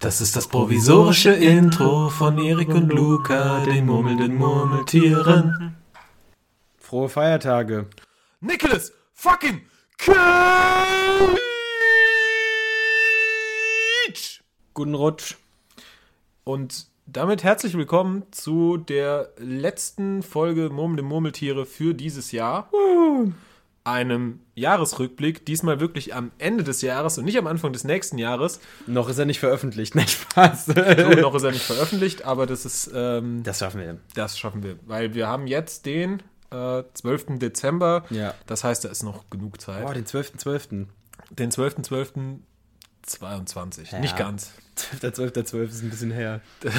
Das ist das provisorische Intro von Erik und Luca, den murmelnden Murmeltieren. Frohe Feiertage. Nicholas fucking Cage! Guten Rutsch. Und damit herzlich willkommen zu der letzten Folge Murmelnde Murmeltiere für dieses Jahr. Einem Jahresrückblick, diesmal wirklich am Ende des Jahres und nicht am Anfang des nächsten Jahres. Noch ist er nicht veröffentlicht. Nein, Spaß. So, noch ist er nicht veröffentlicht, aber das ist, ähm, Das schaffen wir. das schaffen wir. Weil wir haben jetzt den äh, 12. Dezember. Ja. Das heißt, da ist noch genug Zeit. Boah, den 12.12. Den 12.12.22. Ja. Nicht ganz. 12.12.12 ist ein bisschen her.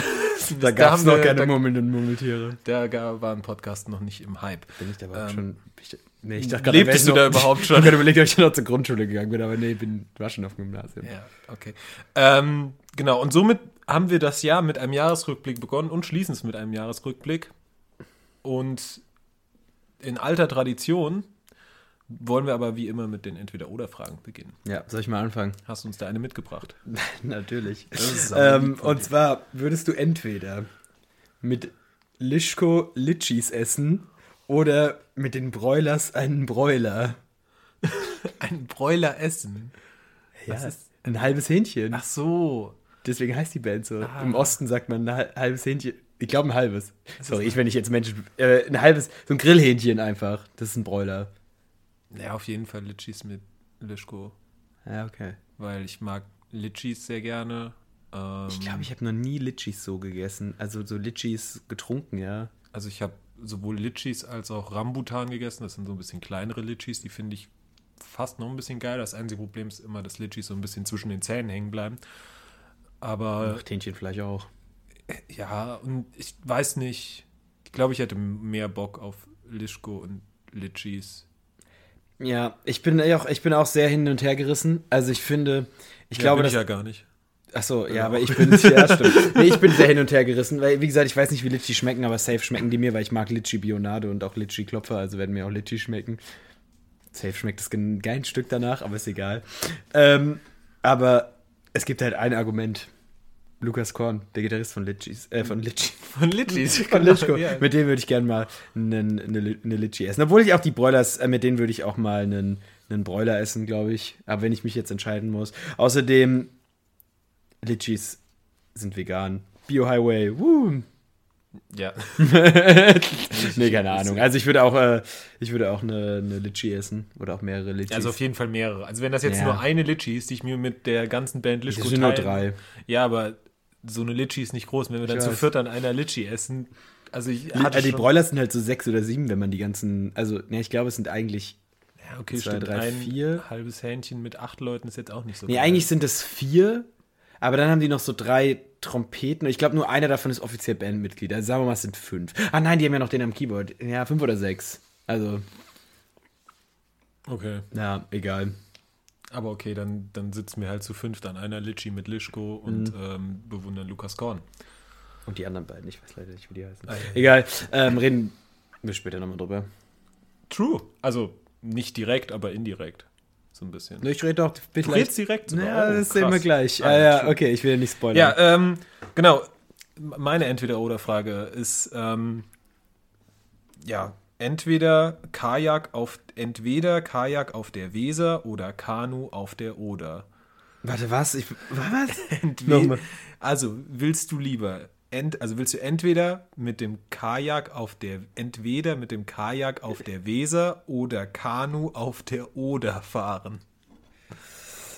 Da, gab es noch wir- keine da, murmelnden Murmeltiere. da war ein Podcast noch nicht im Hype. Bin ich da Ähm, schon... Ich, nee, ich dachte lebtest wär ich du noch- da überhaupt schon? Ich habe gerade überlegt, ob ich noch zur Grundschule gegangen bin, aber nee, bin war schon auf dem Gymnasium. Ja, okay. Ähm, genau, und somit haben wir das Jahr mit einem Jahresrückblick begonnen und schließen es mit einem Jahresrückblick. Und in alter Tradition wollen wir aber wie immer mit den Entweder-Oder-Fragen beginnen. Ja, soll ich mal anfangen? Hast du uns da eine mitgebracht? Natürlich. Ähm, und zwar würdest du entweder mit Lischko Litschis essen oder mit den Broilers einen Broiler. Ein Bräuler essen. Ja, Was ist- ein halbes Hähnchen. Ach so. Deswegen heißt die Band so. Ah. Im Osten sagt man ein hal- halbes Hähnchen. Ich glaube ein halbes. Sorry, ich, wenn ich jetzt Menschen. Äh, ein halbes, so ein Grillhähnchen einfach. Das ist ein Broiler. Ja, auf jeden Fall Litchis mit Lischko. Ja, okay. Weil ich mag Litchis sehr gerne. Ähm, Ich glaube, ich habe noch nie Litschis so gegessen. Also so Litschis getrunken, ja. Also ich habe sowohl Litchis als auch Rambutan gegessen. Das sind so ein bisschen kleinere Litchis. Die finde ich fast noch ein bisschen geil. Das einzige Problem ist immer, dass Litchis so ein bisschen zwischen den Zähnen hängen bleiben. Aber Ach, Hähnchenfleisch auch. ja, und ich weiß nicht. Ich glaube, ich hätte mehr Bock auf Lischko und Litchis. Ja, ich bin auch, ich bin auch sehr hin und her gerissen. Also ich finde, ich Ja, glaube, bin ich ja gar nicht. Ach so, ja, Ja. aber ich bin, ja, stimmt. Nee, ich bin sehr hin und her gerissen, weil, wie gesagt, ich weiß nicht, wie Litchi schmecken, aber safe schmecken die mir, weil ich mag Litchi Bionade und auch Litchi Klopfer, also werden mir auch Litchi schmecken. Safe schmeckt das ein geiles Stück danach, aber ist egal. Ähm, aber es gibt halt ein Argument. Lukas Korn, der Gitarrist von Litchis, äh, von Litchi, Von Litchis. von Litschko. ja. Mit dem würde ich gerne mal eine, Li- eine Litchi essen. Obwohl ich auch die Broilers, äh, mit denen würde ich auch mal einen, einen Broiler essen, glaube ich. Aber wenn ich mich jetzt entscheiden muss. Außerdem, Litchis sind vegan. Bio-Highway, woo. ja. nee, keine Ahnung. Also ich würde auch, äh, ich würde auch eine, eine Litchi essen. Oder auch mehrere Litchis. Also auf jeden Fall mehrere. Also wenn das jetzt Ja. nur eine Litchi ist, die ich mir mit der ganzen Band Lischko Es sind nur drei. Ja, aber so eine Litchi ist nicht groß. Wenn wir dann Ich zu weiß. viert an einer Litchi essen, also ich hatte äh, die Broilers sind halt so sechs oder sieben, wenn man die ganzen, also, ne, ich glaube, es sind eigentlich, ja, okay, zwei, stimmt. drei, ein vier. halbes Hähnchen mit acht Leuten ist jetzt auch nicht so nee, geil. eigentlich sind es vier, aber dann haben die noch so drei Trompeten und ich glaube, nur einer davon ist offiziell Bandmitglied. Also sagen wir mal, es sind fünf. Ah nein, die haben ja noch den am Keyboard. Ja, fünf oder sechs. Also, Okay, ja, egal. aber okay, dann, dann sitzen wir halt zu fünft an einer Litchi mit Lischko und Mhm. ähm, bewundern Lukas Korn. Und die anderen beiden, ich weiß leider nicht, wie die heißen. Ja. Egal, ähm, reden wir später nochmal drüber. True. Also nicht direkt, aber indirekt. So ein bisschen. Ich rede auch Du redest direkt. Ja, Oh, das sehen wir gleich. Ah, Ah, ja, okay, ich will nicht spoilern. Ja, ähm, genau. Meine Entweder-Oder-Frage ist, ähm, ja, entweder Kajak auf, entweder Kajak auf der Weser oder Kanu auf der Oder. Warte, was? Ich, was? Entweder, also willst du lieber, ent, also willst du entweder mit dem Kajak auf der, entweder mit dem Kajak auf der Weser oder Kanu auf der Oder fahren?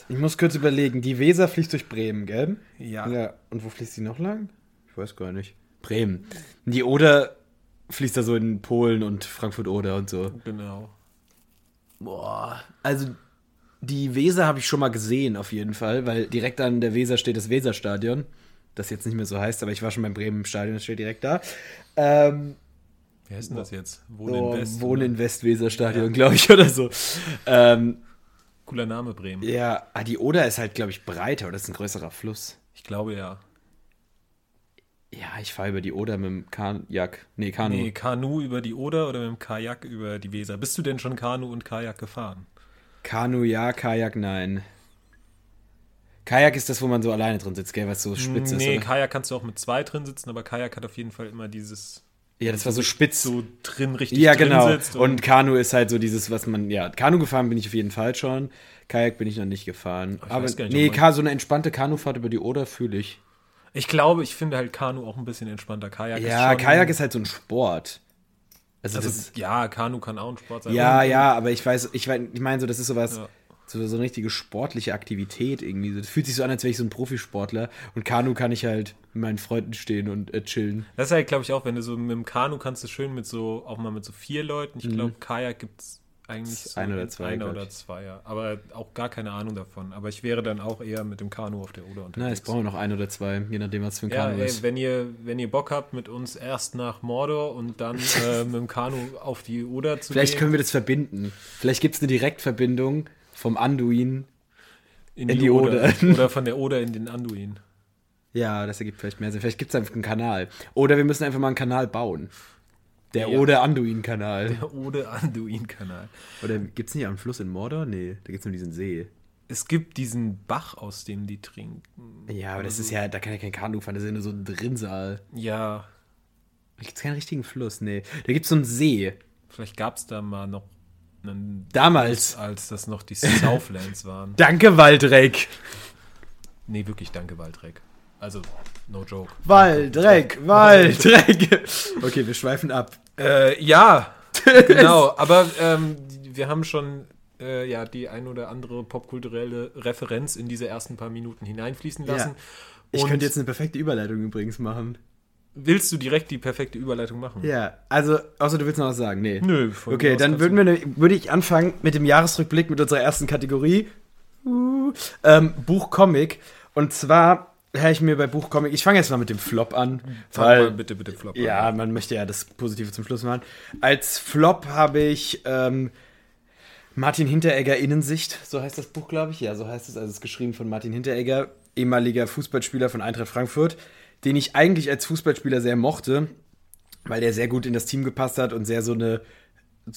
Ich muss kurz überlegen. Die Weser fließt durch Bremen, gell? Ja. Ja. Und wo fließt die noch lang? Ich weiß gar nicht. Bremen. Die Oder fließt da so in Polen und Frankfurt-Oder und so. Genau. Boah. Also, die Weser habe ich schon mal gesehen, auf jeden Fall, weil direkt an der Weser steht das Weserstadion. Das jetzt nicht mehr so heißt, aber ich war schon beim Bremen im Stadion, das steht direkt da. Ähm, Wie heißt denn das jetzt? so, Wohnen in West. Wohnen oder? in West-Weser-Stadion, glaube ich, oder so. Ähm, Cooler Name, Bremen. ja, ah, die Oder ist halt, glaube ich, breiter oder ist ein größerer Fluss. Ich glaube ja. Ja, ich fahre über die Oder mit dem Kajak. Nee, Kanu. Nee, Kanu über die Oder oder mit dem Kajak über die Weser. Bist du denn schon Kanu und Kajak gefahren? Kanu ja, Kajak nein. Kajak ist das, wo man so alleine drin sitzt, gell, was so spitz ist. nee? Kajak kannst du auch mit zwei drin sitzen, aber Kajak hat auf jeden Fall immer dieses Ja, das war so spitz. so drin richtig ja, genau. sitzt. Und Kanu ist halt so dieses, was man, ja, Kanu gefahren bin ich auf jeden Fall schon. Kajak bin ich noch nicht gefahren. Ich Aber nicht, nee, Ka- so eine entspannte Kanufahrt über die Oder fühle ich. ich glaube, ich finde halt Kanu auch ein bisschen entspannter. Kajak Ja, ist Kajak ist halt so ein Sport. Also, Also, das, ja, Kanu kann auch ein Sport sein. ja, Und- ja, aber ich weiß, ich, weiß- ich meine so, das ist sowas, Ja. So, so eine richtige sportliche Aktivität irgendwie. Das fühlt sich so an, als wäre ich so ein Profisportler. Und Kanu kann ich halt mit meinen Freunden stehen und äh, chillen. Das ist halt, glaube ich, auch, wenn du so mit dem Kanu kannst du schön mit so, auch mal mit so vier Leuten. Ich glaube, Kajak gibt es eigentlich so Ein oder zwei, Einer oder zwei, ja. Aber auch gar keine Ahnung davon. Aber ich wäre dann auch eher mit dem Kanu auf der Oder Na, unterwegs. jetzt brauchen wir noch ein oder zwei, je nachdem, was für ein ja, Kanu ey, ist. wenn ihr, wenn ihr Bock habt, mit uns erst nach Mordor und dann äh, mit dem Kanu auf die Oder zu Vielleicht gehen. können wir das verbinden. Vielleicht gibt es eine Direktverbindung vom Anduin. in in die Oder. Oder von der Oder in den Anduin. Ja, das ergibt vielleicht mehr Sinn. Vielleicht gibt es einfach einen Kanal. Oder wir müssen einfach mal einen Kanal bauen. Der Ja. Oder-Anduin-Kanal. Der Oder-Anduin-Kanal. Oder gibt es nicht einen Fluss in Mordor? Nee, da gibt es nur diesen See. Es gibt diesen Bach, aus dem die trinken. Ja, aber das ist ja, da kann ja kein Kanu fahren, das ist ja nur so ein Drinnsal. Ja, Da gibt es keinen richtigen Fluss, nee. Da gibt es so einen See. vielleicht gab es da mal noch Damals. als das noch die Southlands waren. Danke, Waldreck. Nee, wirklich, danke, Waldreck. Also, no joke. Waldreck, Waldreck. Okay, wir schweifen ab. Äh, ja, genau. Aber ähm, wir haben schon äh, ja, die ein oder andere popkulturelle Referenz in diese ersten paar Minuten hineinfließen lassen. Ja. Ich Und könnte jetzt eine perfekte Überleitung übrigens machen. Willst du direkt die perfekte Überleitung machen? Ja, also, außer du willst noch was sagen. Nee. Nö, mir Okay, dann würden wir, ne- würde ich anfangen mit dem Jahresrückblick mit unserer ersten Kategorie. Uh, ähm, Buch Comic. Und zwar habe ich mir bei Buch Comic, ich fange jetzt mal mit dem Flop an. Fang weil, mal bitte, bitte Flop. an. ja, man möchte ja das Positive zum Schluss machen. Als Flop habe ich ähm, Martin Hinteregger Innensicht, so heißt das Buch, glaube ich. Ja, so heißt es. Also es ist geschrieben von Martin Hinteregger, ehemaliger Fußballspieler von Eintracht Frankfurt, den ich eigentlich als Fußballspieler sehr mochte, weil der sehr gut in das Team gepasst hat und sehr so eine.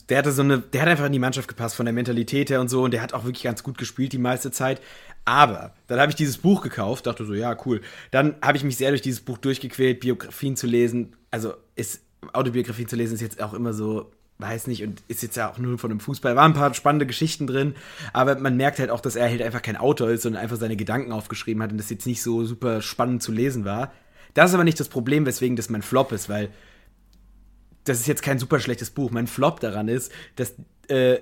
Der hatte so eine, der hat einfach in die Mannschaft gepasst von der Mentalität her und so und der hat auch wirklich ganz gut gespielt die meiste Zeit. Aber dann habe ich dieses Buch gekauft, dachte so, ja, cool. Dann habe ich mich sehr durch dieses Buch durchgequält, Biografien zu lesen. Also ist Autobiografien zu lesen ist jetzt auch immer so, weiß nicht, und ist jetzt ja auch nur von einem Fußball. Waren ein paar spannende Geschichten drin, aber man merkt halt auch, dass er halt einfach kein Autor ist, sondern einfach seine Gedanken aufgeschrieben hat und das jetzt nicht so super spannend zu lesen war. Das ist aber nicht das Problem, weswegen das mein Flop ist, weil das ist jetzt kein super schlechtes Buch. Mein Flop daran ist, dass äh,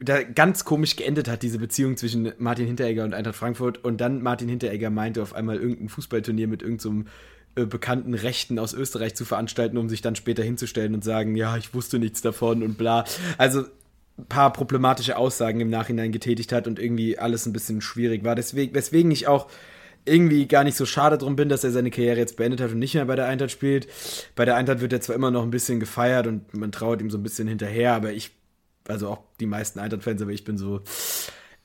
da ganz komisch geendet hat, diese Beziehung zwischen Martin Hinteregger und Eintracht Frankfurt. Und dann Martin Hinteregger meinte, auf einmal irgendein Fußballturnier mit irgendeinem äh, bekannten Rechten aus Österreich zu veranstalten, um sich dann später hinzustellen und sagen, ja, ich wusste nichts davon und bla. Also ein paar problematische Aussagen im Nachhinein getätigt hat und irgendwie alles ein bisschen schwierig war. Deswegen, weswegen ich auch irgendwie gar nicht so schade drum bin, dass er seine Karriere jetzt beendet hat und nicht mehr bei der Eintracht spielt. Bei der Eintracht wird er zwar immer noch ein bisschen gefeiert und man trauert ihm so ein bisschen hinterher, aber ich, also auch die meisten Eintracht-Fans, aber ich bin so,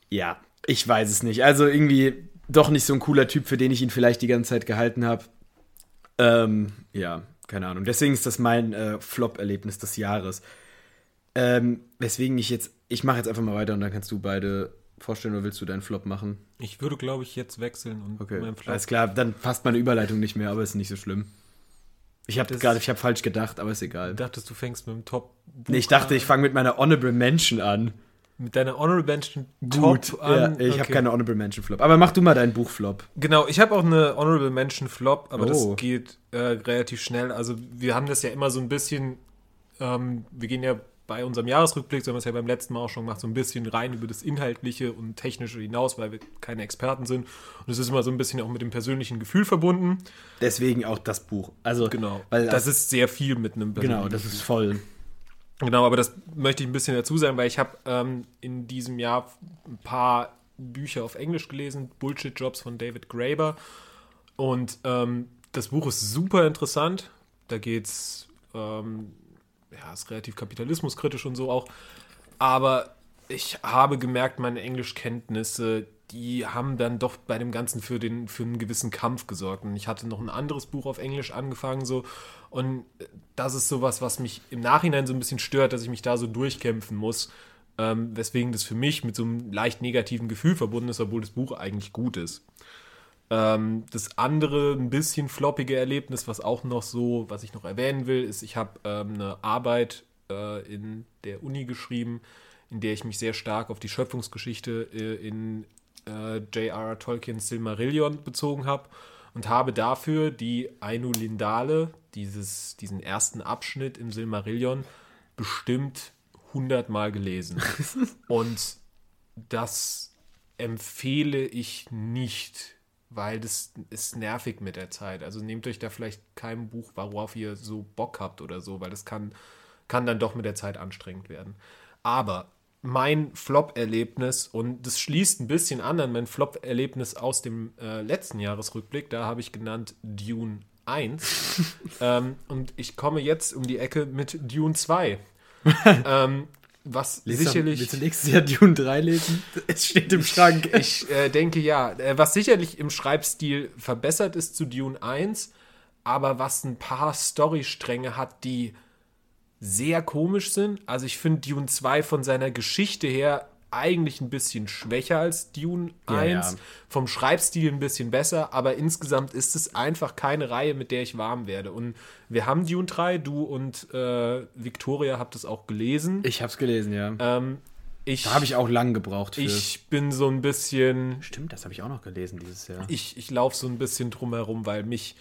ja, ich weiß es nicht. Also irgendwie doch nicht so ein cooler Typ, für den ich ihn vielleicht die ganze Zeit gehalten habe. Ähm, ja, keine Ahnung. Deswegen ist das mein äh, Flop-Erlebnis des Jahres. Ähm, weswegen ich jetzt, ich mache jetzt einfach mal weiter und dann kannst du beide vorstellen oder willst du deinen Flop machen? Ich würde, glaube ich, jetzt wechseln und Okay, mein Flop. alles klar, dann passt meine Überleitung nicht mehr, aber ist nicht so schlimm. Ich habe Das- gerade, ich habe falsch gedacht, aber ist egal. dachtest, du fängst mit dem Top. Nee, ich dachte, ich fange mit meiner Honorable Mention an. Mit deiner Honorable Mention Gut, Top ja, an. ich habe Okay. keine Honorable Mention Flop. Aber mach du mal deinen Buchflop. Genau, ich habe auch eine Honorable Mention Flop, aber Oh. das geht äh, relativ schnell. Also wir haben das ja immer so ein bisschen, ähm, wir gehen ja bei unserem Jahresrückblick, so haben wir es ja beim letzten Mal auch schon gemacht, so ein bisschen rein über das Inhaltliche und Technische hinaus, weil wir keine Experten sind. Und es ist immer so ein bisschen auch mit dem persönlichen Gefühl verbunden. Deswegen auch das Buch. Also Genau. weil das ist sehr viel mit einem genau, persönlichen das ist voll. Genau, aber das möchte ich ein bisschen dazu sagen, weil ich habe ähm, in diesem Jahr ein paar Bücher auf Englisch gelesen, Bullshit Jobs von David Graeber. Und ähm, das Buch ist super interessant. Da geht's, ähm, ja, ist relativ kapitalismuskritisch und so auch. Aber ich habe gemerkt, meine Englischkenntnisse, die haben dann doch bei dem Ganzen für, den, für einen gewissen Kampf gesorgt. Und ich hatte noch ein anderes Buch auf Englisch angefangen, so. Und das ist sowas, was mich im Nachhinein so ein bisschen stört, dass ich mich da so durchkämpfen muss. Ähm, weswegen das für mich mit so einem leicht negativen Gefühl verbunden ist, obwohl das Buch eigentlich gut ist. Ähm, das andere, ein bisschen floppige Erlebnis, was auch noch so, was ich noch erwähnen will, ist, ich habe ähm, eine Arbeit äh, in der Uni geschrieben, in der ich mich sehr stark auf die Schöpfungsgeschichte äh, in äh, J.R.R. Tolkiens Silmarillion bezogen habe und habe dafür die Ainu Lindale, dieses, diesen ersten Abschnitt im Silmarillion, bestimmt 100 Mal gelesen. und das empfehle ich nicht, weil das ist nervig mit der Zeit. Also nehmt euch da vielleicht kein Buch, worauf ihr so Bock habt oder so, weil das kann, kann dann doch mit der Zeit anstrengend werden. Aber mein Flop-Erlebnis, und das schließt ein bisschen an an mein Flop-Erlebnis aus dem äh, letzten Jahresrückblick, da habe ich genannt Dune 1. ähm, und ich komme jetzt um die Ecke mit Dune 2. ähm, was Lies sicherlich. Willst du nächstes Jahr Dune 3 lesen? Es steht im Schrank. Ich äh, denke ja. Äh, Was sicherlich im Schreibstil verbessert ist zu Dune 1, aber was ein paar Storystränge hat, die sehr komisch sind. Also ich finde Dune 2 von seiner Geschichte her eigentlich ein bisschen schwächer als Dune Ja, 1. ja. Vom Schreibstil ein bisschen besser, aber insgesamt ist es einfach keine Reihe, mit der ich warm werde. Und wir haben Dune 3, du und äh, Victoria habt es auch gelesen. Ich hab's gelesen, ja. Ähm, ich, Da habe ich auch lang gebraucht für. ich bin so ein bisschen Stimmt, das habe ich auch noch gelesen dieses Jahr. ich, ich laufe so ein bisschen drumherum, weil mich.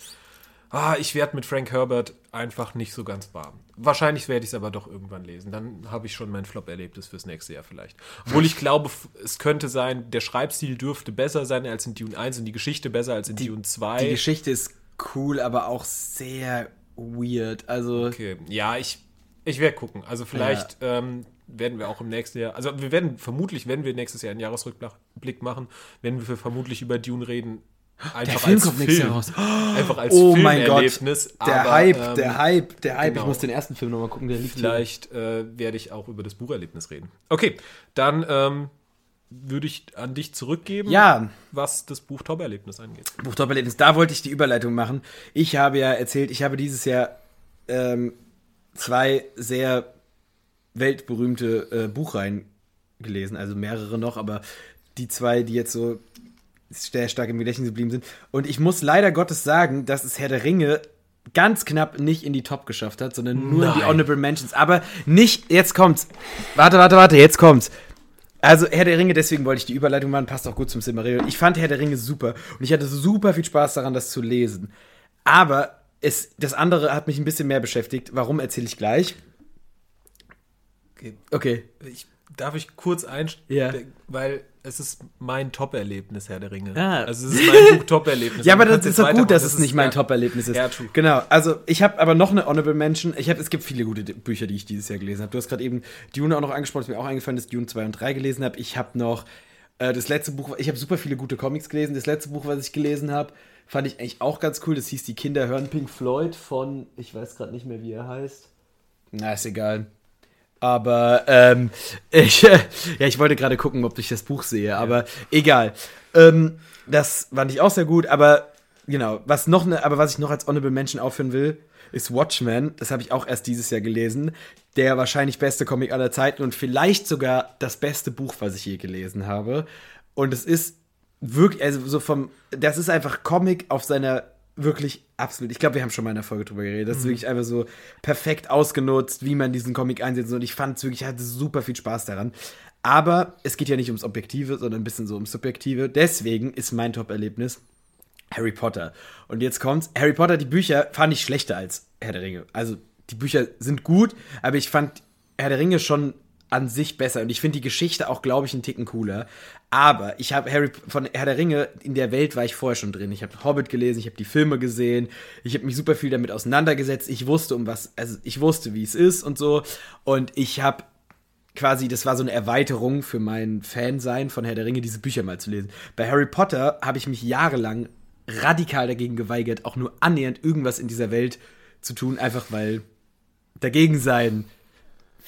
Ah, ich werde mit Frank Herbert einfach nicht so ganz warm. Wahrscheinlich werde ich es aber doch irgendwann lesen. Dann habe ich schon mein Flop-Erlebnis fürs nächste Jahr vielleicht. Obwohl ich glaube, es könnte sein, der Schreibstil dürfte besser sein als in Dune 1 und die Geschichte besser als in Dune 2. Die Geschichte ist cool, aber auch sehr weird. Also, Okay, ja, ich, ich werde gucken. Also vielleicht ähm, werden wir auch im nächsten Jahr, also wir werden vermutlich, wenn wir nächstes Jahr einen Jahresrückblick machen, werden wir vermutlich über Dune reden. Einfach Film als kommt nächstes Film. Jahr raus. Einfach als oh mein Gott. Filmerlebnis. Der aber, Hype, ähm, der Hype, der Hype. genau. Ich muss den ersten Film nochmal gucken, der liegt. Vielleicht äh, werde ich auch über das Bucherlebnis reden. Okay, dann ähm, würde ich an dich zurückgeben, Ja, was das Buch Top-Erlebnis angeht. Buch Top-Erlebnis, da wollte ich die Überleitung machen. Ich habe ja erzählt, ich habe dieses Jahr ähm, zwei sehr weltberühmte äh, Buchreihen gelesen, also mehrere noch, aber die zwei, die jetzt so sehr stark im Gedächtnis geblieben sind. Und ich muss leider Gottes sagen, dass es Herr der Ringe ganz knapp nicht in die Top geschafft hat, sondern nur in die Nein. Honorable Mentions. Aber nicht, jetzt kommt's. Warte, warte, warte, jetzt kommt's. Also Herr der Ringe, deswegen wollte ich die Überleitung machen, passt auch gut zum Silmarillion. Ich fand Herr der Ringe super und ich hatte super viel Spaß daran, das zu lesen. Aber es, das andere hat mich ein bisschen mehr beschäftigt. Warum erzähle ich gleich? Okay. Okay. Ich, darf ich kurz einsteigen? Ja. Weil es ist mein Top-Erlebnis, Herr der Ringe. Ah. Also es ist mein Top-Erlebnis. Ja, aber das ist doch gut, dass es nicht mein Top-Erlebnis ist. Ja, true. Genau, also ich habe aber noch eine Honorable Mention. Ich hab, es gibt viele gute Bücher, die ich dieses Jahr gelesen habe. Du hast gerade eben Dune auch noch angesprochen, ist mir auch eingefallen, dass ich Dune 2 und 3 gelesen habe. Ich habe noch äh, das letzte Buch, ich habe super viele gute Comics gelesen. Das letzte Buch, was ich gelesen habe, fand ich eigentlich auch ganz cool. Das hieß Die Kinder hören Pink Floyd von, ich weiß gerade nicht mehr, wie er heißt. Na, ist egal. Aber ähm, ich, ja, ich wollte gerade gucken, ob ich das Buch sehe, aber egal. Ähm, das fand ich auch sehr gut, aber genau, was noch ne, aber was ich noch als Honorable Mention aufführen will, ist Watchmen. Das habe ich auch erst dieses Jahr gelesen. Der wahrscheinlich beste Comic aller Zeiten und vielleicht sogar das beste Buch, was ich je gelesen habe. Und es ist wirklich, also so vom, das ist einfach Comic auf seiner wirklich absolut, ich glaube, wir haben schon mal in der Folge drüber geredet, das ist wirklich einfach so perfekt ausgenutzt, wie man diesen Comic einsetzt und ich fand es wirklich, ich hatte super viel Spaß daran. Aber es geht ja nicht ums Objektive, sondern ein bisschen so ums Subjektive. Deswegen ist mein Top-Erlebnis Harry Potter. Und jetzt kommt's. Harry Potter, die Bücher fand ich schlechter als Herr der Ringe. Also, die Bücher sind gut, aber ich fand Herr der Ringe schon an sich besser. Und ich finde die Geschichte auch, glaube ich, einen Ticken cooler. Aber ich habe Harry von Herr der Ringe, in der Welt war ich vorher schon drin. Ich habe Hobbit gelesen, ich habe die Filme gesehen, ich habe mich super viel damit auseinandergesetzt. Ich wusste, um was, also ich wusste, wie es ist und so. Und ich habe quasi, das war so eine Erweiterung für mein Fansein von Herr der Ringe, diese Bücher mal zu lesen. Bei Harry Potter habe ich mich jahrelang radikal dagegen geweigert, auch nur annähernd irgendwas in dieser Welt zu tun, einfach weil dagegen sein.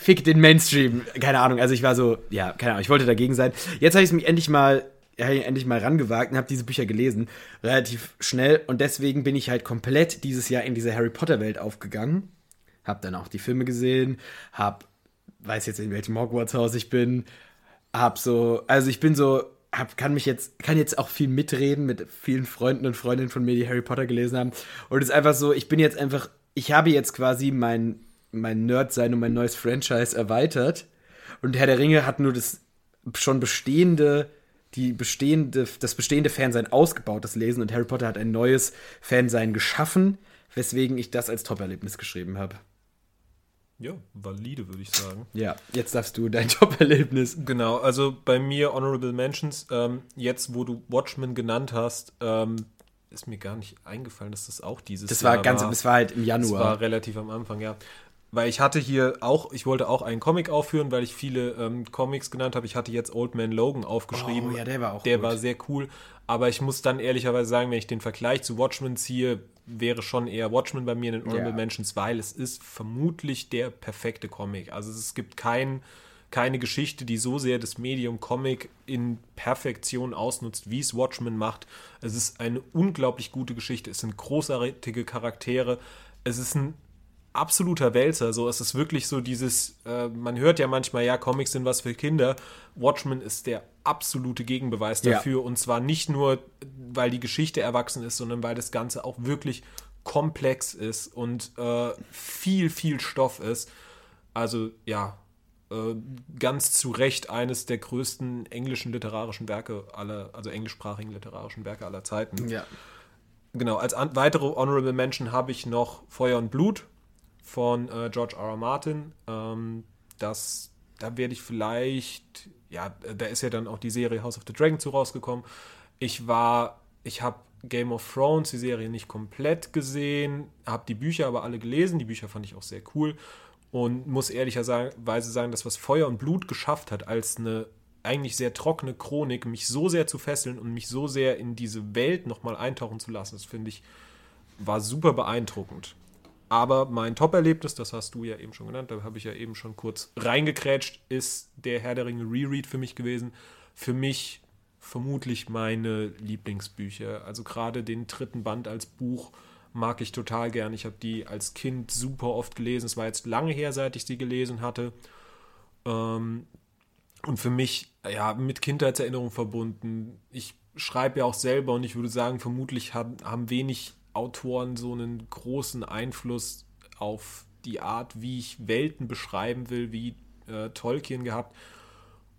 Fick den Mainstream. Keine Ahnung, also ich war so, ja, keine Ahnung, ich wollte dagegen sein. Jetzt habe ich es mich endlich mal, ja, endlich mal rangewagt und habe diese Bücher gelesen, relativ schnell und deswegen bin ich halt komplett dieses Jahr in diese Harry Potter Welt aufgegangen. Hab dann auch die Filme gesehen, hab weiß jetzt in welchem Hogwarts Haus ich bin, hab so, also ich bin so hab, kann mich jetzt, kann jetzt auch viel mitreden mit vielen Freunden und Freundinnen von mir, die Harry Potter gelesen haben. Und es ist einfach so, ich bin jetzt einfach, ich habe jetzt quasi mein, mein Nerd-Sein und mein neues Franchise erweitert. Und Herr der Ringe hat nur das schon bestehende, die bestehende, das bestehende Fansein ausgebaut, das Lesen. Und Harry Potter hat ein neues Fansein geschaffen, weswegen ich das als Top-Erlebnis geschrieben habe. Ja, valide, würde ich sagen. Ja, jetzt darfst du dein Top-Erlebnis. Genau, also bei mir Honorable Mentions, ähm, jetzt wo du Watchmen genannt hast, ähm, ist mir gar nicht eingefallen, dass das auch dieses Das war Jahr ganz, das war halt im Das Januar. war relativ am Anfang, ja. Weil ich hatte hier auch, ich wollte auch einen Comic aufführen, weil ich viele ähm, Comics genannt habe. Ich hatte jetzt Old Man Logan aufgeschrieben. Oh, ja, der war auch Der gut. war sehr cool. Aber ich muss dann ehrlicherweise sagen, wenn ich den Vergleich zu Watchmen ziehe, wäre schon eher Watchmen bei mir in den Honorable Ja. Mentions, weil es ist vermutlich der perfekte Comic. Also es gibt kein, keine Geschichte, die so sehr das Medium Comic in Perfektion ausnutzt, wie es Watchmen macht. Es ist eine unglaublich gute Geschichte. Es sind großartige Charaktere. Es ist ein absoluter Wälzer. So, es ist wirklich so dieses, äh, man hört ja manchmal, ja, Comics sind was für Kinder. Watchmen ist der absolute Gegenbeweis Ja. dafür. Und zwar nicht nur, weil die Geschichte erwachsen ist, sondern weil das Ganze auch wirklich komplex ist und äh, viel, viel Stoff ist. Also ja, äh, ganz zu Recht eines der größten englischen literarischen Werke aller, also englischsprachigen literarischen Werke aller Zeiten. ja. Genau, als weitere Honorable Mention habe ich noch Feuer und Blut von äh, George R. R. Martin. Ähm, das, da werde ich vielleicht, ja, da ist ja dann auch die Serie House of the Dragon zu rausgekommen. Ich war, ich habe Game of Thrones, die Serie nicht komplett gesehen, habe die Bücher aber alle gelesen. Die Bücher fand ich auch sehr cool und muss ehrlicherweise sagen, dass was Feuer und Blut geschafft hat, als eine eigentlich sehr trockene Chronik, mich so sehr zu fesseln und mich so sehr in diese Welt nochmal eintauchen zu lassen, das finde ich, war super beeindruckend. Aber mein Top-Erlebnis, das hast du ja eben schon genannt, da habe ich ja eben schon kurz reingekrätscht, ist der Herr der Ringe Reread für mich gewesen. Für mich vermutlich meine Lieblingsbücher. Also gerade den dritten Band als Buch mag ich total gern. Ich habe die als Kind super oft gelesen. Es war jetzt lange her, seit ich sie gelesen hatte. Ähm, und für mich, ja, mit Kindheitserinnerung verbunden. Ich schreibe ja auch selber und ich würde sagen, vermutlich haben, haben wenig Autoren so einen großen Einfluss auf die Art, wie ich Welten beschreiben will, wie äh, Tolkien gehabt.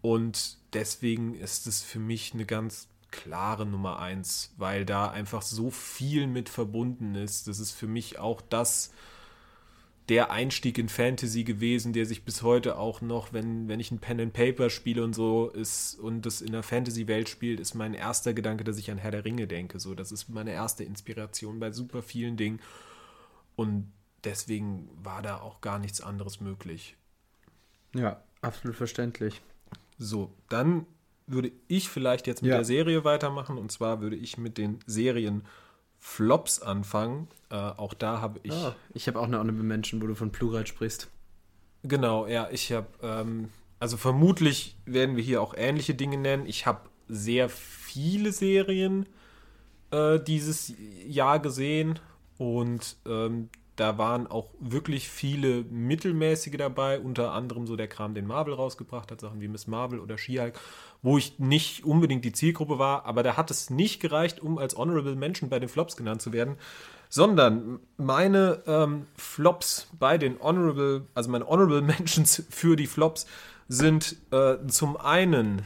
Und deswegen ist es für mich eine ganz klare Nummer eins, weil da einfach so viel mit verbunden ist. Das ist für mich auch das, der Einstieg in Fantasy gewesen, der sich bis heute auch noch, wenn, wenn ich ein Pen and Paper spiele und so ist und das in der Fantasy-Welt spielt, ist mein erster Gedanke, dass ich an Herr der Ringe denke. So, das ist meine erste Inspiration bei super vielen Dingen. Und deswegen war da auch gar nichts anderes möglich. Ja, absolut verständlich. So, dann würde ich vielleicht jetzt mit Ja. der Serie weitermachen. Und zwar würde ich mit den Serien Flops anfangen. Äh, auch da habe ich. Ah, ich habe auch eine Honorable Mention, wo du von Plural sprichst. Genau, ja, ich habe, ähm, also vermutlich werden wir hier auch ähnliche Dinge nennen. Ich habe sehr viele Serien äh, dieses Jahr gesehen und ähm, da waren auch wirklich viele mittelmäßige dabei, unter anderem so der Kram, den Marvel rausgebracht hat, Sachen wie Miss Marvel oder She-Hulk, wo ich nicht unbedingt die Zielgruppe war, aber da hat es nicht gereicht, um als Honorable Mention bei den Flops genannt zu werden, sondern meine ähm, Flops bei den Honorable, also meine Honorable Mentions für die Flops sind äh, zum einen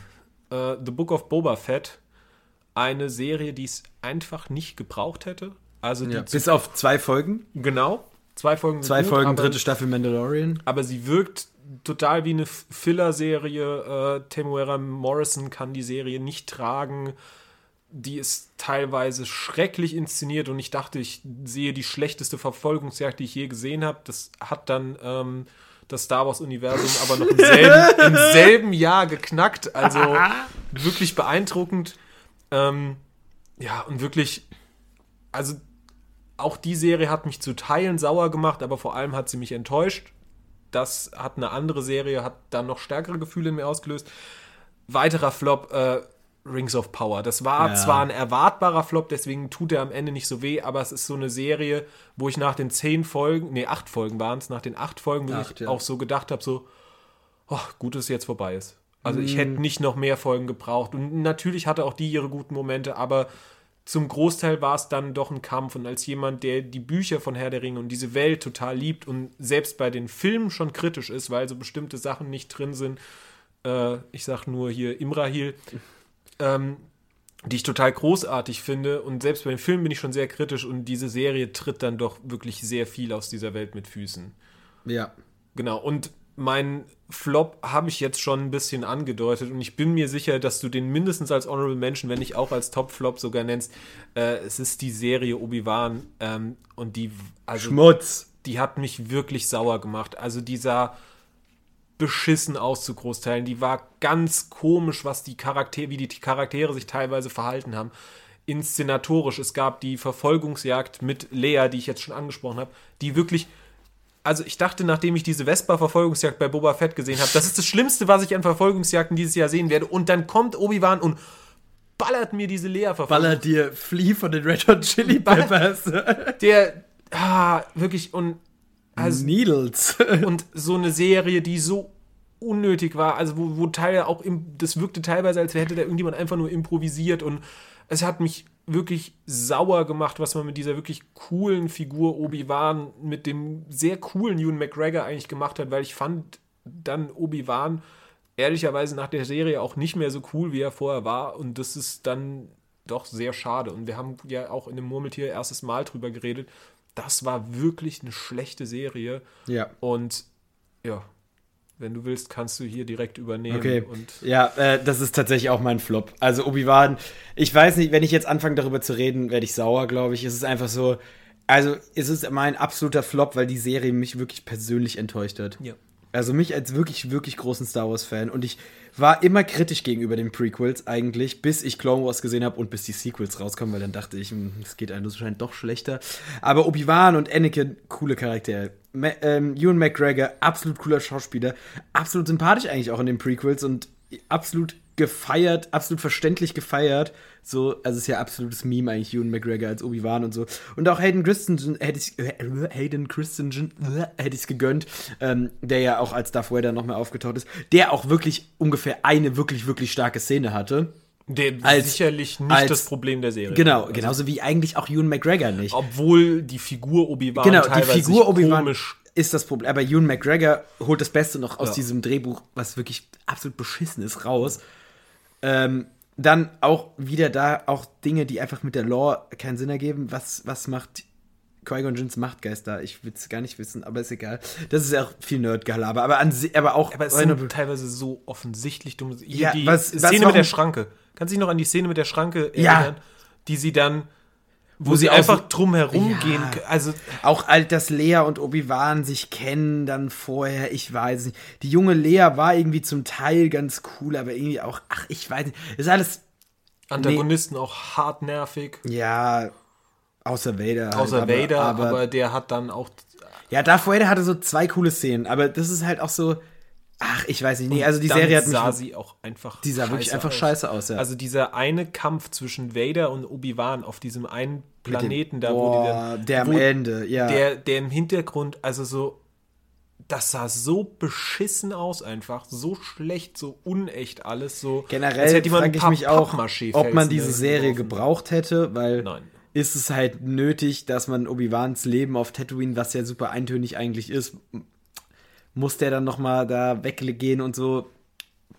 äh, The Book of Boba Fett, eine Serie, die es einfach nicht gebraucht hätte. Also Ja, bis auf zwei Folgen. genau zwei Folgen Zwei gut, Folgen, aber, dritte Staffel Mandalorian. aber sie wirkt total wie eine Filler-Serie. Äh, Temuera Morrison kann die Serie nicht tragen. Die ist teilweise schrecklich inszeniert und ich dachte, ich sehe die schlechteste Verfolgungsjagd, die ich je gesehen habe. Das hat dann ähm, das Star Wars-Universum aber noch im selben, im selben Jahr geknackt. Also wirklich beeindruckend. Ähm, ja, und wirklich, also auch die Serie hat mich zu Teilen sauer gemacht, aber vor allem hat sie mich enttäuscht. Das hat eine andere Serie, hat dann noch stärkere Gefühle in mir ausgelöst. Weiterer Flop, äh, Rings of Power. Das war Ja. zwar ein erwartbarer Flop, deswegen tut er am Ende nicht so weh, aber es ist so eine Serie, wo ich nach den zehn Folgen, nee, acht Folgen waren es, nach den acht Folgen, wo Acht, ich ja. auch so gedacht habe, so, oh, gut, dass es jetzt vorbei ist. Also ich hätte nicht noch mehr Folgen gebraucht. Und natürlich hatte auch die ihre guten Momente, aber zum Großteil war es dann doch ein Kampf. Und als jemand, der die Bücher von Herr der Ringe und diese Welt total liebt und selbst bei den Filmen schon kritisch ist, weil so bestimmte Sachen nicht drin sind, äh, ich sag nur hier Imrahil, ähm, die ich total großartig finde. Und selbst bei den Filmen bin ich schon sehr kritisch und diese Serie tritt dann doch wirklich sehr viel aus dieser Welt mit Füßen. Ja. Genau, und mein Flop habe ich jetzt schon ein bisschen angedeutet und ich bin mir sicher, dass du den mindestens als Honorable Mention, wenn nicht auch als Top-Flop sogar nennst. Äh, es ist die Serie Obi-Wan ähm, und die, also, Schmutz. die hat mich wirklich sauer gemacht. Also die sah beschissen aus zu Großteilen. Die war ganz komisch, was die Charaktere, wie die Charaktere sich teilweise verhalten haben. Inszenatorisch. Es gab die Verfolgungsjagd mit Lea, die ich jetzt schon angesprochen habe, die wirklich also ich dachte, nachdem ich diese Vespa-Verfolgungsjagd bei Boba Fett gesehen habe, das ist das Schlimmste, was ich an Verfolgungsjagden dieses Jahr sehen werde. Und dann kommt Obi-Wan und ballert mir diese Lea-Verfolgung. Ballert dir Flea von den Red Hot Chili Peppers. Der, ah, wirklich, und, also, Needles. und so eine Serie, die so unnötig war, also wo, wo Teil auch, im, das wirkte teilweise, als hätte da irgendjemand einfach nur improvisiert und es hat mich wirklich sauer gemacht, was man mit dieser wirklich coolen Figur Obi-Wan mit dem sehr coolen Ewan McGregor eigentlich gemacht hat, weil ich fand dann Obi-Wan ehrlicherweise nach der Serie auch nicht mehr so cool, wie er vorher war und das ist dann doch sehr schade und wir haben ja auch in dem Murmeltier erstes Mal drüber geredet. Das war wirklich eine schlechte Serie Ja. und ja, wenn du willst, kannst du hier direkt übernehmen Okay. und Ja, äh, das ist tatsächlich auch mein Flop. Also Obi-Wan, ich weiß nicht, wenn ich jetzt anfange darüber zu reden, werde ich sauer, glaube ich. Es ist einfach so, also es ist mein absoluter Flop, weil die Serie mich wirklich persönlich enttäuscht hat. ja. Also mich als wirklich, wirklich großen Star Wars-Fan. Und ich war immer kritisch gegenüber den Prequels eigentlich, bis ich Clone Wars gesehen habe und bis die Sequels rauskommen, weil dann dachte ich, hm, es geht anscheinend doch schlechter. Aber Obi-Wan und Anakin, coole Charaktere. Ähm, Ewan McGregor, absolut cooler Schauspieler. Absolut sympathisch eigentlich auch in den Prequels und absolut gefeiert, absolut verständlich gefeiert. So, also es ist ja absolutes Meme eigentlich, Ewan McGregor als Obi-Wan und so. Und auch Hayden Christensen hätte ich, äh, Hayden Christensen äh, hätte ich es gegönnt, ähm, der ja auch als Darth Vader nochmal aufgetaucht ist, der auch wirklich ungefähr eine wirklich, wirklich starke Szene hatte. Der Als- sicherlich nicht als- das Problem der Serie. Genau, Also, genauso wie eigentlich auch Ewan McGregor nicht. Obwohl die Figur Obi-Wan Genau, die teilweise Figur sich Obi-Wan komisch ist das Problem. Aber Ewan McGregor holt das Beste noch aus Ja. diesem Drehbuch, was wirklich absolut beschissen ist, raus. Ähm, dann auch wieder da auch Dinge, die einfach mit der Lore keinen Sinn ergeben. Was, was macht Qui-Gon Jinns Machtgeist da? Ich will es gar nicht wissen, aber ist egal. Das ist ja auch viel Nerdgelaber. Aber, an, aber auch... Aber es sind teilweise so offensichtlich. Hier Ja, die was- was- Szene warum- mit der Schranke. Kannst du dich noch an die Szene mit der Schranke Ja. erinnern? Die sie dann, wo, Wo sie einfach drum herum Ja. gehen. Also, Auch alt, dass Lea und Obi-Wan sich kennen dann vorher, ich weiß nicht. Die junge Lea war irgendwie zum Teil ganz cool, aber irgendwie auch, ach, ich weiß nicht. Ist alles, Antagonisten auch hart nervig. ja, außer Vader. halt, Außer aber, Vader, aber, aber, der hat dann auch. Ja, Darth Vader hatte so zwei coole Szenen, aber das ist halt auch so, ach, ich weiß nicht. Nee, also die Serie hat mich, sah sie auch einfach. die sah wirklich einfach aus. scheiße aus, ja. Also dieser eine Kampf zwischen Vader und Obi-Wan auf diesem einen Planeten da, wo die Boah, dann, der am Ende, ja. der, der im Hintergrund, also so, das sah so beschissen aus einfach, so schlecht, so unecht alles, so. Generell frage ich mich auch, ob man diese Serie gebraucht hätte, weil Nein. Ist es halt nötig, dass man Obi-Wans Leben auf Tatooine, was ja super eintönig eigentlich ist, muss der dann noch mal da weggehen und so.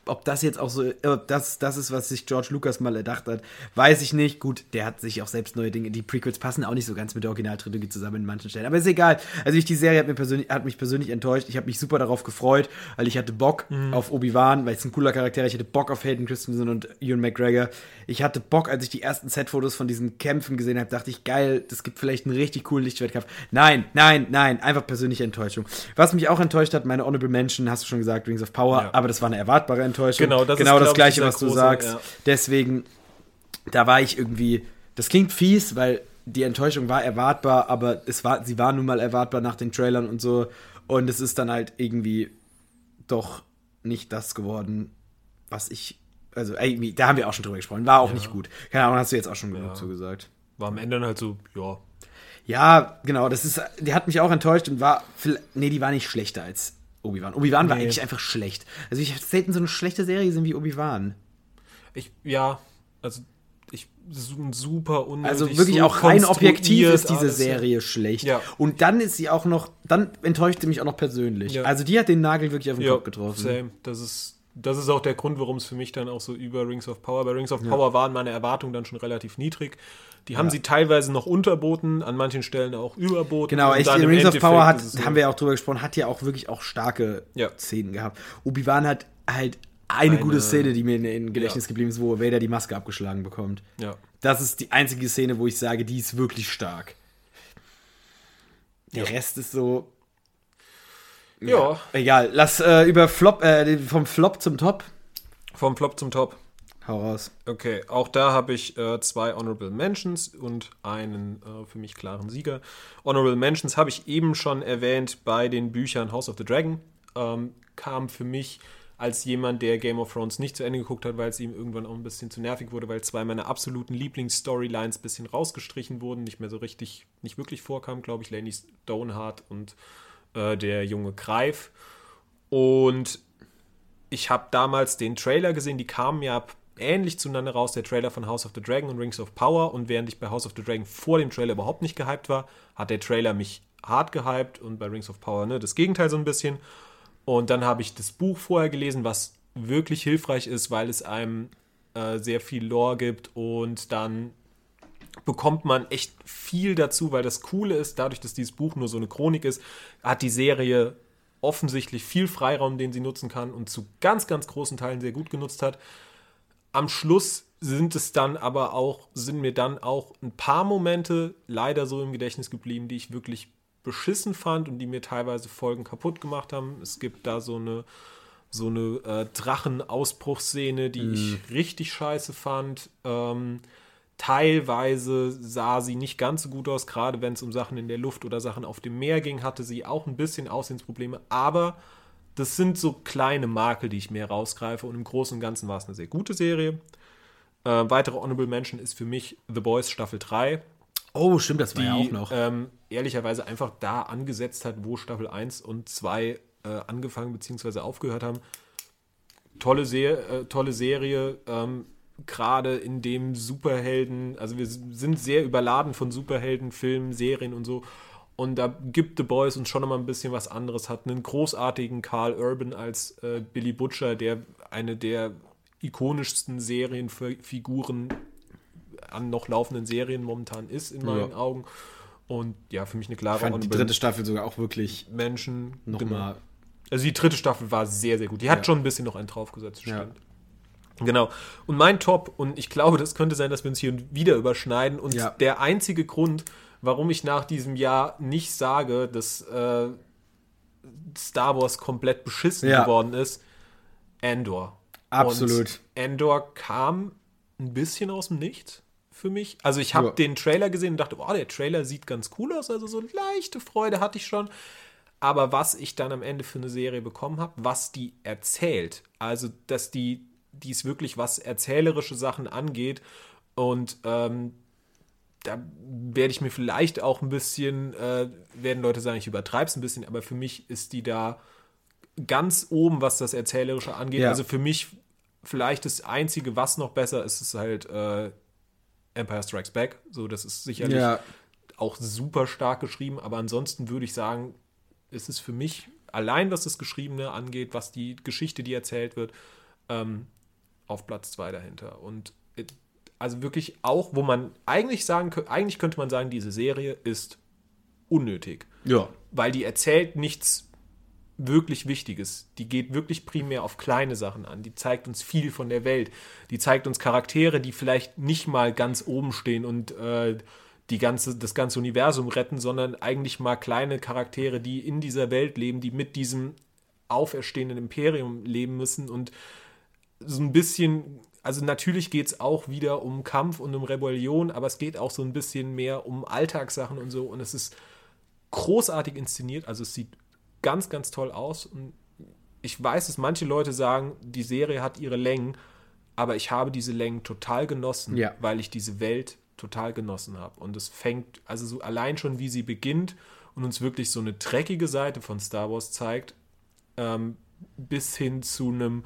Ob das jetzt auch so, ob das, das ist, was sich George Lucas mal erdacht hat, weiß ich nicht. Gut, der hat sich auch selbst neue Dinge. Die Prequels passen auch nicht so ganz mit der Originaltrilogie zusammen in manchen Stellen. Aber ist egal. Also ich, die Serie hat, mir persönlich, hat mich persönlich enttäuscht. Ich habe mich super darauf gefreut, weil ich hatte Bock auf Obi-Wan, weil es ein cooler Charakter ist. Ich hatte Bock auf Hayden Christensen und Ewan McGregor. Ich hatte Bock, als ich die ersten Set-Fotos von diesen Kämpfen gesehen habe, dachte ich, geil, das gibt vielleicht einen richtig coolen Lichtschwertkampf. Nein, nein, nein, einfach persönliche Enttäuschung. Was mich auch enttäuscht hat, meine Honorable Mention, hast du schon gesagt, Rings of Power, Ja. aber das war eine erwartbare Enttäuschung. Genau, das ist, genau das glaub ich, gleiche, was du große, sagst. ja. Deswegen, da war ich irgendwie, das klingt fies, weil die Enttäuschung war erwartbar, aber es war, sie war nun mal erwartbar nach den Trailern und so. Und es ist dann halt irgendwie doch nicht das geworden, was ich. Also, irgendwie, da haben wir auch schon drüber gesprochen. War auch nicht gut. Keine Ahnung, hast du jetzt auch schon genug Ja. zugesagt. War am Ende dann halt so, ja. Ja, genau, das ist, die hat mich auch enttäuscht und war, nee, die war nicht schlechter als Obi-Wan. Obi-Wan war Nee. eigentlich einfach schlecht. Also ich habe selten so eine schlechte Serie gesehen wie Obi-Wan. Ich, ja, also ich super unnötig. Also wirklich so auch rein objektiv ist diese alles. Serie schlecht. Ja. Und dann ist sie auch noch, dann enttäuscht sie mich auch noch persönlich. Ja. Also die hat den Nagel wirklich auf den Ja, Kopf getroffen. same. Das ist, das ist auch der Grund, warum es für mich dann auch so über Rings of Power. Bei Rings of Power waren meine Erwartungen dann schon relativ niedrig. Die haben sie teilweise noch unterboten, an manchen Stellen auch überboten. Genau, echt, Rings of Endeffekt Power hat, haben wir ja auch drüber gesprochen, hat ja auch wirklich auch starke Ja. Szenen gehabt. Obi-Wan hat halt eine, Eine- gute Szene, die mir in, in Gedächtnis Ja. geblieben ist, wo Vader die Maske abgeschlagen bekommt. Ja. Das ist die einzige Szene, wo ich sage, die ist wirklich stark. Der Ja. Rest ist so. Ja. Egal, lass äh, über Flop, äh, vom Flop zum Top. Vom Flop zum Top. Hau raus. Okay, auch da habe ich äh, zwei Honorable Mentions und einen äh, für mich klaren Sieger. Honorable Mentions habe ich eben schon erwähnt bei den Büchern House of the Dragon. Ähm, kam für mich als jemand, der Game of Thrones nicht zu Ende geguckt hat, weil es ihm irgendwann auch ein bisschen zu nervig wurde, weil zwei meiner absoluten Lieblings-Storylines ein bisschen rausgestrichen wurden, nicht mehr so richtig, nicht wirklich vorkamen, glaube ich, Laney Stoneheart und äh, der junge Greif. Und ich habe damals den Trailer gesehen, die kamen ja ähnlich zueinander raus, der Trailer von House of the Dragon und Rings of Power. Und während ich bei House of the Dragon vor dem Trailer überhaupt nicht gehypt war, hat der Trailer mich hart gehypt und bei Rings of Power ne, das Gegenteil so ein bisschen. Und dann habe ich das Buch vorher gelesen, was wirklich hilfreich ist, weil es einem äh, sehr viel Lore gibt und dann bekommt man echt viel dazu, weil das Coole ist, dadurch, dass dieses Buch nur so eine Chronik ist, hat die Serie offensichtlich viel Freiraum, den sie nutzen kann und zu ganz, ganz großen Teilen sehr gut genutzt hat. Am Schluss sind es dann aber auch, sind mir dann auch ein paar Momente leider so im Gedächtnis geblieben, die ich wirklich beschissen fand und die mir teilweise Folgen kaputt gemacht haben. Es gibt da so eine, so eine äh, Drachenausbruchsszene, die ich richtig scheiße fand. Ähm, teilweise sah sie nicht ganz so gut aus, gerade wenn es um Sachen in der Luft oder Sachen auf dem Meer ging, hatte sie auch ein bisschen Aussehensprobleme, aber das sind so kleine Makel, die ich mehr rausgreife und im Großen und Ganzen war es eine sehr gute Serie. Äh, weitere Honorable Mention ist für mich The Boys Staffel 3 Oh, stimmt, das war die ja auch noch. Ähm, ehrlicherweise einfach da angesetzt hat, wo Staffel 1 und 2 äh, angefangen bzw. aufgehört haben. Tolle, Se äh, tolle Serie, ähm, gerade in dem Superhelden, also wir sind sehr überladen von Superhelden, Filmen, Serien und so. Und da gibt The Boys uns schon mal ein bisschen was anderes. Hat einen großartigen Carl Urban als äh, Billy Butcher, der eine der ikonischsten Serienfiguren an noch laufenden Serien momentan ist, in meinen Ja. Augen. Und ja, für mich eine klare Ich fand die dritte Staffel sogar auch wirklich Menschen. genau. nochmal. Also die dritte Staffel war sehr, sehr gut. Die hat Ja. schon ein bisschen noch einen draufgesetzt. Ja. Genau. Und mein Top, und ich glaube, das könnte sein, dass wir uns hier wieder überschneiden. Und Ja. der einzige Grund, warum ich nach diesem Jahr nicht sage, dass äh, Star Wars komplett beschissen Ja. geworden ist, Andor. Absolut. Und Andor kam ein bisschen aus dem Nichts für mich. Also ich habe Ja. den Trailer gesehen und dachte, oh, der Trailer sieht ganz cool aus. Also so leichte Freude hatte ich schon. Aber was ich dann am Ende für eine Serie bekommen habe, was die erzählt, also dass die, die ist wirklich was erzählerische Sachen angeht und ähm, da werde ich mir vielleicht auch ein bisschen, äh, werden Leute sagen, ich übertreibe es ein bisschen, aber für mich ist die da ganz oben, was das Erzählerische angeht. Ja. Also für mich vielleicht das Einzige, was noch besser ist, ist halt äh, Empire Strikes Back. So, das ist sicherlich Ja, auch super stark geschrieben, aber ansonsten würde ich sagen, ist es für mich allein, was das Geschriebene angeht, was die Geschichte, die erzählt wird, ähm, auf Platz zwei dahinter. Und also wirklich auch, wo man eigentlich sagen könnte, eigentlich könnte man sagen, diese Serie ist unnötig, ja. weil die erzählt nichts wirklich Wichtiges. Die geht wirklich primär auf kleine Sachen an. Die zeigt uns viel von der Welt. Die zeigt uns Charaktere, die vielleicht nicht mal ganz oben stehen und äh, die ganze, das ganze Universum retten, sondern eigentlich mal kleine Charaktere, die in dieser Welt leben, die mit diesem auferstehenden Imperium leben müssen und so ein bisschen, also natürlich geht es auch wieder um Kampf und um Rebellion, aber es geht auch so ein bisschen mehr um Alltagssachen und so und es ist großartig inszeniert, also es sieht ganz, ganz toll aus und ich weiß, dass manche Leute sagen, die Serie hat ihre Längen, aber ich habe diese Längen total genossen, Ja. weil ich diese Welt total genossen habe. Und es fängt, also so allein schon, wie sie beginnt und uns wirklich so eine dreckige Seite von Star Wars zeigt, ähm, bis hin zu einem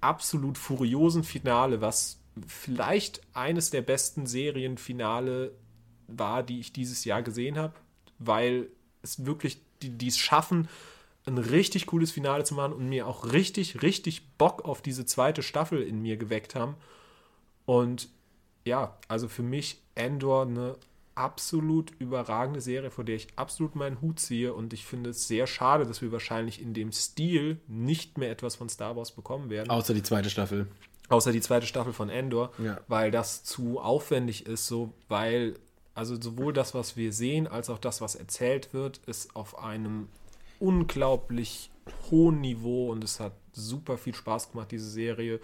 absolut furiosen Finale, was vielleicht eines der besten Serienfinale war, die ich dieses Jahr gesehen habe, weil es wirklich, die, die es schaffen, ein richtig cooles Finale zu machen und mir auch richtig, richtig Bock auf diese zweite Staffel in mir geweckt haben. Und ja, also für mich Endor eine absolut überragende Serie, vor der ich absolut meinen Hut ziehe. Und ich finde es sehr schade, dass wir wahrscheinlich in dem Stil nicht mehr etwas von Star Wars bekommen werden. Außer die zweite Staffel. Außer die zweite Staffel von Endor, Ja. weil das zu aufwendig ist, so weil also sowohl das, was wir sehen, als auch das, was erzählt wird, ist auf einem unglaublich hohen Niveau und es hat super viel Spaß gemacht, diese Serie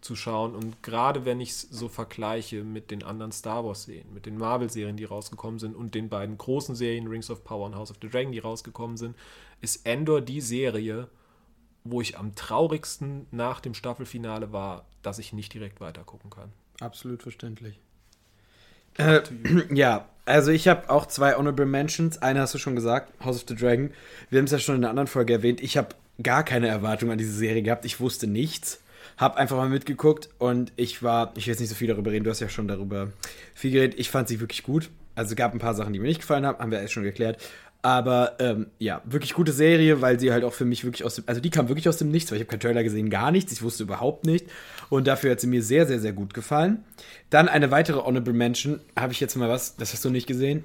zu schauen. Und gerade wenn ich es so vergleiche mit den anderen Star Wars-Serien, mit den Marvel-Serien, die rausgekommen sind und den beiden großen Serien Rings of Power und House of the Dragon, die rausgekommen sind, ist Endor die Serie, wo ich am traurigsten nach dem Staffelfinale war, dass ich nicht direkt weitergucken kann. Absolut verständlich. Äh, ja, also ich habe auch zwei Honorable Mentions. Eine hast du schon gesagt, House of the Dragon. Wir haben es ja schon in einer anderen Folge erwähnt. Ich habe gar keine Erwartung an diese Serie gehabt. Ich wusste nichts. Hab einfach mal mitgeguckt und ich war, ich will jetzt nicht so viel darüber reden, du hast ja schon darüber viel geredet. Ich fand sie wirklich gut. Also gab ein paar Sachen, die mir nicht gefallen haben, haben wir erst schon geklärt. Aber ähm, ja, wirklich gute Serie, weil sie halt auch für mich wirklich aus dem, also die kam wirklich aus dem Nichts, weil ich habe keinen Trailer gesehen, gar nichts, ich wusste überhaupt nicht. Und dafür hat sie mir sehr, sehr, sehr gut gefallen. Dann eine weitere Honorable Mention, habe ich jetzt mal was, das hast du nicht gesehen.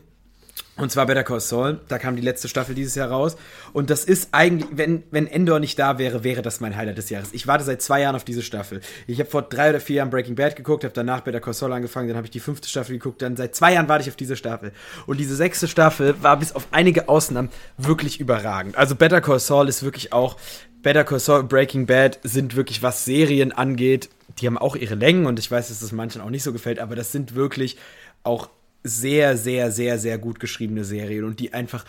Und zwar Better Call Saul, da kam die letzte Staffel dieses Jahr raus. Und das ist eigentlich, wenn, wenn Endor nicht da wäre, wäre das mein Highlight des Jahres. Ich warte seit zwei Jahren auf diese Staffel. Ich habe vor drei oder vier Jahren Breaking Bad geguckt, habe danach Better Call Saul angefangen, dann habe ich die fünfte Staffel geguckt, dann seit zwei Jahren warte ich auf diese Staffel. Und diese sechste Staffel war bis auf einige Ausnahmen wirklich überragend. Also Better Call Saul ist wirklich auch, Better Call Saul und Breaking Bad sind wirklich, was Serien angeht, die haben auch ihre Längen und ich weiß, dass das manchen auch nicht so gefällt, aber das sind wirklich auch sehr, sehr, sehr, sehr gut geschriebene Serien und die einfach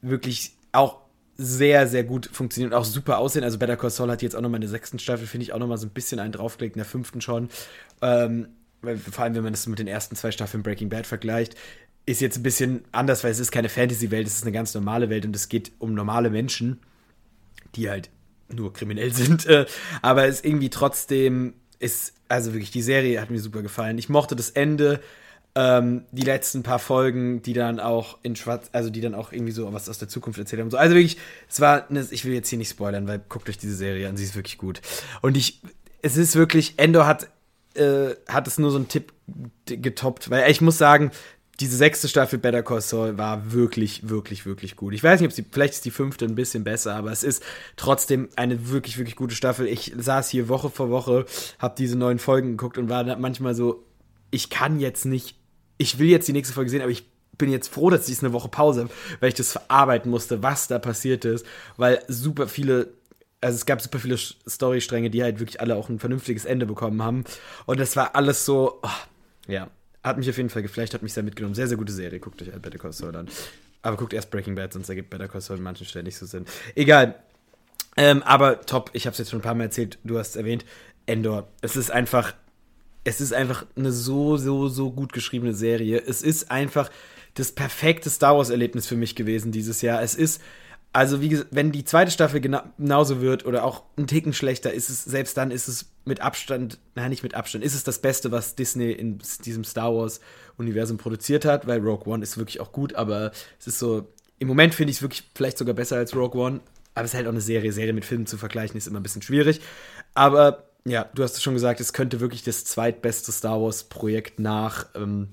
wirklich auch sehr, sehr gut funktionieren und auch super aussehen. Also Better Call Saul hat jetzt auch nochmal in der sechsten Staffel, finde ich, auch nochmal so ein bisschen einen draufgelegt, in der fünften schon. Ähm, vor allem, wenn man das mit den ersten zwei Staffeln Breaking Bad vergleicht, ist jetzt ein bisschen anders, weil es ist keine Fantasy-Welt, es ist eine ganz normale Welt und es geht um normale Menschen, die halt nur kriminell sind. Äh, aber es irgendwie trotzdem, ist, also wirklich, die Serie hat mir super gefallen. Ich mochte das Ende, ähm, die letzten paar Folgen, die dann auch in Schwarz, also die dann auch irgendwie so was aus der Zukunft erzählt haben. So, also wirklich, es war, eine, ich will jetzt hier nicht spoilern, weil guckt euch diese Serie an, sie ist wirklich gut. Und ich, es ist wirklich, Endor hat, äh, hat es nur so einen Tipp getoppt, weil ich muss sagen, diese sechste Staffel Better Call Saul war wirklich, wirklich, wirklich gut. Ich weiß nicht, ob sie, vielleicht ist die fünfte ein bisschen besser, aber es ist trotzdem eine wirklich, wirklich gute Staffel. Ich saß hier Woche vor Woche, habe diese neuen Folgen geguckt und war manchmal so, ich kann jetzt nicht, ich will jetzt die nächste Folge sehen, aber ich bin jetzt froh, dass ich eine Woche Pause habe, weil ich das verarbeiten musste, was da passiert ist, weil super viele also es gab super viele Storystränge, die halt wirklich alle auch ein vernünftiges Ende bekommen haben. Und das war alles so, oh, ja, hat mich auf jeden Fall geflasht, hat mich sehr mitgenommen. Sehr, sehr gute Serie. Guckt euch halt Better Call Saul an. Aber guckt erst Breaking Bad, sonst ergibt Better Call Saul an manchen Stellen nicht so Sinn. Egal. Ähm, aber top, ich habe es jetzt schon ein paar Mal erzählt, du hast erwähnt, Endor. Es ist einfach, es ist einfach eine so, so, so gut geschriebene Serie. Es ist einfach das perfekte Star Wars-Erlebnis für mich gewesen dieses Jahr. Es ist, also wie gesagt, wenn die zweite Staffel gena genauso wird oder auch ein Ticken schlechter, ist es, selbst dann ist es mit Abstand, nein, nicht mit Abstand, ist es das Beste, was Disney in diesem Star Wars-Universum produziert hat, weil Rogue One ist wirklich auch gut, aber es ist so, im Moment finde ich es wirklich vielleicht sogar besser als Rogue One, aber es ist halt auch eine Serie, Serie mit Filmen zu vergleichen, ist immer ein bisschen schwierig. Aber ja, du hast es schon gesagt, es könnte wirklich das zweitbeste Star Wars-Projekt nach ähm,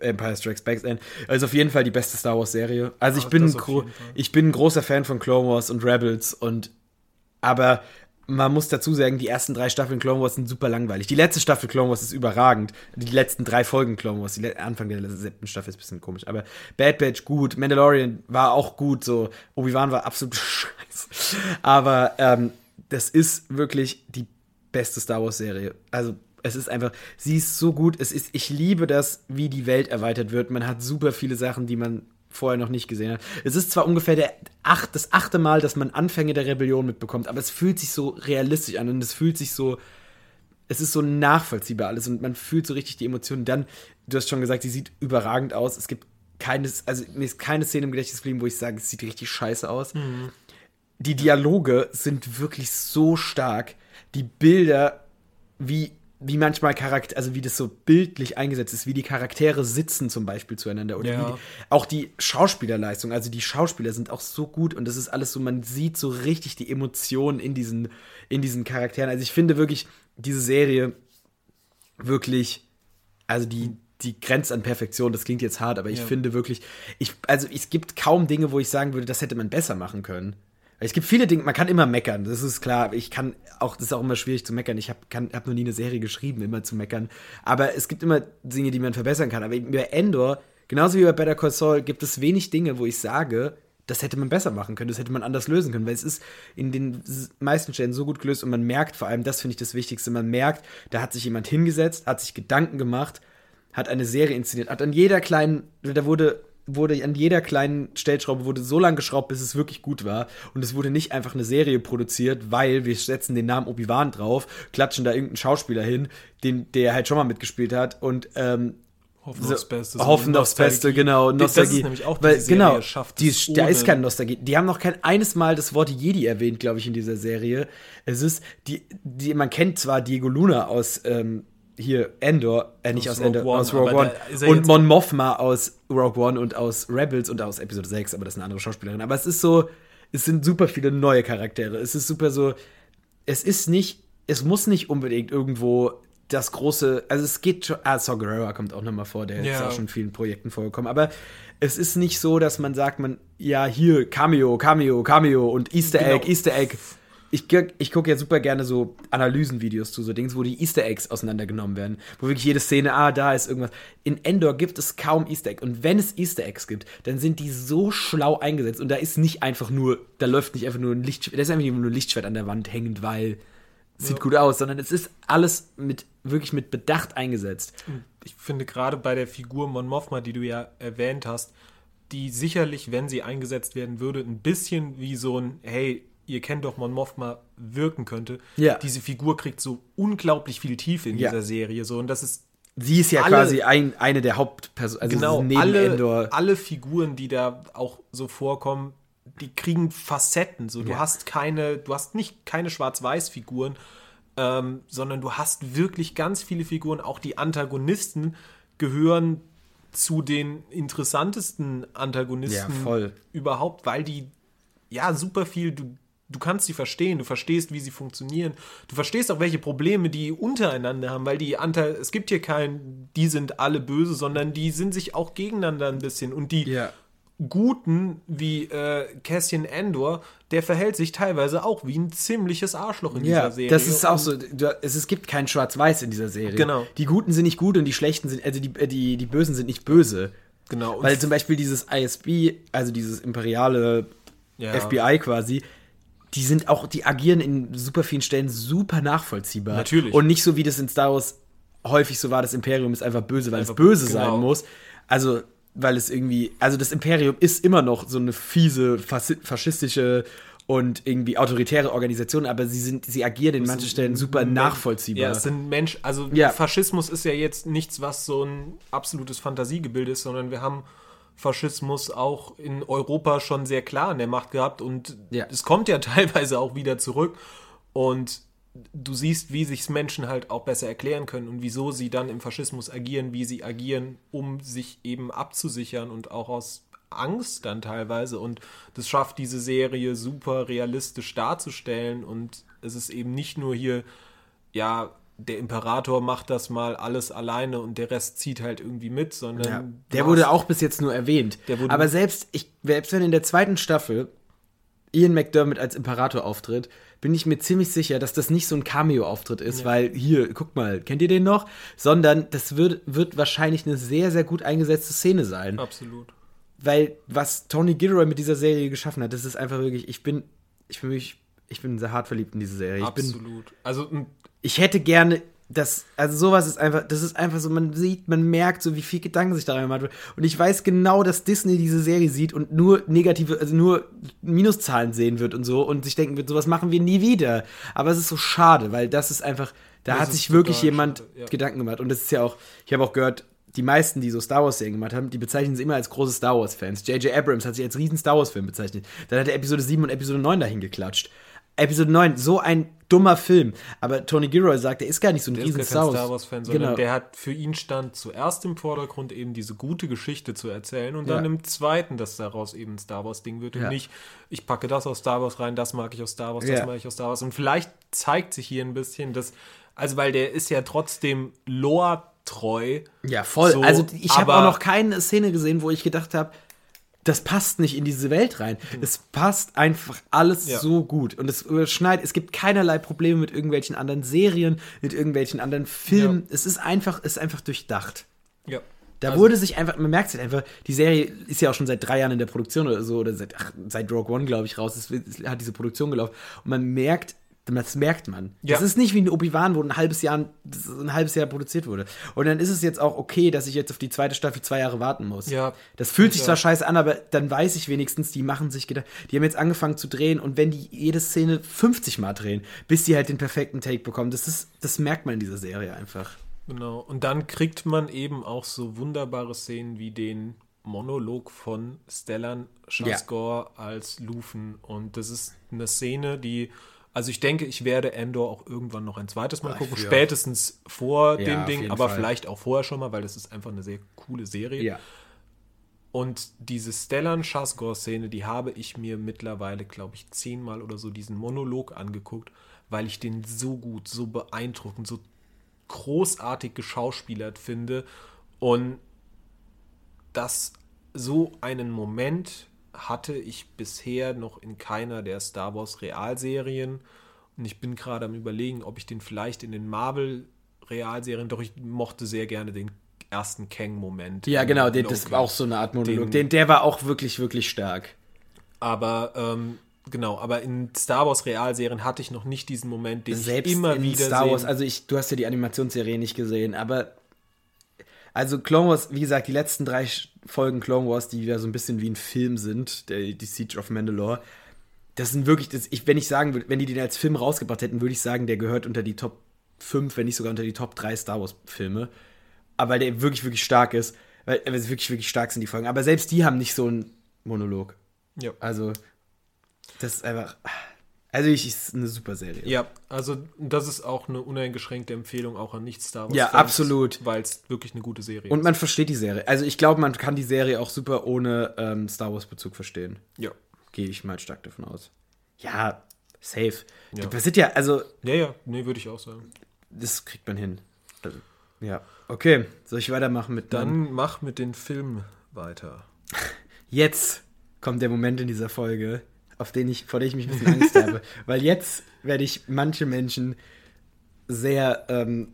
Empire Strikes Back sein. Also auf jeden Fall die beste Star Wars Serie. Also ich Ja, bin, ich bin ein großer Fan von Clone Wars und Rebels und aber man muss dazu sagen, die ersten drei Staffeln Clone Wars sind super langweilig. Die letzte Staffel Clone Wars ist überragend. Die letzten drei Folgen Clone Wars, die Anfang der siebten Staffel ist ein bisschen komisch. Aber Bad Batch gut, Mandalorian war auch gut, so Obi-Wan war absolut scheiße. Aber ähm, das ist wirklich die beste Star Wars Serie. Also es ist einfach, sie ist so gut. Es ist, ich liebe das, wie die Welt erweitert wird. Man hat super viele Sachen, die man vorher noch nicht gesehen hat. Es ist zwar ungefähr der acht, das achte Mal, dass man Anfänge der Rebellion mitbekommt, aber es fühlt sich so realistisch an und es fühlt sich so, es ist so nachvollziehbar alles und man fühlt so richtig die Emotionen. Dann, du hast schon gesagt, sie sieht überragend aus. Es gibt keines, also mir ist keine Szene im Gedächtnis geblieben, wo ich sage, es sieht richtig scheiße aus. Die Dialoge sind wirklich so stark. Die Bilder, wie, wie manchmal Charakter, also wie das so bildlich eingesetzt ist, wie die Charaktere sitzen zum Beispiel zueinander. Oder Ja. wie die, auch die Schauspielerleistung, also die Schauspieler sind auch so gut und das ist alles so, man sieht so richtig die Emotionen in diesen, in diesen Charakteren. Also ich finde wirklich, diese Serie wirklich, also die, die grenzt an Perfektion, das klingt jetzt hart, aber ich Ja. finde wirklich, ich, also es gibt kaum Dinge, wo ich sagen würde, das hätte man besser machen können. Es gibt viele Dinge, man kann immer meckern, das ist klar. Ich kann auch, das ist auch immer schwierig zu meckern. Ich habe hab noch nie eine Serie geschrieben, immer zu meckern. Aber es gibt immer Dinge, die man verbessern kann. Aber bei Endor, genauso wie bei Better Call Saul, gibt es wenig Dinge, wo ich sage, das hätte man besser machen können, das hätte man anders lösen können, weil es ist in den meisten Stellen so gut gelöst und man merkt vor allem, das finde ich das Wichtigste, man merkt, da hat sich jemand hingesetzt, hat sich Gedanken gemacht, hat eine Serie inszeniert, hat an jeder kleinen, da wurde, wurde an jeder kleinen Stellschraube wurde so lange geschraubt, bis es wirklich gut war. Und es wurde nicht einfach eine Serie produziert, weil wir setzen den Namen Obi-Wan drauf, klatschen da irgendeinen Schauspieler hin, den, der halt schon mal mitgespielt hat und ähm, Hoffen so, aufs Beste. Hoffen aufs. Beste, genau. Das Nostalgie. ist nämlich auch Weil, Serie genau, schafft die, es da ist keine Nostalgie. Die haben noch kein eines Mal das Wort Jedi erwähnt, glaube ich, in dieser Serie. Es ist, die, die, man kennt zwar Diego Luna aus ähm, hier Endor, äh, nicht Aus aus, Endor, One, aus Rogue One. ist Und Mon Mothma aus Rogue One und aus Rebels und aus Episode 6, aber das ist eine andere Schauspielerin. Aber es ist so, es sind super viele neue Charaktere. Es ist super so, es ist nicht, es muss nicht unbedingt irgendwo das große, also es geht schon, ah, Saw Gerrera kommt auch nochmal vor, der ist Ja. auch schon in vielen Projekten vorgekommen, aber es ist nicht so, dass man sagt, man, ja, hier, Cameo, Cameo, Cameo und Easter Genau. Egg, Easter Egg. Ich, ich gucke ja super gerne so Analysenvideos zu so Dings, wo die Easter Eggs auseinandergenommen werden. Wo wirklich jede Szene, ah, da ist irgendwas. In Endor gibt es kaum Easter Egg. Und wenn es Easter Eggs gibt, dann sind die so schlau eingesetzt. Und da ist nicht einfach nur, da läuft nicht einfach nur ein Lichtschwert, da ist einfach nur ein Lichtschwert an der Wand hängend, weil es sieht Ja. gut aus, sondern es ist alles mit, wirklich mit Bedacht eingesetzt. ich finde gerade bei der Figur Mon Mothma, die du ja erwähnt hast, die sicherlich, wenn sie eingesetzt werden würde, ein bisschen wie so ein, hey, ihr kennt doch Mon Mothma, wirken könnte. Ja. Diese Figur kriegt so unglaublich viel Tiefe in Ja. dieser Serie. So, und das ist Sie ist ja Alle- quasi ein, eine der Hauptpersonen, also genau neben alle, Endor. alle Figuren, die da auch so vorkommen, die kriegen Facetten. So, du Ja. hast keine, du hast nicht keine Schwarz-Weiß-Figuren, ähm, sondern du hast wirklich ganz viele Figuren. Auch die Antagonisten gehören zu den interessantesten Antagonisten Ja, überhaupt, weil die ja super viel, du, du kannst sie verstehen, du verstehst, wie sie funktionieren, du verstehst auch, welche Probleme die untereinander haben, weil die Anta es gibt hier kein, die sind alle böse, sondern die sind sich auch gegeneinander ein bisschen und die Ja. Guten wie äh, Cassian Andor, der verhält sich teilweise auch wie ein ziemliches Arschloch in Ja, dieser Serie. das ist auch so. Du, es, es gibt kein Schwarz-Weiß in dieser Serie. Genau. Die Guten sind nicht gut und die Schlechten sind, also die, äh, die, die Bösen sind nicht böse. Genau. Weil zum Beispiel dieses ISB, also dieses imperiale Ja. FBI quasi, die sind auch, die agieren in super vielen Stellen super nachvollziehbar. Natürlich. Und nicht so, wie das in Star Wars häufig so war, das Imperium ist einfach böse, weil Einfach es böse genau. sein muss. Also, weil es irgendwie, also das Imperium ist immer noch so eine fiese, faschistische und irgendwie autoritäre Organisation, aber sie sind, sie agieren in manchen Stellen super nachvollziehbar. Ja, es sind Mensch, also Ja. Faschismus ist ja jetzt nichts, was so ein absolutes Fantasiegebilde ist, sondern wir haben Faschismus auch in Europa schon sehr klar in der Macht gehabt und Ja. es kommt ja teilweise auch wieder zurück. Und du siehst, wie sich Menschen halt auch besser erklären können und wieso sie dann im Faschismus agieren, wie sie agieren, um sich eben abzusichern und auch aus Angst dann teilweise. Und das schafft diese Serie super realistisch darzustellen. Und es ist eben nicht nur hier ja, der Imperator macht das mal alles alleine und der Rest zieht halt irgendwie mit, sondern Ja, der wurde auch bis jetzt nur erwähnt. Der wurde- Aber selbst, ich, selbst wenn in der zweiten Staffel Ian McDermott als Imperator auftritt, bin ich mir ziemlich sicher, dass das nicht so ein Cameo-Auftritt ist, weil hier, guck mal, kennt ihr den noch? Sondern das wird, wird wahrscheinlich eine sehr, sehr gut eingesetzte Szene sein. absolut. Weil was Tony Gilroy mit dieser Serie geschaffen hat, das ist einfach wirklich, ich bin, ich bin wirklich, ich bin sehr hart verliebt in diese Serie. Ich bin, Absolut. Also ich hätte gerne das, also sowas ist einfach, das ist einfach so, man sieht, man merkt so, wie viel Gedanken sich da rein macht. Und ich weiß genau, dass Disney diese Serie sieht und nur negative, also nur Minuszahlen sehen wird und so und sich denken wird, sowas machen wir nie wieder. Aber es ist so schade, weil das ist einfach, da Das hat sich wirklich jemand schade, ja. Gedanken gemacht. Und das ist ja auch, ich habe auch gehört, die meisten, die so Star Wars-Serien gemacht haben, die bezeichnen sie immer als große Star Wars-Fans. J.J. Abrams hat sich als riesen Star Wars-Film bezeichnet. Dann hat er Episode 7 und Episode 9 dahin geklatscht. Episode 9, so ein dummer Film. Aber Tony Gilroy sagt, er ist gar nicht so ein Der riesen ist gar kein Star Star Wars. Wars-Fan, sondern Genau. der hat für ihn stand zuerst im Vordergrund eben diese gute Geschichte zu erzählen und dann Ja. im zweiten, dass daraus eben ein Star Wars-Ding wird und Ja. nicht, ich packe das aus Star Wars rein, das mag ich aus Star Wars, das Ja. mag ich aus Star Wars. Und vielleicht zeigt sich hier ein bisschen, dass, also weil der ist ja trotzdem lore-treu. Ja, voll. So, also ich habe auch noch keine Szene gesehen, wo ich gedacht habe, das passt nicht in diese Welt rein. Es passt einfach alles Mhm. Ja. so gut. Und es überschneidet, es gibt keinerlei Probleme mit irgendwelchen anderen Serien, mit irgendwelchen anderen Filmen. Es ist einfach, ist einfach durchdacht. Ja. Da Also- wurde sich einfach, man merkt es halt einfach, die Serie ist ja auch schon seit drei Jahren in der Produktion oder so, oder seit, ach, seit Rogue One, glaube ich, raus, wird- es hat diese Produktion gelaufen. Und man merkt, das merkt man. Ja. Das ist nicht wie ein Obi-Wan, wo ein halbes Jahr, ein halbes Jahr produziert wurde. Und dann ist es jetzt auch okay, dass ich jetzt auf die zweite Staffel zwei Jahre warten muss. Ja. Das fühlt sich Ja. zwar scheiße an, aber dann weiß ich wenigstens, die machen sich gedacht, die haben jetzt angefangen zu drehen und wenn die jede Szene 50 Mal drehen, bis die halt den perfekten Take bekommen, das ist, das merkt man in dieser Serie einfach. Genau. Und dann kriegt man eben auch so wunderbare Szenen wie den Monolog von Stellan Skarsgård als Lufen. Und das ist eine Szene, die, also ich denke, ich werde Endor auch irgendwann noch ein zweites Mal gucken, spätestens vor Ja, dem Ding, aber Fall. vielleicht auch vorher schon mal, weil das ist einfach eine sehr coole Serie. Ja. Und diese Stellan Skarsgård-Szene, die habe ich mir mittlerweile, glaube ich, zehnmal oder so diesen Monolog angeguckt, weil ich den so gut, so beeindruckend, so großartig geschauspielert finde. Und das so einen Moment hatte ich bisher noch in keiner der Star Wars Realserien. Und ich bin gerade am überlegen, ob ich den vielleicht in den Marvel Realserien, doch ich mochte sehr gerne den ersten Kang-Moment. Ja, genau, den, das war auch so eine Art Monolog. Den- Den, der war auch wirklich, wirklich stark. Aber ähm, genau, aber in Star Wars Realserien hatte ich noch nicht diesen Moment, den Selbst ich immer in wieder Star Wars, sehen- also ich, du hast ja die Animationsserie nicht gesehen, aber also Clone Wars, wie gesagt, die letzten drei Folgen Clone Wars, die wieder so ein bisschen wie ein Film sind, der, die Siege of Mandalore, das sind wirklich, das, ich, wenn ich sagen würde, wenn die den als Film rausgebracht hätten, würde ich sagen, der gehört unter die Top 5, wenn nicht sogar unter die Top 3 Star Wars Filme. Aber weil der wirklich, wirklich stark ist, weil weil es wirklich, wirklich stark sind, die Folgen. Aber selbst die haben nicht so einen Monolog. ja. Also, das ist einfach. Also, ich ist eine super Serie. Ja, also das ist auch eine uneingeschränkte Empfehlung auch an Nicht-Star Wars. Ja, absolut. Weil es wirklich eine gute Serie Und ist. man versteht die Serie. Also, ich glaube, man kann die Serie auch super ohne ähm, Star Wars-Bezug verstehen. Ja. Gehe ich mal stark davon aus. Ja, safe. Ja. Das sind ja, also, Ja, ja, nee, würde ich auch sagen. das kriegt man hin. Also, ja. Okay, soll ich weitermachen mit dann? Dann mach mit den Filmen weiter. Jetzt kommt der Moment in dieser Folge, auf den ich, vor dem ich mich ein bisschen Angst habe. Weil jetzt werde ich manche Menschen sehr ähm,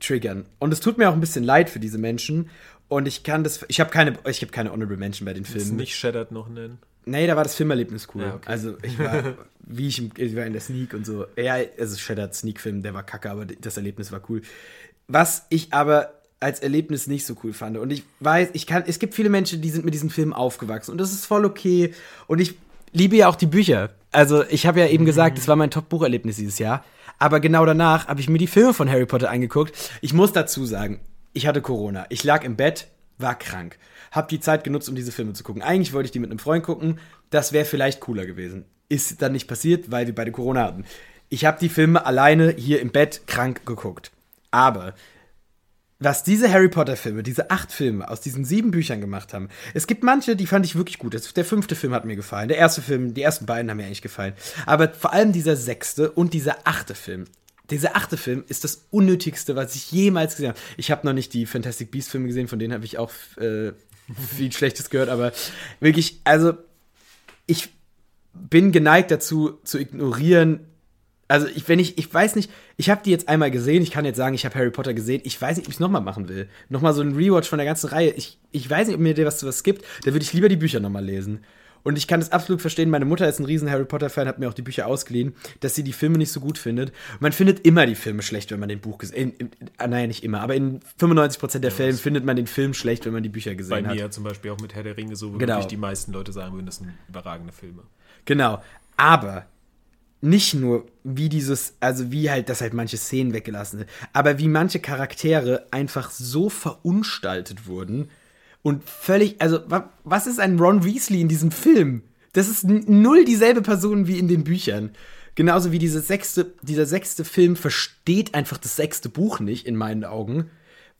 triggern. Und es tut mir auch ein bisschen leid für diese Menschen. Und ich kann das, ich habe keine, ich habe keine Honorable Menschen bei den Willst Filmen. nicht Shattered noch nennen? Nee, da war das Filmerlebnis cool. Ja, okay. Also ich war, wie ich, im, ich war in der Sneak und so. Ja, also Shattered Sneak-Film, der war kacke, aber das Erlebnis war cool. Was ich aber als Erlebnis nicht so cool fand. Und ich weiß, ich kann, es gibt viele Menschen, die sind mit diesem Film aufgewachsen und das ist voll okay. Und ich liebe ja auch die Bücher. Also ich habe ja eben gesagt, das war mein Top-Bucherlebnis dieses Jahr. Aber genau danach habe ich mir die Filme von Harry Potter angeguckt. Ich muss dazu sagen, ich hatte Corona. Ich lag im Bett, war krank. Hab die Zeit genutzt, um diese Filme zu gucken. Eigentlich wollte ich die mit einem Freund gucken. Das wäre vielleicht cooler gewesen. Ist dann nicht passiert, weil wir beide Corona hatten. Ich habe die Filme alleine hier im Bett krank geguckt. Aber was diese Harry Potter Filme, diese acht Filme aus diesen sieben Büchern gemacht haben. Es gibt manche, die fand ich wirklich gut. Der fünfte Film hat mir gefallen. Der erste Film, die ersten beiden haben mir eigentlich gefallen. Aber vor allem dieser sechste und dieser achte Film. Dieser achte Film ist das unnötigste, was ich jemals gesehen habe. Ich habe noch nicht die Fantastic Beasts Filme gesehen, von denen habe ich auch äh, viel Schlechtes gehört, aber wirklich, also ich bin geneigt dazu zu ignorieren. Also ich, wenn ich, ich weiß nicht, ich habe die jetzt einmal gesehen, ich kann jetzt sagen, ich habe Harry Potter gesehen, ich weiß nicht, ob ich es nochmal machen will. Nochmal so ein Rewatch von der ganzen Reihe. Ich, ich weiß nicht, ob mir dir was, was gibt, da würde ich lieber die Bücher nochmal lesen. Und ich kann das absolut verstehen, meine Mutter ist ein riesen Harry Potter-Fan, hat mir auch die Bücher ausgeliehen, dass sie die Filme nicht so gut findet. Man findet immer die Filme schlecht, wenn man den Buch gesehen hat. Naja, nicht immer, aber in 95% der Fällen findet man den Film schlecht, wenn man die Bücher Bei gesehen hat. mir zum Beispiel auch mit Herr der Ringe, so wo Genau. wirklich die meisten Leute sagen würden, das sind überragende Filme. Genau. Aber nicht nur wie dieses, also wie halt, dass halt manche Szenen weggelassen sind, aber wie manche Charaktere einfach so verunstaltet wurden und völlig, also wa- was ist ein Ron Weasley in diesem Film? Das ist null dieselbe Person wie in den Büchern. Genauso wie diese sechste, dieser sechste Film versteht einfach das sechste Buch nicht, in meinen Augen.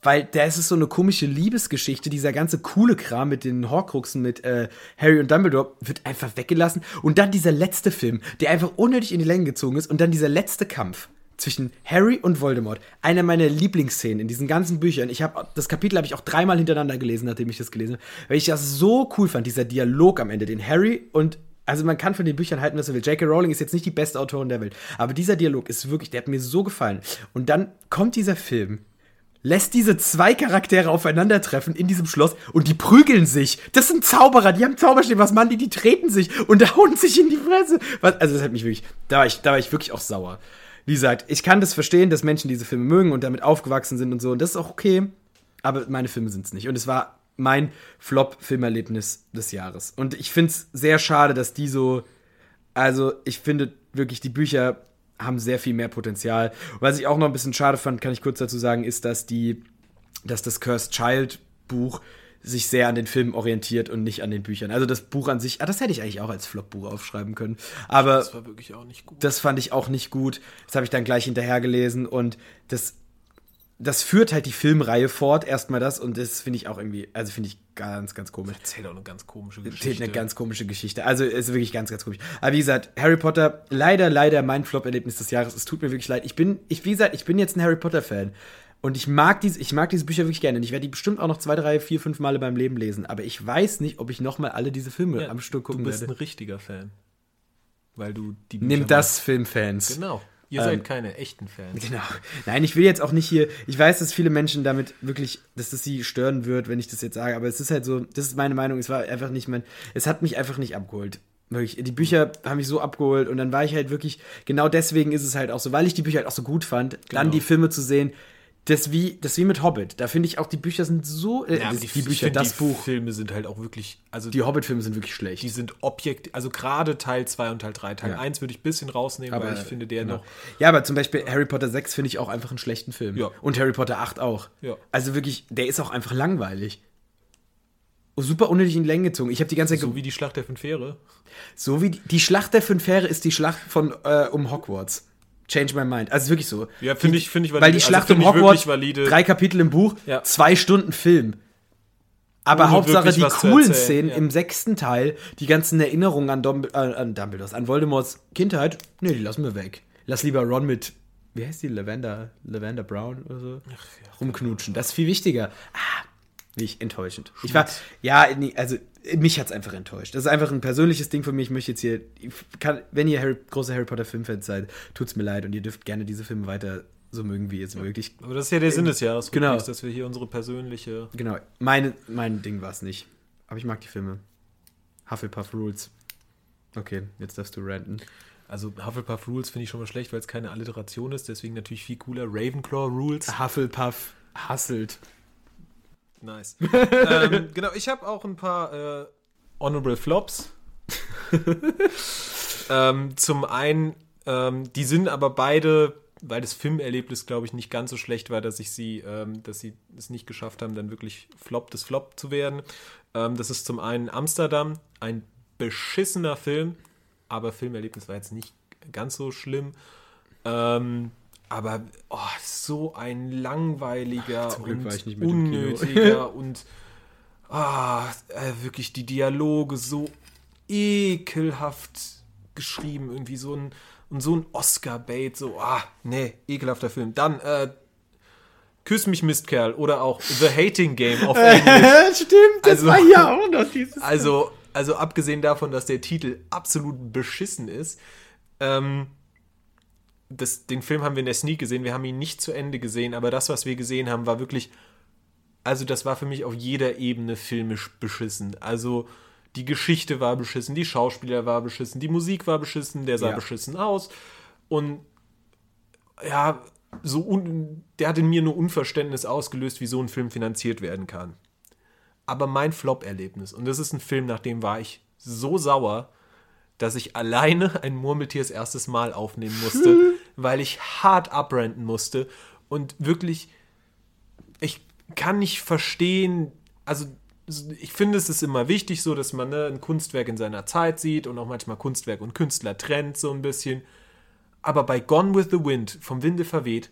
Weil da ist es so eine komische Liebesgeschichte, dieser ganze coole Kram mit den Horcruxen, mit äh, Harry und Dumbledore, wird einfach weggelassen. Und dann dieser letzte Film, der einfach unnötig in die Länge gezogen ist. Und dann dieser letzte Kampf zwischen Harry und Voldemort. Einer meiner Lieblingsszenen in diesen ganzen Büchern. Ich habe das Kapitel habe ich auch dreimal hintereinander gelesen, nachdem ich das gelesen habe, weil ich das so cool fand, dieser Dialog am Ende, den Harry und also man kann von den Büchern halten, was er will. J.K. Rowling ist jetzt nicht die beste Autorin der Welt, aber dieser Dialog ist wirklich, der hat mir so gefallen. Und dann kommt dieser Film, lässt diese zwei Charaktere aufeinandertreffen in diesem Schloss und die prügeln sich. Das sind Zauberer, die haben Zauberstab, was machen die? Die treten sich und hauen sich in die Fresse. Was, also das hat mich wirklich, da war ich, da war ich wirklich auch sauer. Wie gesagt, ich kann das verstehen, dass Menschen diese Filme mögen und damit aufgewachsen sind und so und das ist auch okay, aber meine Filme sind es nicht. Und es war mein Flop-Filmerlebnis des Jahres. Und ich finde es sehr schade, dass die so, also ich finde wirklich, die Bücher haben sehr viel mehr Potenzial. Was ich auch noch ein bisschen schade fand, kann ich kurz dazu sagen, ist, dass die, dass das Cursed Child Buch sich sehr an den Filmen orientiert und nicht an den Büchern. Also das Buch an sich, ah, das hätte ich eigentlich auch als Flop-Buch aufschreiben können. Aber Das war wirklich auch nicht gut. das fand ich auch nicht gut. Das habe ich dann gleich hinterher gelesen und das, das führt halt die Filmreihe fort, erstmal das und das finde ich auch irgendwie, also finde ich ganz, ganz komisch. Erzählt auch eine ganz komische Erzählt Geschichte. eine ganz komische Geschichte. Also ist wirklich ganz, ganz komisch. Aber wie gesagt, Harry Potter, leider, leider mein Flop-Erlebnis des Jahres. Es tut mir wirklich leid. Ich bin, ich, wie gesagt, ich bin jetzt ein Harry Potter-Fan. Und ich mag, diese, ich mag diese Bücher wirklich gerne. Und ich werde die bestimmt auch noch zwei, drei, vier, fünf Male beim Leben lesen. Aber ich weiß nicht, ob ich noch mal alle diese Filme Ja, am Stück du gucken bist ein werde. richtiger Fan. Weil du die Bücher Nimm das, Filmfans. Genau. Ihr Ähm, seid keine echten Fans. Genau. Nein, ich will jetzt auch nicht hier. Ich weiß, dass viele Menschen damit wirklich, dass das sie stören wird, wenn ich das jetzt sage, aber es ist halt so, das ist meine Meinung, es war einfach nicht mein, es hat mich einfach nicht abgeholt. Wirklich, die Bücher haben mich so abgeholt und dann war ich halt wirklich, genau deswegen ist es halt auch so, weil ich die Bücher halt auch so gut fand, dann Genau. die Filme zu sehen, das wie, das wie mit Hobbit. Da finde ich auch, die Bücher sind so, äh, Ja, aber das, die, die, Bücher, das die Buch, Filme sind halt auch wirklich, also die Hobbit-Filme sind wirklich schlecht. die sind Objekt, also gerade Teil 2 und Teil 3. Teil Ja. 1 würde ich ein bisschen rausnehmen, weil ich finde, der genau. noch. Ja, aber zum Beispiel Harry Potter 6 finde ich auch einfach einen schlechten Film. Ja. Und Harry Potter 8 auch. Ja. Also wirklich, der ist auch einfach langweilig. Oh, super unnötig in die Länge gezogen. Ich habe die ganze Zeit So so, wie die Schlacht der fünf Fähre. so wie die, die Schlacht der fünf Fähre ist die Schlacht von äh, um Hogwarts. Change my mind. Also wirklich so. Ja, finde ich- finde ich Weil die Also Schlacht finde um Hogwarts, drei Kapitel im Buch, Ja. zwei Stunden Film. Aber Ohne Hauptsache die coolen erzählen, Szenen ja. im sechsten Teil, die ganzen Erinnerungen an, Dom, äh, an Dumbledores, an Voldemorts Kindheit, nee, die lassen wir weg. Lass lieber Ron mit, wie heißt die, Lavender, Lavender Brown oder so, rumknutschen. Das ist viel wichtiger. Ah, ich enttäuschend. Ich war, ja, nee, also mich hat's einfach enttäuscht. Das ist einfach ein persönliches Ding von mir. Ich möchte jetzt hier, kann, wenn ihr Harry, große Harry Potter Filmfans seid, tut's mir leid und ihr dürft gerne diese Filme weiter so mögen, wie ihr es wirklich Aber das ist ja der Sinn des Jahres, Genau. dass wir hier unsere persönliche. Genau, meine, mein Ding war es nicht. Aber ich mag die Filme. Hufflepuff Rules. Okay, jetzt darfst du ranten. Also Hufflepuff Rules finde ich schon mal schlecht, weil es keine Alliteration ist, deswegen natürlich viel cooler. Ravenclaw Rules. Hufflepuff hasselt. Nice. ähm, genau, ich habe auch ein paar äh, Honorable Flops. ähm, zum einen, ähm, die sind aber beide, weil das Filmerlebnis, glaube ich, nicht ganz so schlecht war, dass ich sie, ähm, dass sie es nicht geschafft haben, dann wirklich Flop des Flop zu werden. Ähm, das ist zum einen Amsterdam, ein beschissener Film, aber Filmerlebnis war jetzt nicht ganz so schlimm. Ähm, aber oh, so ein langweiliger Glück und unnötiger und ah, äh, wirklich die Dialoge so ekelhaft geschrieben, irgendwie so ein und so ein Oscar-Bait, so, ah, nee, ekelhafter Film. Dann, äh, Küss mich Mistkerl oder auch The Hating Game auf Englisch. Stimmt, das Also- war ja auch noch dieses. Also, also abgesehen davon, dass der Titel absolut beschissen ist, ähm, das, den Film haben wir in der Sneak gesehen, wir haben ihn nicht zu Ende gesehen, aber das, was wir gesehen haben, war wirklich, also das war für mich auf jeder Ebene filmisch beschissen. Also die Geschichte war beschissen, die Schauspieler war beschissen, die Musik war beschissen, der sah Ja. beschissen aus und ja, so un, der hat in mir nur Unverständnis ausgelöst, wie so ein Film finanziert werden kann aber mein Flop-Erlebnis. Und das ist ein Film, nach dem war ich so sauer, dass ich alleine ein Murmeltiers erstes Mal aufnehmen musste, weil ich hart abrenten musste und wirklich, ich kann nicht verstehen, also ich finde, es ist immer wichtig so, dass man ne, ein Kunstwerk in seiner Zeit sieht und auch manchmal Kunstwerk und Künstler trennt so ein bisschen. Aber bei Gone with the Wind, vom Winde verweht,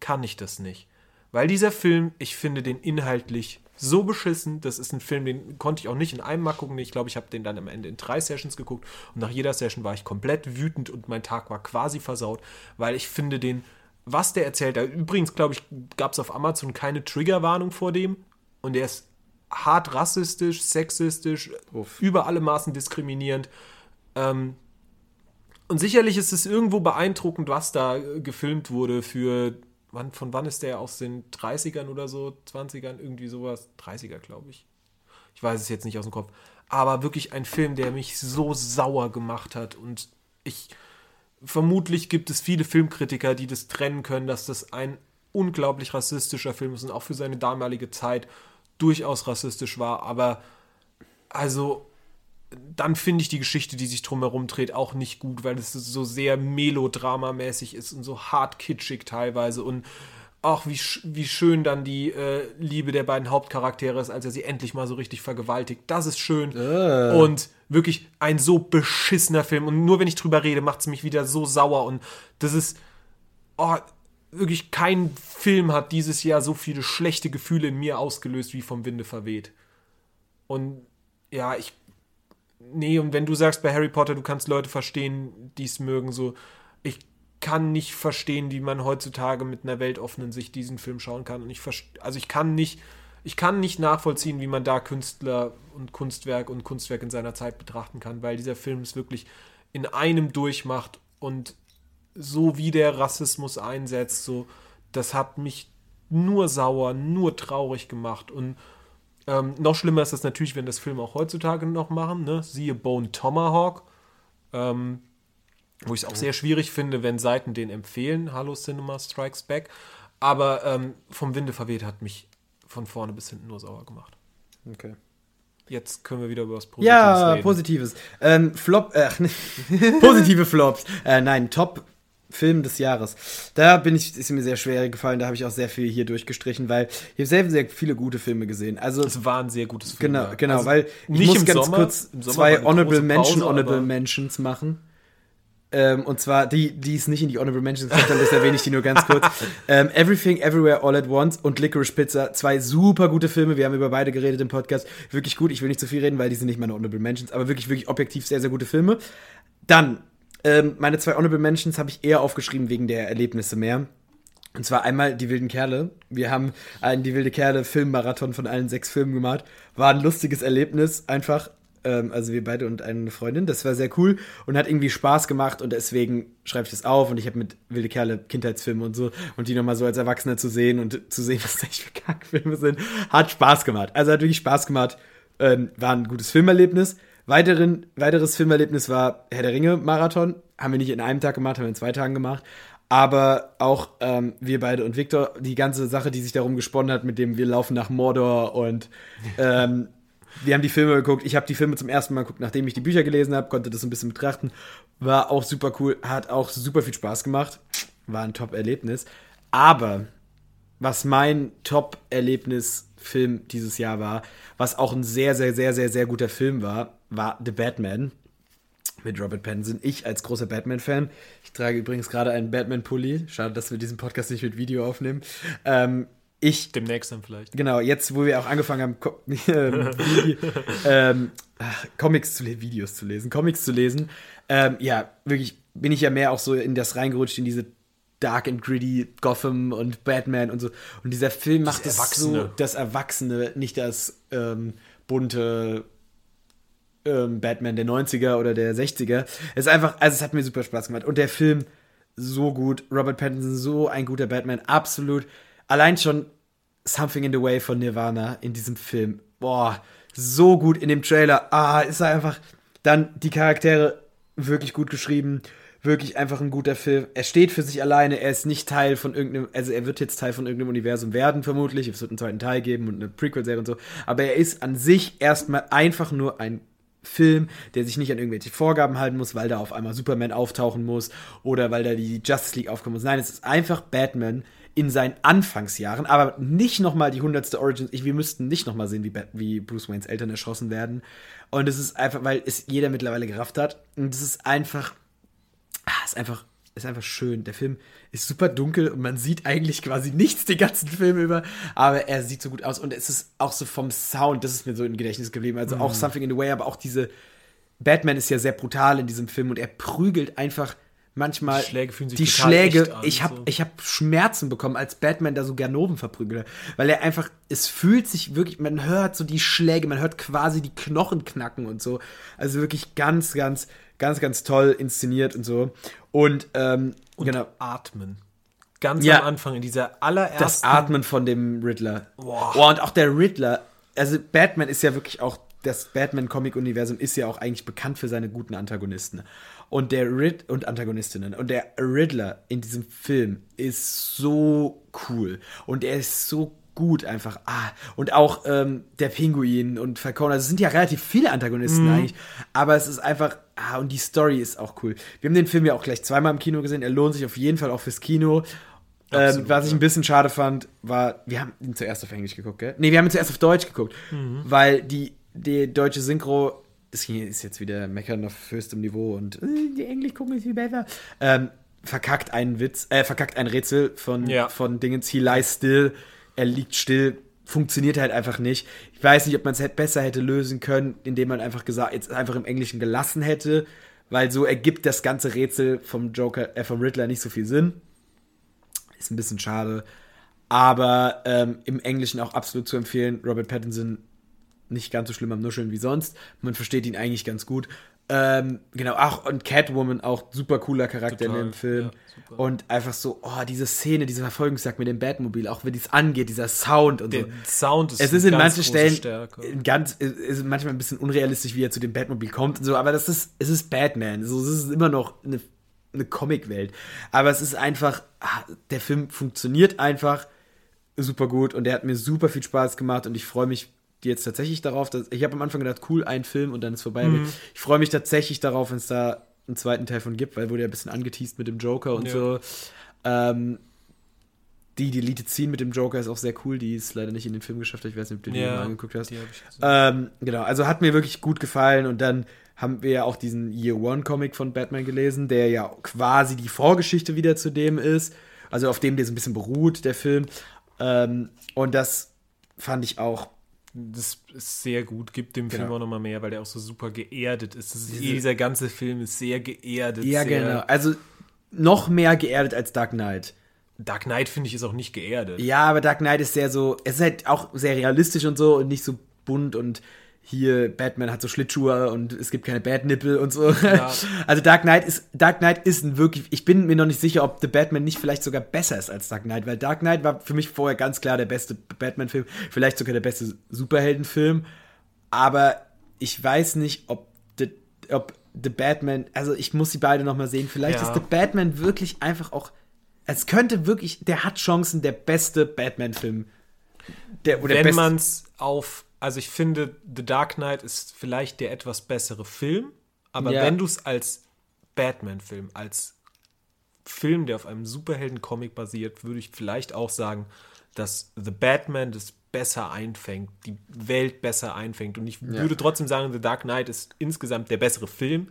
kann ich das nicht. Weil dieser Film, ich finde den inhaltlich so beschissen. Das ist ein Film, den konnte ich auch nicht in einem Mal gucken. Ich glaube, ich habe den dann am Ende in drei Sessions geguckt. Und nach jeder Session war ich komplett wütend und mein Tag war quasi versaut, weil ich finde den, was der erzählt, übrigens glaube ich, gab es auf Amazon keine Triggerwarnung vor dem. Und er ist hart rassistisch, sexistisch, Uff. über alle Maßen diskriminierend. Ähm, und sicherlich ist es irgendwo beeindruckend, was da gefilmt wurde für wann, von wann ist der aus den 30ern oder so, 20ern, irgendwie sowas? 30er, glaube ich. Ich weiß es jetzt nicht aus dem Kopf. Aber wirklich ein Film, der mich so sauer gemacht hat. Und ich, vermutlich gibt es viele Filmkritiker, die das trennen können, dass das ein unglaublich rassistischer Film ist und auch für seine damalige Zeit durchaus rassistisch war. Aber also dann finde ich die Geschichte, die sich drumherum dreht, auch nicht gut, weil es so sehr melodramamäßig ist und so hart kitschig teilweise und auch wie, wie schön dann die äh, Liebe der beiden Hauptcharaktere ist, als er sie endlich mal so richtig vergewaltigt. Das ist schön. Äh. Und wirklich ein so beschissener Film. Und nur wenn ich drüber rede, macht es mich wieder so sauer. Und das ist. Oh, wirklich kein Film hat dieses Jahr so viele schlechte Gefühle in mir ausgelöst wie vom Winde verweht. Und ja, ich nee, und wenn du sagst bei Harry Potter, du kannst Leute verstehen, die es mögen, so, ich kann nicht verstehen, wie man heutzutage mit einer weltoffenen Sicht diesen Film schauen kann. Und ich also ich kann nicht, ich kann nicht nachvollziehen, wie man da Künstler und Kunstwerk und Kunstwerk in seiner Zeit betrachten kann, weil dieser Film es wirklich in einem durchmacht und so wie der Rassismus einsetzt, so, das hat mich nur sauer, nur traurig gemacht und ähm, noch schlimmer ist das natürlich, wenn das Filme auch heutzutage noch machen. Ne? Siehe Bone Tomahawk. Ähm, wo ich es auch sehr schwierig finde, wenn Seiten den empfehlen. Hallo Cinema Strikes Back. Aber ähm, vom Winde verweht hat mich von vorne bis hinten nur sauer gemacht. Okay. Jetzt können wir wieder über was Positives ja, reden. Positives. Ähm, Flop, äh, positive Flops. Äh, nein, Top Film des Jahres. Da bin ich, ist mir sehr schwer gefallen, da habe ich auch sehr viel hier durchgestrichen, weil ich habe sehr, sehr viele gute Filme gesehen. Also es war ein sehr gutes Film. Genau, genau, also weil ich muss ganz Sommer, kurz zwei Honorable Mention, Honorable Mentions machen. Ähm, und zwar die, die es nicht in die Honorable Mentions geschafft haben, das erwähne ich die nur ganz kurz. ähm, Everything Everywhere All at Once und Licorice Pizza, zwei super gute Filme. Wir haben über beide geredet im Podcast. Wirklich gut. Ich will nicht zu viel reden, weil die sind nicht meine Honorable Mentions, aber wirklich, wirklich objektiv sehr, sehr gute Filme. Dann ähm, meine zwei Honorable Mentions habe ich eher aufgeschrieben wegen der Erlebnisse mehr. Und zwar einmal die wilden Kerle. Wir haben einen die wilde Kerle Filmmarathon von allen sechs Filmen gemacht. War ein lustiges Erlebnis, einfach. Ähm, also wir beide und eine Freundin. Das war sehr cool und hat irgendwie Spaß gemacht und deswegen schreibe ich das auf und ich habe mit wilde Kerle Kindheitsfilme und so und die nochmal so als Erwachsener zu sehen und zu sehen, was das echt für Kackfilme sind, hat Spaß gemacht. Also hat wirklich Spaß gemacht. Ähm, war ein gutes Filmerlebnis. Weiteren, weiteres Filmerlebnis war Herr der Ringe Marathon. Haben wir nicht in einem Tag gemacht, haben wir in zwei Tagen gemacht. Aber auch ähm, wir beide und Victor, die ganze Sache, die sich darum gesponnen hat, mit dem wir laufen nach Mordor und ähm, wir haben die Filme geguckt. Ich habe die Filme zum ersten Mal geguckt, nachdem ich die Bücher gelesen habe, konnte das ein bisschen betrachten. War auch super cool, hat auch super viel Spaß gemacht. War ein Top-Erlebnis. Aber was mein Top-Erlebnis-Film dieses Jahr war, was auch ein sehr, sehr, sehr, sehr, sehr guter Film war, war The Batman mit Robert Pattinson. Ich als großer Batman-Fan. Ich trage übrigens gerade einen Batman-Pulli. Schade, dass wir diesen Podcast nicht mit Video aufnehmen. Ähm, ich. Demnächst dann vielleicht. Genau, jetzt, wo wir auch angefangen haben, Co ähm, ähm, Comics zu lesen, Videos zu lesen, Comics zu lesen, ähm, ja, wirklich bin ich ja mehr auch so in das reingerutscht, in diese Dark and Gritty Gotham und Batman und so. Und dieser Film macht es so das Erwachsene, nicht das ähm, bunte ähm, Batman der 90er oder der 60er. Es ist einfach, also es hat mir super Spaß gemacht. Und der Film so gut. Robert Pattinson, so ein guter Batman, absolut. Allein schon Something in the Way von Nirvana in diesem Film. Boah, so gut in dem Trailer. Ah, ist er einfach. Dann die Charaktere wirklich gut geschrieben. Wirklich einfach ein guter Film. Er steht für sich alleine. Er ist nicht Teil von irgendeinem, also er wird jetzt Teil von irgendeinem Universum werden, vermutlich. Es wird einen zweiten Teil geben und eine Prequel-Serie und so. Aber er ist an sich erstmal einfach nur ein Film, der sich nicht an irgendwelche Vorgaben halten muss, weil da auf einmal Superman auftauchen muss oder weil da die Justice League aufkommen muss. Nein, es ist einfach Batman in seinen Anfangsjahren, aber nicht nochmal die hundertste Origins. Ich, wir müssten nicht nochmal sehen, wie, wie Bruce Waynes Eltern erschossen werden. Und es ist einfach, weil es jeder mittlerweile gerafft hat. Und es ist einfach, ah, es ist einfach, ist einfach schön. Der Film ist super dunkel und man sieht eigentlich quasi nichts den ganzen Film über, aber er sieht so gut aus. Und es ist auch so vom Sound, das ist mir so im Gedächtnis geblieben. Also mhm. auch Something in the Way, aber auch diese, Batman ist ja sehr brutal in diesem Film und er prügelt einfach manchmal die Schläge fühlen sich die Schläge ich habe so. ich habe Schmerzen bekommen als Batman da so Ganoven verprügelt weil er einfach es fühlt sich wirklich man hört so die Schläge man hört quasi die Knochen knacken und so also wirklich ganz ganz ganz ganz toll inszeniert und so und, ähm, und genau atmen ganz ja, am Anfang in dieser allerersten das Atmen von dem Riddler Boah. Oh, und auch der Riddler also Batman ist ja wirklich auch das Batman-Comic-Universum ist ja auch eigentlich bekannt für seine guten Antagonisten. Und der Rid und Antagonistinnen. Und der Riddler in diesem Film ist so cool. Und er ist so gut einfach. Ah, und auch ähm, der Pinguin und Falcone. Also es sind ja relativ viele Antagonisten mhm. eigentlich. Aber es ist einfach. Ah, und die Story ist auch cool. Wir haben den Film ja auch gleich zweimal im Kino gesehen. Er lohnt sich auf jeden Fall auch fürs Kino. Ähm, was ich ein bisschen schade fand, war, wir haben ihn zuerst auf Englisch geguckt, gell? Nee, wir haben ihn zuerst auf Deutsch geguckt, mhm. weil die, die deutsche Synchro das ist jetzt wieder Meckern auf höchstem Niveau und äh, die Englisch gucken ist viel besser. Ähm, verkackt einen Witz, äh, verkackt ein Rätsel von, ja. von Dingens. He lies still, er liegt still, funktioniert halt einfach nicht. Ich weiß nicht, ob man es besser hätte lösen können, indem man einfach gesagt, jetzt einfach im Englischen gelassen hätte, weil so ergibt das ganze Rätsel vom Joker, äh, vom Riddler nicht so viel Sinn. Ist ein bisschen schade. Aber ähm, im Englischen auch absolut zu empfehlen. Robert Pattinson nicht ganz so schlimm am Nuscheln wie sonst. Man versteht ihn eigentlich ganz gut. Ähm, genau, auch und Catwoman auch super cooler Charakter Total, in dem Film. Ja, und einfach so, oh, diese Szene, diese Verfolgungsjagd mit dem Batmobil, auch wenn dies angeht, dieser Sound und Der so. Sound ist Es ist in manchen Stellen Stärke. ganz, ist manchmal ein bisschen unrealistisch, wie er zu dem Batmobil kommt und so, aber das ist, es ist Batman. So, es ist immer noch eine, eine Comicwelt. Aber es ist einfach, ah, der Film funktioniert einfach super gut und der hat mir super viel Spaß gemacht und ich freue mich jetzt tatsächlich darauf, dass ich habe am Anfang gedacht, cool, ein Film und dann ist vorbei. Mhm. Ich freue mich tatsächlich darauf, wenn es da einen zweiten Teil von gibt, weil wurde ja ein bisschen angeteased mit dem Joker und ja. so. Ähm, die Deleted Scene mit dem Joker ist auch sehr cool. Die ist leider nicht in den Film geschafft. Ich weiß nicht, ob du die ja, mal angeguckt hast. Ähm, genau, also hat mir wirklich gut gefallen. Und dann haben wir ja auch diesen Year One Comic von Batman gelesen, der ja quasi die Vorgeschichte wieder zu dem ist. Also auf dem der so ein bisschen beruht, der Film. Ähm, und das fand ich auch das ist sehr gut, gibt dem genau. Film auch nochmal mehr, weil der auch so super geerdet ist. ist Diese, dieser ganze Film ist sehr geerdet. Ja, sehr genau. Also noch mehr geerdet als Dark Knight. Dark Knight finde ich ist auch nicht geerdet. Ja, aber Dark Knight ist sehr so, es ist halt auch sehr realistisch und so und nicht so bunt und hier Batman hat so Schlittschuhe und es gibt keine Batnippel und so. Ja. Also Dark Knight ist Dark Knight ist ein wirklich ich bin mir noch nicht sicher, ob The Batman nicht vielleicht sogar besser ist als Dark Knight, weil Dark Knight war für mich vorher ganz klar der beste Batman Film, vielleicht sogar der beste Superheldenfilm, aber ich weiß nicht, ob The, ob The Batman, also ich muss sie beide noch mal sehen, vielleicht ja. ist The Batman wirklich einfach auch es könnte wirklich, der hat Chancen, der beste Batman-Film. Der, Wenn man es auf also ich finde, The Dark Knight ist vielleicht der etwas bessere Film, aber ja. wenn du es als Batman-Film, als Film, der auf einem Superhelden-Comic basiert, würde ich vielleicht auch sagen, dass The Batman das besser einfängt, die Welt besser einfängt. Und ich ja. würde trotzdem sagen, The Dark Knight ist insgesamt der bessere Film,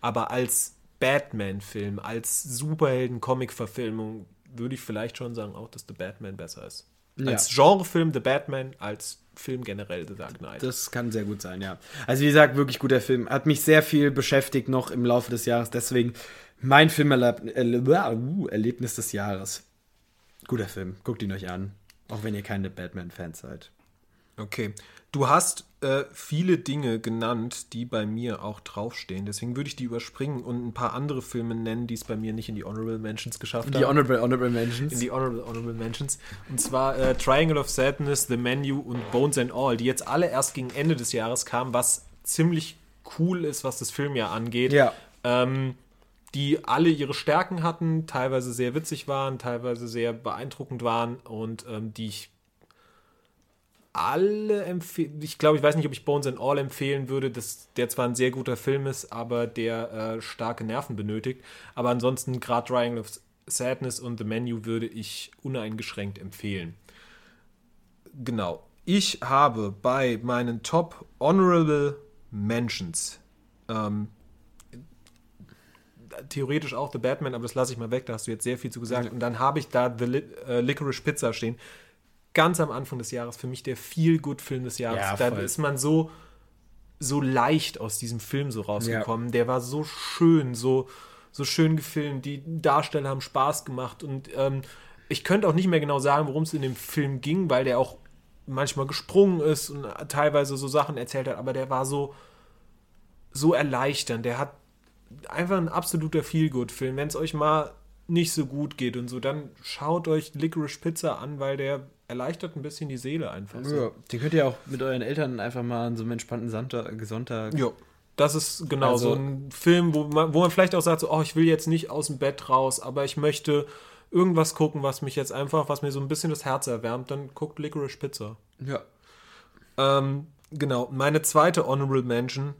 aber als Batman-Film, als Superhelden-Comic-Verfilmung würde ich vielleicht schon sagen, auch, dass The Batman besser ist. Ja. Als Genrefilm The Batman, als Film generell The Dark Knight. Das kann sehr gut sein, ja. Also wie gesagt, wirklich guter Film. Hat mich sehr viel beschäftigt noch im Laufe des Jahres. Deswegen mein Filmerlebnis uh, des Jahres. Guter Film. Guckt ihn euch an. Auch wenn ihr keine Batman-Fans seid. Okay. Du hast äh, viele Dinge genannt, die bei mir auch draufstehen. Deswegen würde ich die überspringen und ein paar andere Filme nennen, die es bei mir nicht in die Honorable Mentions geschafft haben. Die Honorable, Honorable Mentions. In die Honorable, Honorable Mentions. Und zwar äh, Triangle of Sadness, The Menu und Bones and All, die jetzt alle erst gegen Ende des Jahres kamen, was ziemlich cool ist, was das Filmjahr angeht. Ja. Ähm, die alle ihre Stärken hatten, teilweise sehr witzig waren, teilweise sehr beeindruckend waren und ähm, die ich alle empfehlen. Ich glaube, ich weiß nicht, ob ich Bones and All empfehlen würde, dass der zwar ein sehr guter Film ist, aber der äh, starke Nerven benötigt. Aber ansonsten gerade Triangle of Sadness und The Menu würde ich uneingeschränkt empfehlen. Genau. Ich habe bei meinen Top Honorable Mentions ähm, theoretisch auch The Batman, aber das lasse ich mal weg, da hast du jetzt sehr viel zu gesagt. Und dann habe ich da The Li äh, Licorice Pizza stehen. Ganz am Anfang des Jahres, für mich der Feel-Good-Film des Jahres. Ja, da ist man so, so leicht aus diesem Film so rausgekommen. Der war so schön, so, so schön gefilmt. Die Darsteller haben Spaß gemacht. Und ähm, ich könnte auch nicht mehr genau sagen, worum es in dem Film ging, weil der auch manchmal gesprungen ist und teilweise so Sachen erzählt hat. Aber der war so, so erleichternd. Der hat einfach ein absoluter Feel-Good-Film. Wenn es euch mal nicht so gut geht und so, dann schaut euch Licorice Pizza an, weil der erleichtert ein bisschen die Seele einfach. So. Ja, den könnt ihr auch mit euren Eltern einfach mal an so einem entspannten Sonntag, Sonntag Jo. Das ist genau Also- so ein Film, wo man, wo man vielleicht auch sagt, so, oh, ich will jetzt nicht aus dem Bett raus, aber ich möchte irgendwas gucken, was mich jetzt einfach, was mir so ein bisschen das Herz erwärmt, dann guckt Licorice Pizza. Ja. Ähm, genau, meine zweite Honorable Mention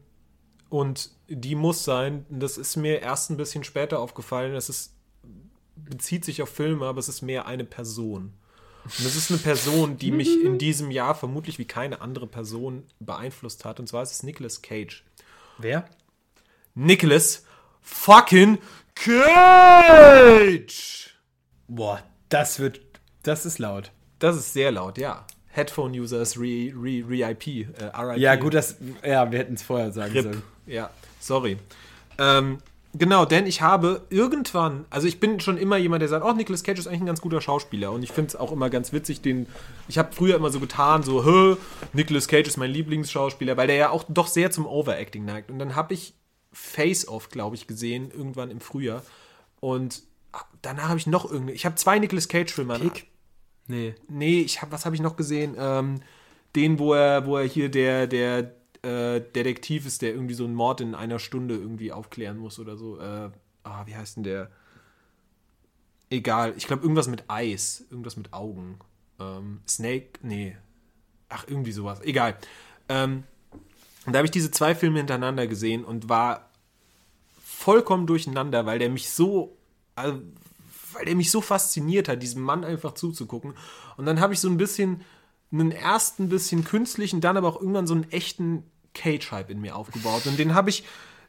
und die muss sein, das ist mir erst ein bisschen später aufgefallen, es ist, bezieht sich auf Filme, aber es ist mehr eine Person. Und es ist eine Person, die mich in diesem Jahr vermutlich wie keine andere Person beeinflusst hat, und zwar ist es Nicolas Cage. Wer? Nicolas fucking Cage! Boah, das wird. Das ist laut. Das ist sehr laut, ja. Headphone Users re, re, re IP, äh, RIP. Ja, gut, das. Ja, wir hätten es vorher sagen RIP. sollen. Ja, sorry. Ähm, genau, denn ich habe irgendwann, also ich bin schon immer jemand, der sagt, oh, Nicolas Cage ist eigentlich ein ganz guter Schauspieler und ich finde es auch immer ganz witzig, den, ich habe früher immer so getan, so, hä, Nicolas Cage ist mein Lieblingsschauspieler, weil der ja auch doch sehr zum Overacting neigt und dann habe ich Face Off, glaube ich, gesehen, irgendwann im Frühjahr und danach habe ich noch irgendwie, ich habe zwei Nicolas Cage Filme. Pick? Nee. Nee, ich hab, was habe ich noch gesehen? Ähm, den, wo er, wo er hier der, der äh, Detektiv ist, der irgendwie so einen Mord in einer Stunde irgendwie aufklären muss oder so. Äh, ah, wie heißt denn der? Egal, ich glaube irgendwas mit Eis, irgendwas mit Augen. Ähm, Snake, nee. Ach, irgendwie sowas. Egal. Ähm, und da habe ich diese zwei Filme hintereinander gesehen und war vollkommen durcheinander, weil der mich so, also, weil der mich so fasziniert hat, diesem Mann einfach zuzugucken. Und dann habe ich so ein bisschen, einen ersten bisschen künstlichen, dann aber auch irgendwann so einen echten Cage-Hype in mir aufgebaut. Und den habe ich,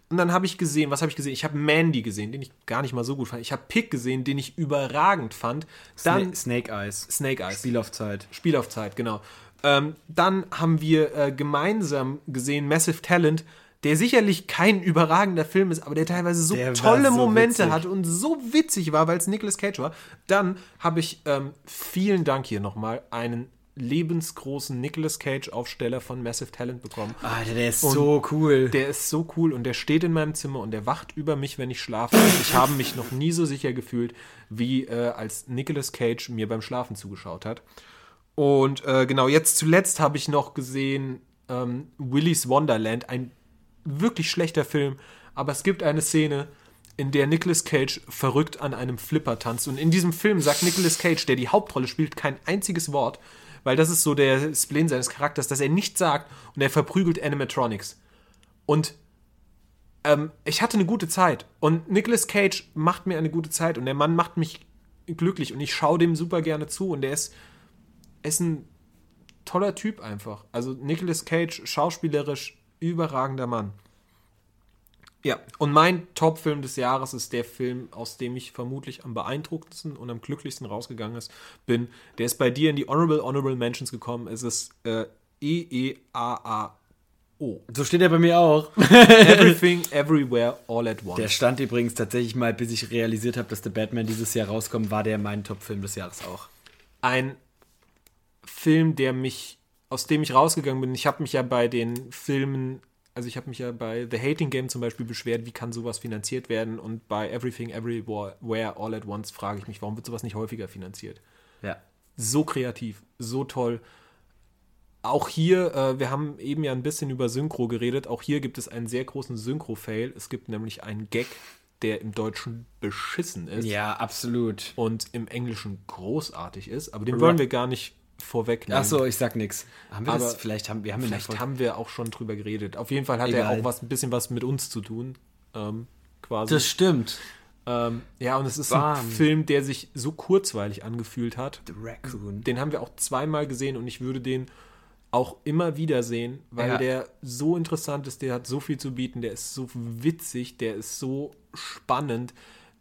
und dann habe ich gesehen, was habe ich gesehen? Ich habe Mandy gesehen, den ich gar nicht mal so gut fand. Ich habe Pick gesehen, den ich überragend fand. Dann Dann Snake Eyes. Snake Eyes. Spiel auf Zeit. Spiel auf Zeit, genau. Ähm, dann haben wir äh, gemeinsam gesehen Massive Talent, der sicherlich kein überragender Film ist, aber der teilweise so Der tolle so Momente witzig. hat und so witzig war, weil es Nicolas Cage war. Dann habe ich, ähm, vielen Dank hier nochmal, einen lebensgroßen Nicolas Cage-Aufsteller von Massive Talent bekommen. Alter, der ist Und so cool. Der ist so cool und der steht in meinem Zimmer und der wacht über mich, wenn ich schlafe. Ich habe mich noch nie so sicher gefühlt, wie äh, als Nicolas Cage mir beim Schlafen zugeschaut hat. Und äh, genau, jetzt zuletzt habe ich noch gesehen ähm, Willy's Wonderland, ein wirklich schlechter Film, aber es gibt eine Szene, in der Nicolas Cage verrückt an einem Flipper tanzt. Und in diesem Film sagt Nicolas Cage, der die Hauptrolle spielt, kein einziges Wort, weil das ist so der Spleen seines Charakters, dass er nichts sagt und er verprügelt Animatronics. Und ähm, ich hatte eine gute Zeit. Und Nicolas Cage macht mir eine gute Zeit und der Mann macht mich glücklich und ich schaue dem super gerne zu und der ist, ist ein toller Typ einfach. Also Nicolas Cage, schauspielerisch überragender Mann. Ja, und mein Top-Film des Jahres ist der Film, aus dem ich vermutlich am beeindruckendsten und am glücklichsten rausgegangen ist, bin. Der ist bei dir in die Honorable Honorable Mentions gekommen. Es ist äh, E-E-A-A-O. So steht er bei mir auch. Everything, Everywhere, All at Once. Der stand übrigens tatsächlich mal, bis ich realisiert habe, dass The Batman dieses Jahr rauskommt, war der mein Top-Film des Jahres auch. ein Film, der mich, aus dem ich rausgegangen bin. Ich habe mich ja bei den Filmen, also ich habe mich ja bei The Hating Game zum Beispiel beschwert, wie kann sowas finanziert werden? Und bei Everything, Everywhere, All at Once frage ich mich, warum wird sowas nicht häufiger finanziert? Ja. So kreativ, so toll. Auch hier, äh, wir haben eben ja ein bisschen über Synchro geredet, auch hier gibt es einen sehr großen Synchro-Fail. Es gibt nämlich einen Gag, der im Deutschen beschissen ist Ja, absolut. und im Englischen großartig ist, aber den wollen wir gar nicht vorwegnehmen. Ach so, ich sag nix. Haben wir Aber das? Vielleicht haben wir haben Vielleicht Folge- haben wir auch schon drüber geredet. Auf jeden Fall hat Egal. er auch was, ein bisschen was mit uns zu tun. Ähm, quasi. Das stimmt. ähm, ja, und es ist Bam. ein Film, der sich so kurzweilig angefühlt hat. The Raccoon. Den haben wir auch zweimal gesehen und ich würde den auch immer wieder sehen, weil Ja. der so interessant ist, der hat so viel zu bieten, der ist so witzig, der ist so spannend,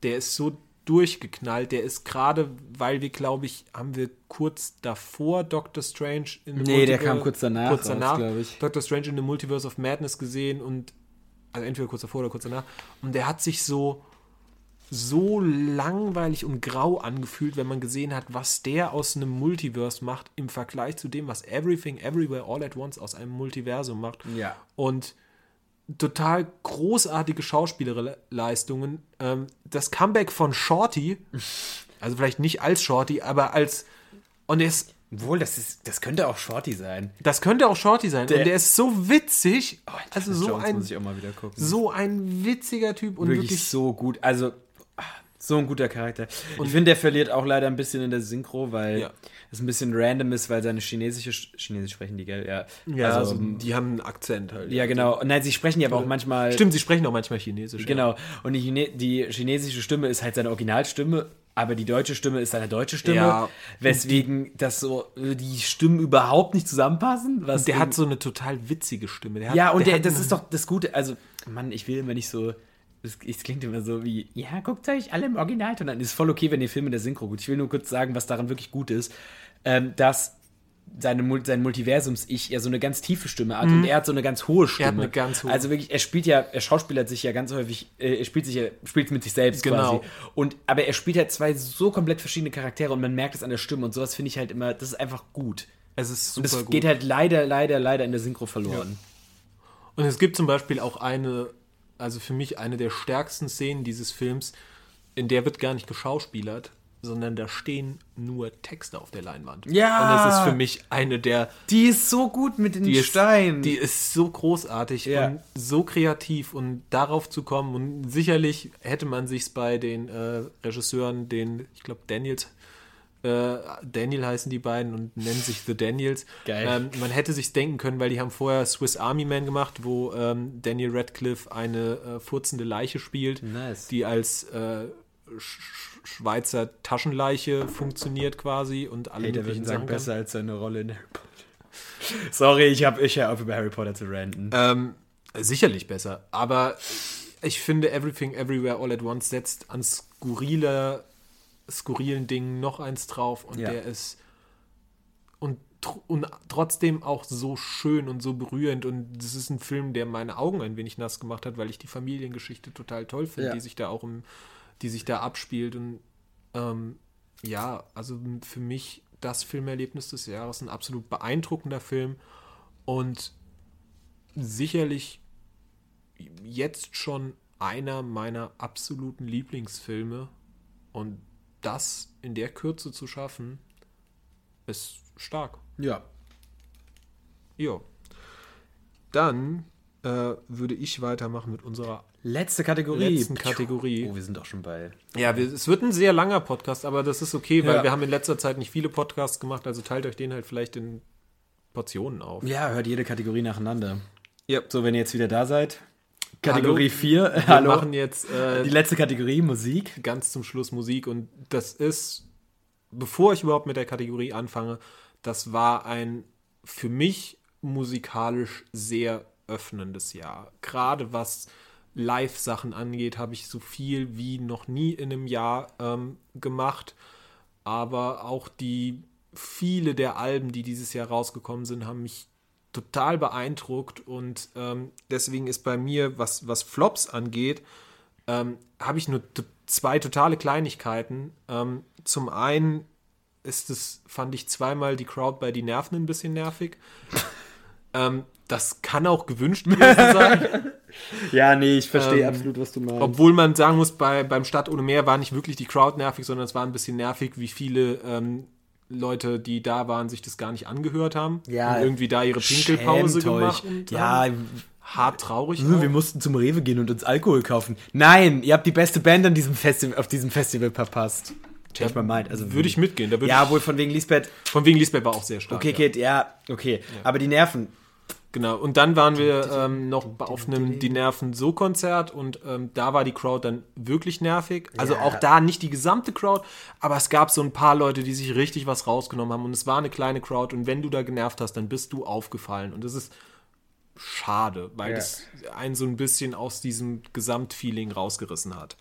der ist so durchgeknallt, der ist gerade, weil wir, glaube ich, haben wir kurz davor Doctor Strange in the Nee, der Multiver- kam kurz danach kurz danach glaub ich. Doctor Strange in the Multiverse of Madness gesehen und also entweder kurz davor oder kurz danach und der hat sich so so langweilig und grau angefühlt, wenn man gesehen hat, was der aus einem Multiverse macht im Vergleich zu dem, was Everything Everywhere All at Once aus einem Multiversum macht. Ja. Und total großartige Schauspielerleistungen. Ähm, das Comeback von Shorty, also vielleicht nicht als Shorty, aber als und er ist, Wohl, das ist, das könnte auch Shorty sein. das könnte auch Shorty sein. Der- und der ist so witzig, also so Jones ein muss ich auch mal wieder gucken. so ein witziger Typ und wirklich, wirklich, so gut. Also so ein guter Charakter. ich finde, der verliert auch leider ein bisschen in der Synchro, weil Ja. es ein bisschen random ist, weil seine chinesische Chinesisch sprechen die, gell? Ja. ja, also, also, die haben einen Akzent halt. ja, genau. Nein, sie sprechen ja aber auch manchmal. Stimmt, sie sprechen auch manchmal Chinesisch. Ja. Genau. Und die, Chine die chinesische Stimme ist halt seine Originalstimme, aber die deutsche Stimme ist seine deutsche Stimme. Ja. Weswegen das so äh, die Stimmen überhaupt nicht zusammenpassen. Was Der hat so eine total witzige Stimme. Der hat, Ja, und der, hat das ist doch das Gute. Also, Mann, ich will immer nicht so. Es, klingt immer so wie, ja, guckt euch alle im Original an. Ist voll okay, wenn ihr Filme in der Synchro gut. Ich will nur kurz sagen, was daran wirklich gut ist. Ähm, dass seine, sein Multiversums-Ich ja so eine ganz tiefe Stimme hat und er hat so eine ganz hohe Stimme. Mhm. eine ganz hohe. Also wirklich, er spielt ja, er schauspielert sich ja ganz häufig, äh, er spielt sich ja, spielt mit sich selbst Genau. quasi. Und, aber er spielt halt zwei so komplett verschiedene Charaktere und man merkt es an der Stimme und sowas finde ich halt immer, das ist einfach gut. Es ist super Und das gut. geht halt leider, leider, leider in der Synchro verloren. Und es gibt zum Beispiel auch eine, also für mich eine der stärksten Szenen dieses Films, in der wird gar nicht geschauspielert, sondern da stehen nur Texte auf der Leinwand. Ja. Und das ist für mich eine der Die ist so gut mit den die Steinen. Ist, die ist so großartig Ja. und so kreativ und darauf zu kommen. Und sicherlich hätte man sich bei den äh, Regisseuren, den, ich glaube, Daniels, äh, Daniel heißen die beiden und nennen sich The Daniels. Geil. Ähm, man hätte sich denken können, weil die haben vorher Swiss Army Man gemacht, wo ähm, Daniel Radcliffe eine äh, furzende Leiche spielt, Nice. die als äh, Sch Schweizer Taschenleiche funktioniert quasi und alle Hey, der möglichen Sachen besser als seine Rolle in Harry Potter. Sorry, ich habe ich hör auf über Harry Potter zu ranten. Ähm, sicherlich besser. Aber ich finde, Everything Everywhere All at Once setzt an skurrile, skurrilen Dingen noch eins drauf und Ja. der ist und, und trotzdem auch so schön und so berührend und das ist ein Film, der meine Augen ein wenig nass gemacht hat, weil ich die Familiengeschichte total toll finde, Ja. die sich da auch im, die sich da abspielt und ähm, ja, also für mich das Filmerlebnis des Jahres, ein absolut beeindruckender Film und sicherlich jetzt schon einer meiner absoluten Lieblingsfilme und das in der Kürze zu schaffen, ist stark. Ja. Jo. Dann äh, würde ich weitermachen mit unserer Letzte Kategorie. letzten Kategorie. Oh, wir sind auch schon bei. Ja, wir, es wird ein sehr langer Podcast, aber das ist okay, weil Ja. wir haben in letzter Zeit nicht viele Podcasts gemacht, also teilt euch den halt vielleicht in Portionen auf. Ja, hört jede Kategorie nacheinander. Ja. So, wenn ihr jetzt wieder da seid. Kategorie Hallo. 4. Wir Hallo. machen jetzt äh, Die letzte Kategorie, Musik. ganz zum Schluss Musik und das ist, bevor ich überhaupt mit der Kategorie anfange, das war ein für mich musikalisch sehr öffnendes Jahr. Gerade was Live-Sachen angeht, habe ich so viel wie noch nie in einem Jahr ähm, gemacht. Aber auch die viele der Alben, die dieses Jahr rausgekommen sind, haben mich total beeindruckt und ähm, deswegen ist bei mir, was, was Flops angeht, ähm, habe ich nur zwei totale Kleinigkeiten. Ähm, zum einen ist es, fand ich zweimal die Crowd bei Die Nerven ein bisschen nervig. ähm, das kann auch gewünscht gewesen sein. Ja, nee, ich verstehe Ähm, absolut, was du meinst. Obwohl man sagen muss, bei, beim Stadt ohne Meer war nicht wirklich die Crowd nervig, sondern es war ein bisschen nervig, wie viele ähm, Leute, die da waren, sich das gar nicht angehört haben. Ja, und irgendwie da ihre Pinkelpause gemacht Ja. Hart traurig. Hm, auch. wir mussten zum Rewe gehen und uns Alkohol kaufen. Nein, ihr habt die beste Band an diesem Festival, auf diesem Festival verpasst. Change My Mind. Also Würde ich mitgehen. Da würd Ja, wohl von wegen Lisbeth. von wegen Lisbeth war auch sehr stark. Okay, ja. Kid, ja, okay. Aber die Nerven. Genau, und dann waren wir ähm, noch auf einem Die Nerven so Konzert und ähm, da war die Crowd dann wirklich nervig. Also Ja. auch da nicht die gesamte Crowd, aber es gab so ein paar Leute, die sich richtig was rausgenommen haben und es war eine kleine Crowd und wenn du da genervt hast, dann bist du aufgefallen und das ist schade, weil Ja. das einen so ein bisschen aus diesem Gesamtfeeling rausgerissen hat.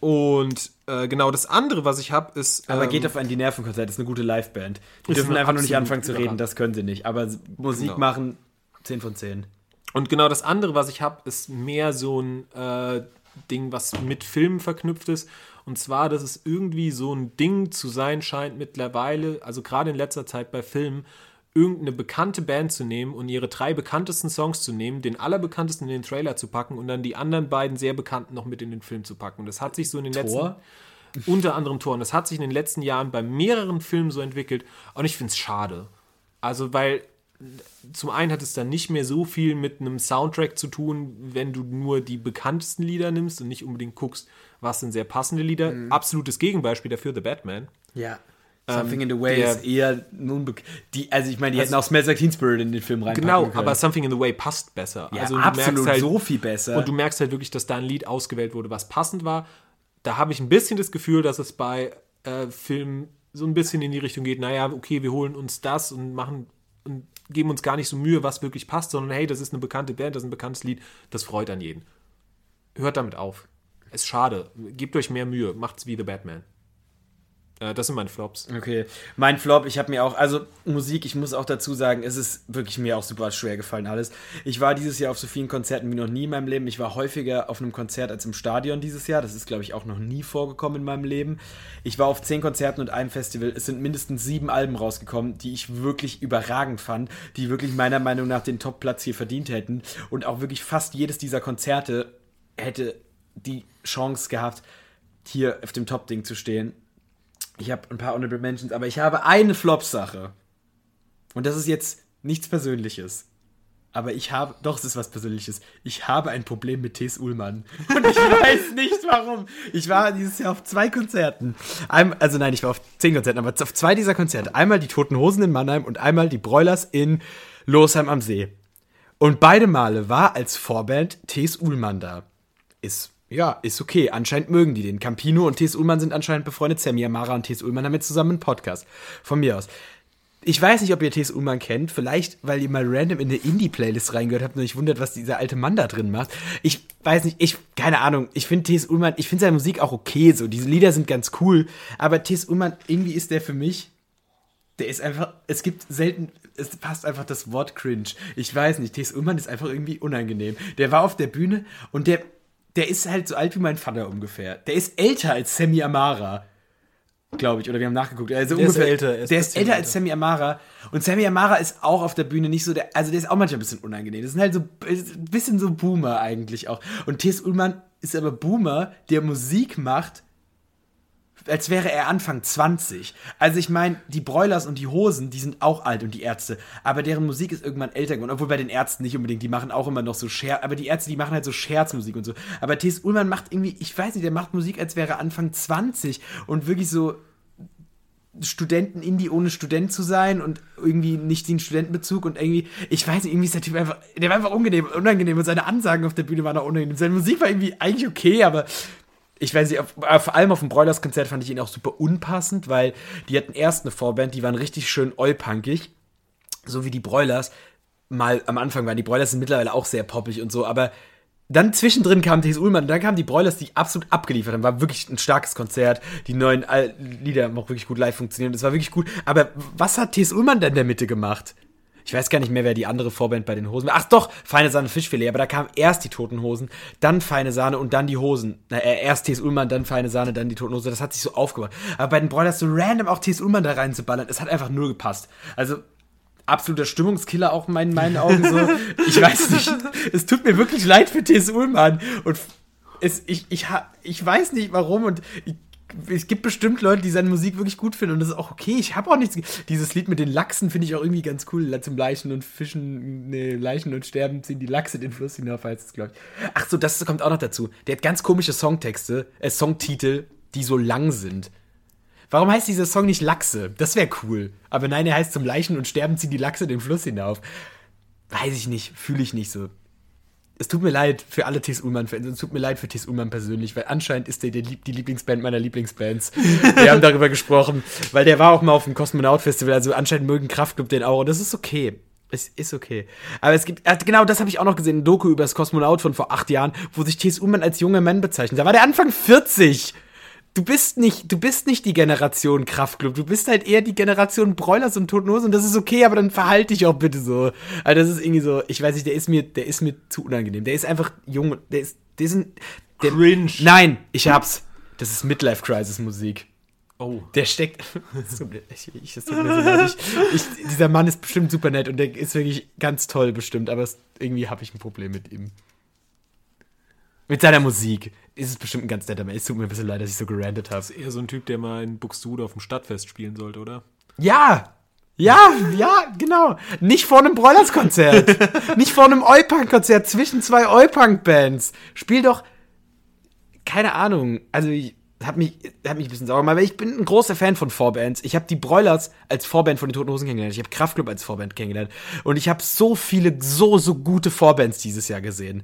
Und äh, genau das andere, was ich habe, ist. Aber ähm, geht auf ein Die Nerven-Konzert, das ist eine gute Liveband. Die dürfen einfach nur nicht anfangen zu reden, das können sie nicht. Aber Musik Genau. machen, 10 von 10. Und genau das andere, was ich habe, ist mehr so ein äh, Ding, was mit Filmen verknüpft ist. Und zwar, dass es irgendwie so ein Ding zu sein scheint mittlerweile, also gerade in letzter Zeit bei Filmen, irgendeine bekannte Band zu nehmen und ihre drei bekanntesten Songs zu nehmen, den allerbekanntesten in den Trailer zu packen und dann die anderen beiden sehr bekannten noch mit in den Film zu packen. Und das hat sich so in den Thor? letzten unter anderem Tor. Und das hat sich in den letzten Jahren bei mehreren Filmen so entwickelt. Und ich finde es schade. Also, weil zum einen hat es dann nicht mehr so viel mit einem Soundtrack zu tun, wenn du nur die bekanntesten Lieder nimmst und nicht unbedingt guckst, was sind sehr passende Lieder. Mhm. Absolutes Gegenbeispiel dafür, The Batman. Ja. Something in the Way Ähm, der- ist eher nun die also ich meine, die Also- hätten auch Smells Like Teen Spirit in den Film reinpacken Genau, können. aber Something in the Way passt besser. ja, also, absolut halt, so viel besser. Und du merkst halt wirklich, dass da ein Lied ausgewählt wurde, was passend war. Da habe ich ein bisschen das Gefühl, dass es bei äh, Filmen so ein bisschen in die Richtung geht, naja, okay, wir holen uns das und machen und geben uns gar nicht so Mühe, was wirklich passt, sondern hey, das ist eine bekannte Band, das ist ein bekanntes Lied, das freut an jeden. Hört damit auf. Ist schade. Gebt euch mehr Mühe. Macht's wie The Batman. Äh, das sind meine Flops. Okay, mein Flop, ich habe mir auch, also Musik, ich muss auch dazu sagen, es ist wirklich mir auch super schwer gefallen alles. Ich war dieses Jahr auf so vielen Konzerten wie noch nie in meinem Leben. Ich war häufiger auf einem Konzert als im Stadion dieses Jahr. Das ist, glaube ich, auch noch nie vorgekommen in meinem Leben. Ich war auf zehn Konzerten und einem Festival. Es sind mindestens sieben Alben rausgekommen, die ich wirklich überragend fand, die wirklich meiner Meinung nach den Top-Platz hier verdient hätten. Und auch wirklich fast jedes dieser Konzerte hätte die Chance gehabt, hier auf dem Top-Ding zu stehen. Ich habe ein paar Honorable Mentions, aber ich habe eine Flop-Sache. Und das ist jetzt nichts Persönliches. Aber ich habe, doch, es ist was Persönliches. Ich habe ein Problem mit T.S. Ullmann. Und ich weiß nicht warum. Ich war dieses Jahr auf zwei Konzerten. Ein, also nein, ich war auf zehn Konzerten, aber auf zwei dieser Konzerte. Einmal die Toten Hosen in Mannheim und einmal die Broilers in Losheim am See. Und beide Male war als Vorband T.S. Ullmann da. Ist, ja, ist okay. Anscheinend mögen die den. Campino und T.S. Ullmann sind anscheinend befreundet. Sammy Amara und T.S. Ullmann haben jetzt zusammen einen Podcast. Von mir aus. Ich weiß nicht, ob ihr T.S. Ullmann kennt. Vielleicht, weil ihr mal random in eine Indie-Playlist reingehört habt und euch wundert, was dieser alte Mann da drin macht. Ich weiß nicht, ich, keine Ahnung. Ich finde T.S. Ullmann, ich finde seine Musik auch okay so. Diese Lieder sind ganz cool. Aber T.S. Ullmann, irgendwie ist der für mich der ist einfach, es gibt selten, es passt einfach das Wort cringe. Ich weiß nicht, T.S. Ullmann ist einfach irgendwie unangenehm. Der war auf der Bühne und der, der ist halt so alt wie mein Vater ungefähr. Der ist älter als Sammy Amara. Glaube ich, oder wir haben nachgeguckt. Also Der ist ungefähr, älter, er ist der ist älter älter. als Sammy Amara. Und Sammy Amara ist auch auf der Bühne nicht so der, also der ist auch manchmal ein bisschen unangenehm. Das sind halt so ein bisschen so Boomer eigentlich auch. Und T.S. Ullmann ist aber Boomer, der Musik macht, als wäre er Anfang 20. Also ich meine, die Broilers und die Hosen, die sind auch alt und die Ärzte, aber deren Musik ist irgendwann älter geworden, obwohl bei den Ärzten nicht unbedingt, die machen auch immer noch so Scherz, aber die Ärzte, die machen halt so Scherzmusik und so. Aber T.S. Ullmann macht irgendwie, ich weiß nicht, der macht Musik, als wäre er Anfang 20 und wirklich so Studenten-Indie ohne Student zu sein und irgendwie nicht den Studentenbezug und irgendwie, ich weiß nicht, irgendwie ist der Typ einfach, der war einfach unangenehm, unangenehm und seine Ansagen auf der Bühne waren auch unangenehm. Seine Musik war irgendwie eigentlich okay, aber ich weiß nicht, äh, vor allem auf dem Broilers-Konzert fand ich ihn auch super unpassend, weil die hatten erst eine Vorband, die waren richtig schön ollpunkig, so wie die Broilers. Mal am Anfang waren die Broilers sind mittlerweile auch sehr poppig und so, aber dann zwischendrin kam T.S. Ullmann, dann kamen die Broilers, die absolut abgeliefert haben. War wirklich ein starkes Konzert. Die neuen Al Lieder haben auch wirklich gut live funktioniert. Das war wirklich gut. Aber was hat T.S. Ullmann denn in der Mitte gemacht? Ich weiß gar nicht mehr, wer die andere Vorband bei den Hosen war. Ach doch, Feine Sahne Fischfilet. Aber da kamen erst die Toten Hosen, dann Feine Sahne und dann die Hosen. Na, äh, erst T.S. Ullmann, dann Feine Sahne, dann die Toten Hosen. Das hat sich so aufgebaut. Aber bei den Broilers so random auch T.S. Ullmann da reinzuballern, es hat einfach nur gepasst. Also absoluter Stimmungskiller auch in meinen Augen so. Ich weiß nicht. Es tut mir wirklich leid für T.S. Ullmann. Und es, ich, ich, ich weiß nicht warum und ich, es gibt bestimmt Leute, die seine Musik wirklich gut finden und das ist auch okay. Ich habe auch nichts. Dieses Lied mit den Lachsen finde ich auch irgendwie ganz cool. Zum Leichen und Fischen, nee, Leichen und Sterben ziehen die Lachse den Fluss hinauf, heißt es, glaube ich. Ach so, das kommt auch noch dazu. Der hat ganz komische Songtexte, äh, Songtitel, die so lang sind. Warum heißt dieser Song nicht Lachse? Das wäre cool. Aber nein, er heißt zum Leichen und Sterben ziehen die Lachse den Fluss hinauf. Weiß ich nicht, fühle ich nicht so. Es tut mir leid für alle T.S. Ullmann-Fans, es tut mir leid für T.S. Ullmann persönlich, weil anscheinend ist der, der Lieb- die Lieblingsband meiner Lieblingsbands. Wir haben darüber gesprochen, weil der war auch mal auf dem Kosmonaut-Festival, also anscheinend mögen Kraftclub den auch und das ist okay. Es ist okay. Aber es gibt, äh, genau das habe ich auch noch gesehen, ein Doku über das Kosmonaut von vor acht Jahren, wo sich T.S. Ullmann als junger Mann bezeichnet. Da war der Anfang 40. Du bist nicht, du bist nicht die Generation Kraftclub. Du bist halt eher die Generation Broilers und Toten Hosen und das ist okay, aber dann verhalte dich auch bitte so. Also das ist irgendwie so, ich weiß nicht, der ist mir, der ist mir zu unangenehm. Der ist einfach jung, der ist, der ist ein, der, Cringe. Nein, ich hab's. Das ist Midlife Crisis Musik. Oh. Der steckt. Ich, ich, es tut mir so leid. Ich, dieser Mann ist bestimmt super nett und der ist wirklich ganz toll bestimmt, aber es, irgendwie habe ich ein Problem mit ihm. Mit seiner Musik. Ist es bestimmt ein ganz netter Mensch. Es tut mir ein bisschen leid, dass ich so gerantet habe. Eher so ein Typ, der mal in Buxtehude auf dem Stadtfest spielen sollte, oder? Ja! Ja, ja, genau. Nicht vor einem Broilers-Konzert. Nicht vor einem Oi-Punk-Konzert zwischen zwei Oi-Punk-Bands. Spiel doch. Keine Ahnung. Also, ich hab mich, hab mich ein bisschen sauer gemacht, weil ich bin ein großer Fan von Vorbands. Ich habe die Broilers als Vorband von den Toten Hosen kennengelernt. Ich habe Kraftklub als Vorband kennengelernt. Und ich habe so viele, so, so gute Vorbands dieses Jahr gesehen.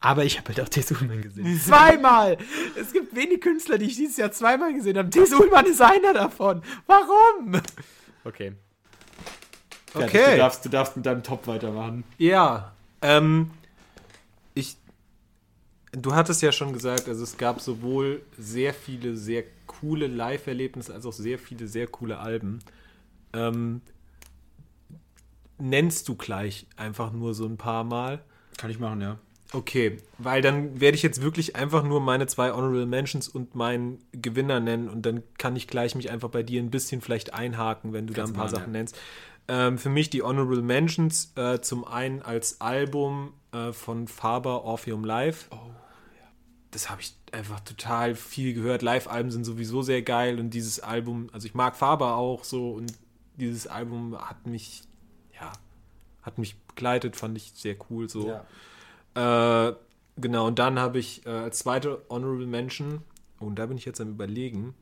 Aber ich habe halt auch T.S. Ullmann gesehen. Zweimal! Es gibt wenig Künstler, die ich dieses Jahr zweimal gesehen habe. T.S. Ullmann ist einer davon. Warum? Okay. Okay. Du darfst, du darfst mit deinem Top weitermachen. Ja, ähm, ich, du hattest ja schon gesagt, also es gab sowohl sehr viele sehr coole Live-Erlebnisse als auch sehr viele sehr coole Alben. Ähm, nennst du gleich einfach nur so ein paar Mal? Kann ich machen, ja. Okay, weil dann werde ich jetzt wirklich einfach nur meine zwei Honorable Mentions und meinen Gewinner nennen und dann kann ich gleich mich einfach bei dir ein bisschen vielleicht einhaken, wenn du Kannst da ein paar Sachen ja. nennst. Ähm, für mich die Honorable Mentions äh, zum einen als Album äh, von Faber Orpheum Live. Das habe ich einfach total viel gehört. Live-Alben sind sowieso sehr geil und dieses Album, also ich mag Faber auch so und dieses Album hat mich, ja, hat mich begleitet, fand ich sehr cool so. Äh, genau, und dann habe ich äh, als zweite Honorable Mention, und da bin ich jetzt am überlegen,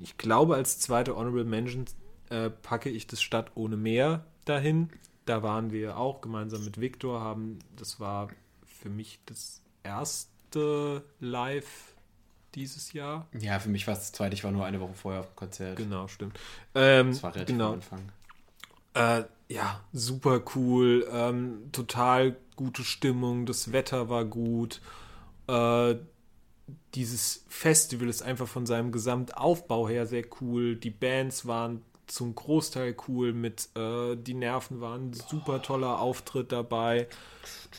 ich glaube, als zweite Honorable Mention äh, packe ich das Stadt ohne Meer dahin. Da waren wir auch gemeinsam mit Victor, haben, das war für mich das erste Live dieses Jahr. Ja, für mich war es das zweite. Ich war nur eine Woche vorher auf dem Konzert. Genau, stimmt. Ähm, Das war relativ genau. am Anfang. Äh, ja, super cool. Ähm, total gute Stimmung. Das Wetter war gut. Äh, dieses Festival ist einfach von seinem Gesamtaufbau her sehr cool. Die Bands waren zum Großteil cool mit äh, Die Nerven waren super toller Auftritt dabei.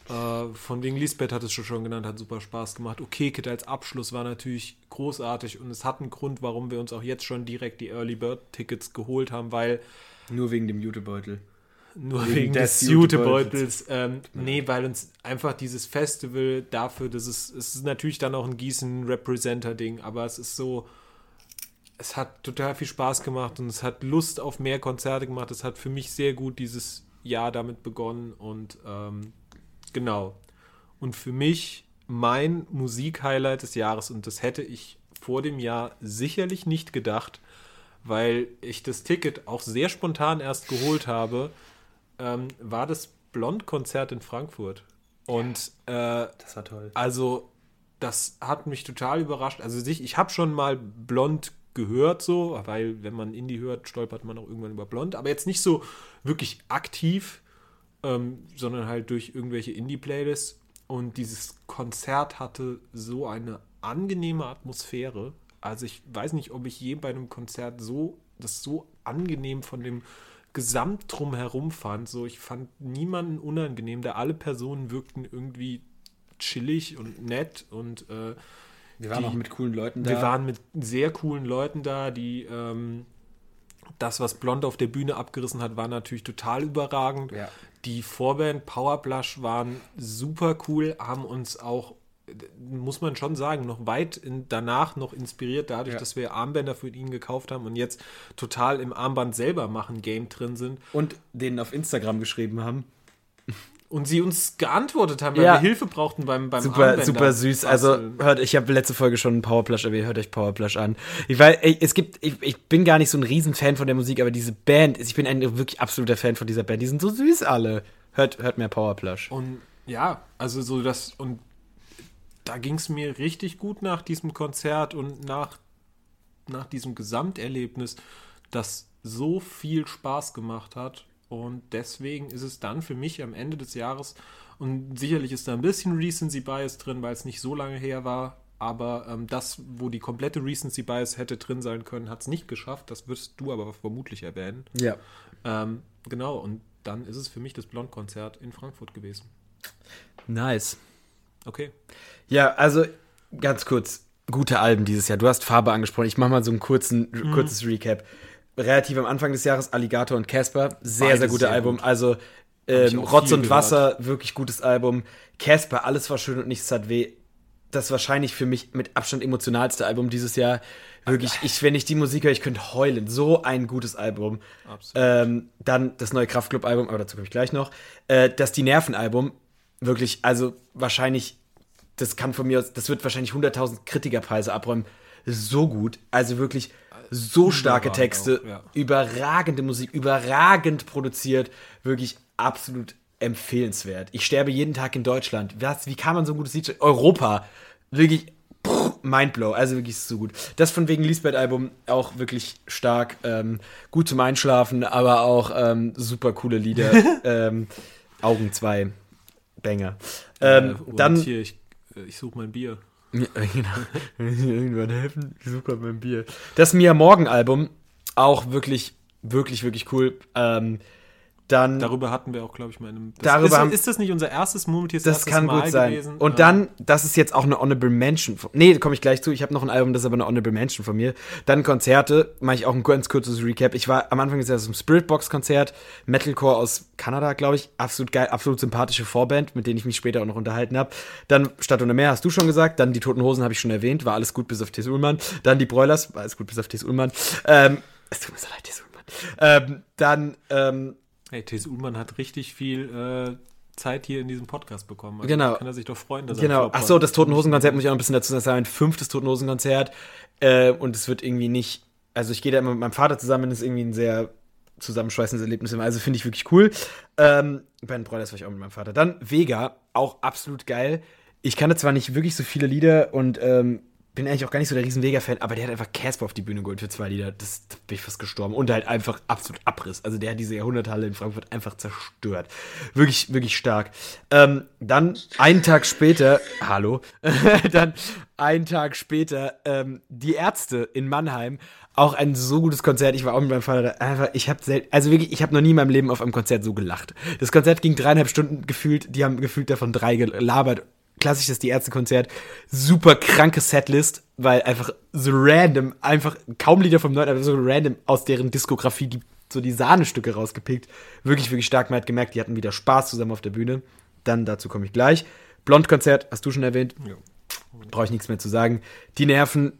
Äh, von wegen Lisbeth hat es schon genannt, hat super Spaß gemacht. Okay, Kid als Abschluss war natürlich großartig und es hat einen Grund, warum wir uns auch jetzt schon direkt die Early Bird Tickets geholt haben, weil Nur wegen dem Jutebeutel. Nur Wegen wegen, des Jutebeutels. Ähm, nee, weil uns einfach dieses Festival dafür, das ist, es ist natürlich dann auch ein Gießen-Representer-Ding, aber es ist so, es hat total viel Spaß gemacht und es hat Lust auf mehr Konzerte gemacht. Es hat für mich sehr gut dieses Jahr damit begonnen und ähm, genau. Und für mich mein Musik-Highlight des Jahres und das hätte ich vor dem Jahr sicherlich nicht gedacht, weil ich das Ticket auch sehr spontan erst geholt habe, ähm, war das Blond-Konzert in Frankfurt. Und äh, Das war toll. also, das hat mich total überrascht. Also, sich, ich habe schon mal Blond gehört, so, weil, wenn man Indie hört, stolpert man auch irgendwann über Blond, aber jetzt nicht so wirklich aktiv, ähm, sondern halt durch irgendwelche Indie-Playlists. Und dieses Konzert hatte so eine angenehme Atmosphäre. Also, ich weiß nicht, ob ich je bei einem Konzert so, das so angenehm von dem Gesamt drumherum fand. So, ich fand niemanden unangenehm, da alle Personen wirkten irgendwie chillig und nett und äh, Wir waren die- auch mit coolen Leuten da. wir waren mit sehr coolen Leuten da, die ähm, das, was Blond auf der Bühne abgerissen hat, war natürlich total überragend. Ja. Die Vorband Powerblush waren super cool, haben uns auch, muss man schon sagen, noch weit in, danach noch inspiriert, dadurch, Ja. dass wir Armbänder für ihn gekauft haben und jetzt total im Armband selber machen Game drin sind. Und denen auf Instagram geschrieben haben. und sie uns geantwortet haben, weil Ja. wir Hilfe brauchten beim, beim Super, Armbänder super süß. Also hört, ich habe letzte Folge schon Powerplush erwähnt, hört euch Powerplush an. Ich weiß, es gibt, ich, ich bin gar nicht so ein Riesenfan von der Musik, aber diese Band, ich bin ein wirklich absoluter Fan von dieser Band. Die sind so süß alle. Hört, hört mehr Powerplush. Und ja, also so das, und da ging es mir richtig gut nach diesem Konzert und nach, nach diesem Gesamterlebnis, das so viel Spaß gemacht hat. Und deswegen ist es dann für mich am Ende des Jahres, und sicherlich ist da ein bisschen Recency Bias drin, weil es nicht so lange her war, aber ähm, das, wo die komplette Recency Bias hätte drin sein können, hat es nicht geschafft. Das wirst du aber vermutlich erwähnen. Ja. Ähm, genau, und dann ist es für mich das Blond-Konzert in Frankfurt gewesen. Nice. Okay. Ja, also ganz kurz, gute Alben dieses Jahr. Du hast Farbe angesprochen. Ich mache mal so ein kurzen, Mhm. kurzes Recap. Relativ am Anfang des Jahres Alligator und Casper. Sehr, Beides sehr gute sehr Album. gut. Also ähm, Rotz und Wasser, wirklich gutes Album. Casper, alles war schön und nichts tat weh. Das wahrscheinlich für mich mit Abstand emotionalste Album dieses Jahr. Wirklich, ich, wenn ich die Musik höre, ich könnte heulen. So ein gutes Album. Absolut. Ähm, dann das neue Kraftclub-Album, aber dazu komme ich gleich noch. Äh, das Die Nerven-Album, wirklich, also wahrscheinlich, das kann von mir aus, das wird wahrscheinlich 100.000 Kritikerpreise abräumen. So gut, also wirklich so starke Überragend Texte, auch, ja. überragende Musik, überragend produziert, wirklich absolut empfehlenswert. Ich sterbe jeden Tag in Deutschland. Was, wie kann man so ein gutes Lied schreiben? Europa, wirklich pff, Mindblow, also wirklich so gut. Das von wegen Lisbeth-Album auch wirklich stark, ähm, gut zum Einschlafen, aber auch ähm, super coole Lieder. ähm, Augen 2, Banger. Ähm, Äh, dann hier, ich, äh, ich suche mein Bier. ja, genau. Wenn Sie mir irgendwann helfen, ich suche gerade mein Bier. Das Mia Morgan Album, auch wirklich, wirklich, wirklich cool. Ähm, dann, Darüber hatten wir auch, glaube ich, mal in einem. Das, Darüber ist, haben- ist das nicht unser erstes Moment hier? das kann gut sein. Und Ähm, dann, das ist jetzt auch eine Honorable Mention. Von, nee, da komme ich gleich zu. Ich habe noch ein Album, das ist aber eine Honorable Mention von mir. Dann Konzerte, mache ich auch ein ganz kurzes Recap. Ich war am Anfang des Jahres im Spiritbox-Konzert, Metalcore aus Kanada, glaube ich. Absolut geil, absolut sympathische Vorband, mit denen ich mich später auch noch unterhalten habe. Dann Stadt und Meer, hast du schon gesagt. Dann die Toten Hosen habe ich schon erwähnt, war alles gut bis auf T.S. Ullmann. Dann die Broilers, war alles gut bis auf T.S. Ullmann. Ähm, es tut mir so leid, T.S. Ullmann. Ähm, dann, ähm, Hey, T.S. Ullmann hat richtig viel äh, Zeit hier in diesem Podcast bekommen. Also Genau. Kann er sich doch freuen, dass er Genau. ein Flop Ach so, war. das Toten Hosen Konzert muss ich auch noch ein bisschen dazu sagen. Fünftes Toten Hosen Konzert. Äh, und es wird irgendwie nicht. Also ich gehe da immer mit meinem Vater zusammen, das ist irgendwie ein sehr zusammenschweißendes Erlebnis immer. Also finde ich wirklich cool. Ähm, bei den Brothers war ich auch mit meinem Vater. Dann Vega, auch absolut geil. Ich kannte zwar nicht wirklich so viele Lieder und ähm, bin eigentlich auch gar nicht so der riesen Vega-Fan, aber der hat einfach Casper auf die Bühne geholt für zwei Lieder. Das da bin ich fast gestorben. Und halt einfach absolut Abriss. Also der hat diese Jahrhunderthalle in Frankfurt einfach zerstört. Wirklich, wirklich stark. Ähm, dann einen Tag später, hallo, dann einen Tag später, ähm, die Ärzte in Mannheim. Auch ein so gutes Konzert. Ich war auch mit meinem Vater da. Einfach, ich habe also wirklich, ich habe noch nie in meinem Leben auf einem Konzert so gelacht. Das Konzert ging dreieinhalb Stunden gefühlt. Die haben gefühlt davon drei gelabert klassisches die Ärzte-Konzert, super kranke Setlist, weil einfach so random, einfach kaum Lieder vom Neuen, aber so random aus deren Diskografie die, so die Sahnestücke rausgepickt. Wirklich, wirklich stark. Man hat gemerkt, die hatten wieder Spaß zusammen auf der Bühne. Dann dazu komme ich gleich. Blond-Konzert, hast du schon erwähnt. Ja. Brauche ich nichts mehr zu sagen. Die Nerven,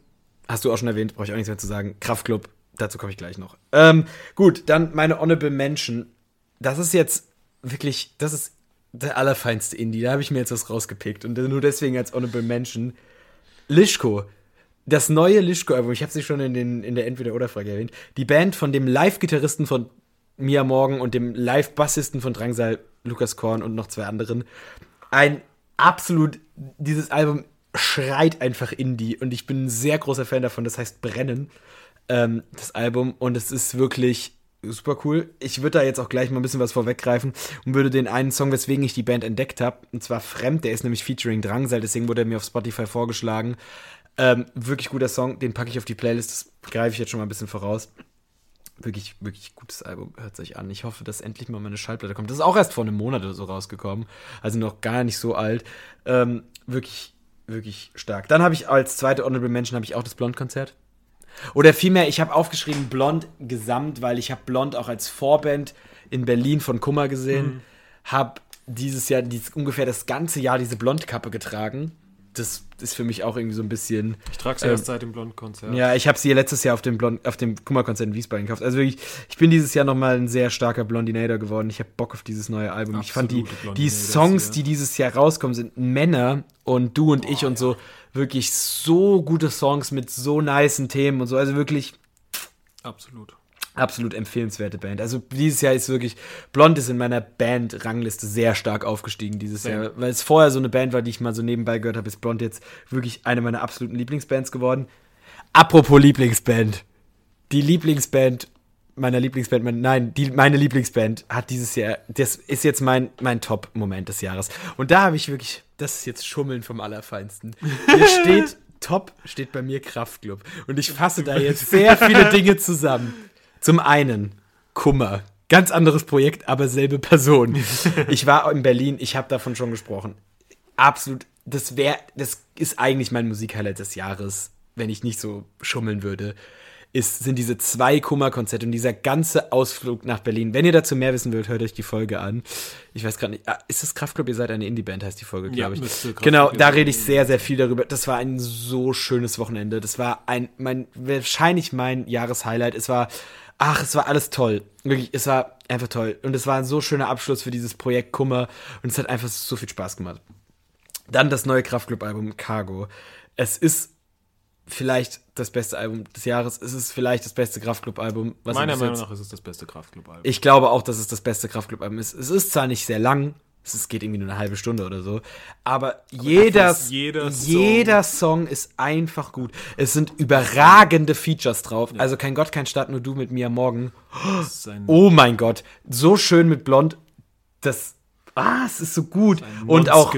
hast du auch schon erwähnt, brauche ich auch nichts mehr zu sagen. Kraftclub, dazu komme ich gleich noch. Ähm, gut, dann meine Honorable Mention. Das ist jetzt wirklich, das ist der allerfeinste Indie. Da habe ich mir jetzt was rausgepickt. Und nur deswegen als Honorable Mention. Lischko. Das neue Lischko-Album, ich habe es schon in, den, in der Entweder-Oder-Frage erwähnt. Die Band von dem Live-Gitarristen von Mia Morgan und dem Live-Bassisten von Drangsal, Lukas Korn und noch zwei anderen. Ein absolut, dieses Album schreit einfach Indie und ich bin ein sehr großer Fan davon, das heißt Brennen, ähm, das Album und es ist wirklich super cool. Ich würde da jetzt auch gleich mal ein bisschen was vorweggreifen und würde den einen Song, weswegen ich die Band entdeckt habe, und zwar Fremd, der ist nämlich featuring Drangsal, deswegen wurde er mir auf Spotify vorgeschlagen. Ähm, wirklich guter Song, den packe ich auf die Playlist, das greife ich jetzt schon mal ein bisschen voraus. Wirklich, wirklich gutes Album, hört sich an. Ich hoffe, dass endlich mal meine Schallplatte kommt. Das ist auch erst vor einem Monat oder so rausgekommen, also noch gar nicht so alt. Ähm, wirklich, wirklich stark. Dann habe ich als zweite Honorable Mention habe ich auch das Blond-Konzert. Oder vielmehr, ich habe aufgeschrieben Blond gesamt, weil ich habe Blond auch als Vorband in Berlin von Kummer gesehen. Habe dieses Jahr dies, ungefähr das ganze Jahr diese Blondkappe getragen. das ist für mich auch irgendwie so ein bisschen. Ich trage sie Ähm, erst seit dem Blond-Konzert. Ja, ich habe sie letztes Jahr auf dem, Blond, auf dem Kummerkonzert in Wiesbaden gekauft. Also wirklich, ich bin dieses Jahr nochmal ein sehr starker Blondinator geworden. Ich habe Bock auf dieses neue Album. ich fand die, Absolute die Songs, hier. die dieses Jahr rauskommen, sind Männer und du und ich und so wirklich so gute Songs mit so nicen Themen und so. Also wirklich Absolut. absolut empfehlenswerte Band. Also dieses Jahr ist wirklich, Blond ist in meiner Band-Rangliste sehr stark aufgestiegen dieses Same. Jahr. Weil es vorher so eine Band war, die ich mal so nebenbei gehört habe, ist Blond jetzt wirklich eine meiner absoluten Lieblingsbands geworden. Apropos Lieblingsband. Die Lieblingsband meiner Lieblingsband, mein, nein, die, meine Lieblingsband hat dieses Jahr, das ist jetzt mein, mein Top-Moment des Jahres. Und da habe ich wirklich, das ist jetzt Schummeln vom Allerfeinsten. Hier steht, Top steht bei mir Kraftclub. Und ich fasse da jetzt sehr viele Dinge zusammen. Zum einen Kummer. Ganz anderes Projekt, aber selbe Person. Ich war in Berlin, ich habe davon schon gesprochen. Absolut, das wäre, das ist eigentlich mein Musikhighlight des Jahres, wenn ich nicht so schummeln würde. Ist, sind diese zwei Kummerkonzerte und dieser ganze Ausflug nach Berlin. Wenn ihr dazu mehr wissen wollt, hört euch die Folge an. Ich weiß gerade nicht, ah, ist das Kraftclub? Ihr seid eine Indie-Band, heißt die Folge, Ja, glaube ich. müsste Kraftklub Genau, da rede ich sehr, sehr viel darüber. Das war ein so schönes Wochenende. Das war ein, mein, wahrscheinlich mein Jahreshighlight. Es war, ach, es war alles toll. Wirklich, es war einfach toll. Und es war ein so schöner Abschluss für dieses Projekt Kummer. Und es hat einfach so viel Spaß gemacht. Dann das neue Kraftclub-Album Cargo. Es ist vielleicht das beste Album des Jahres. Es ist vielleicht das beste Kraftclub-Album. Meiner Meinung nach ist es das beste Kraftclub-Album. Ich glaube auch, dass es das beste Kraftclub-Album ist. Es ist zwar nicht sehr lang, es geht irgendwie nur eine halbe Stunde oder so, aber, jeder, ist jeder Song- jeder Song ist einfach gut. Es sind überragende Features drauf. Also kein Gott, kein Stadt, nur du mit mir morgen. Oh mein Gott, so schön mit Blond. Das, ah, es ist so gut. Und auch.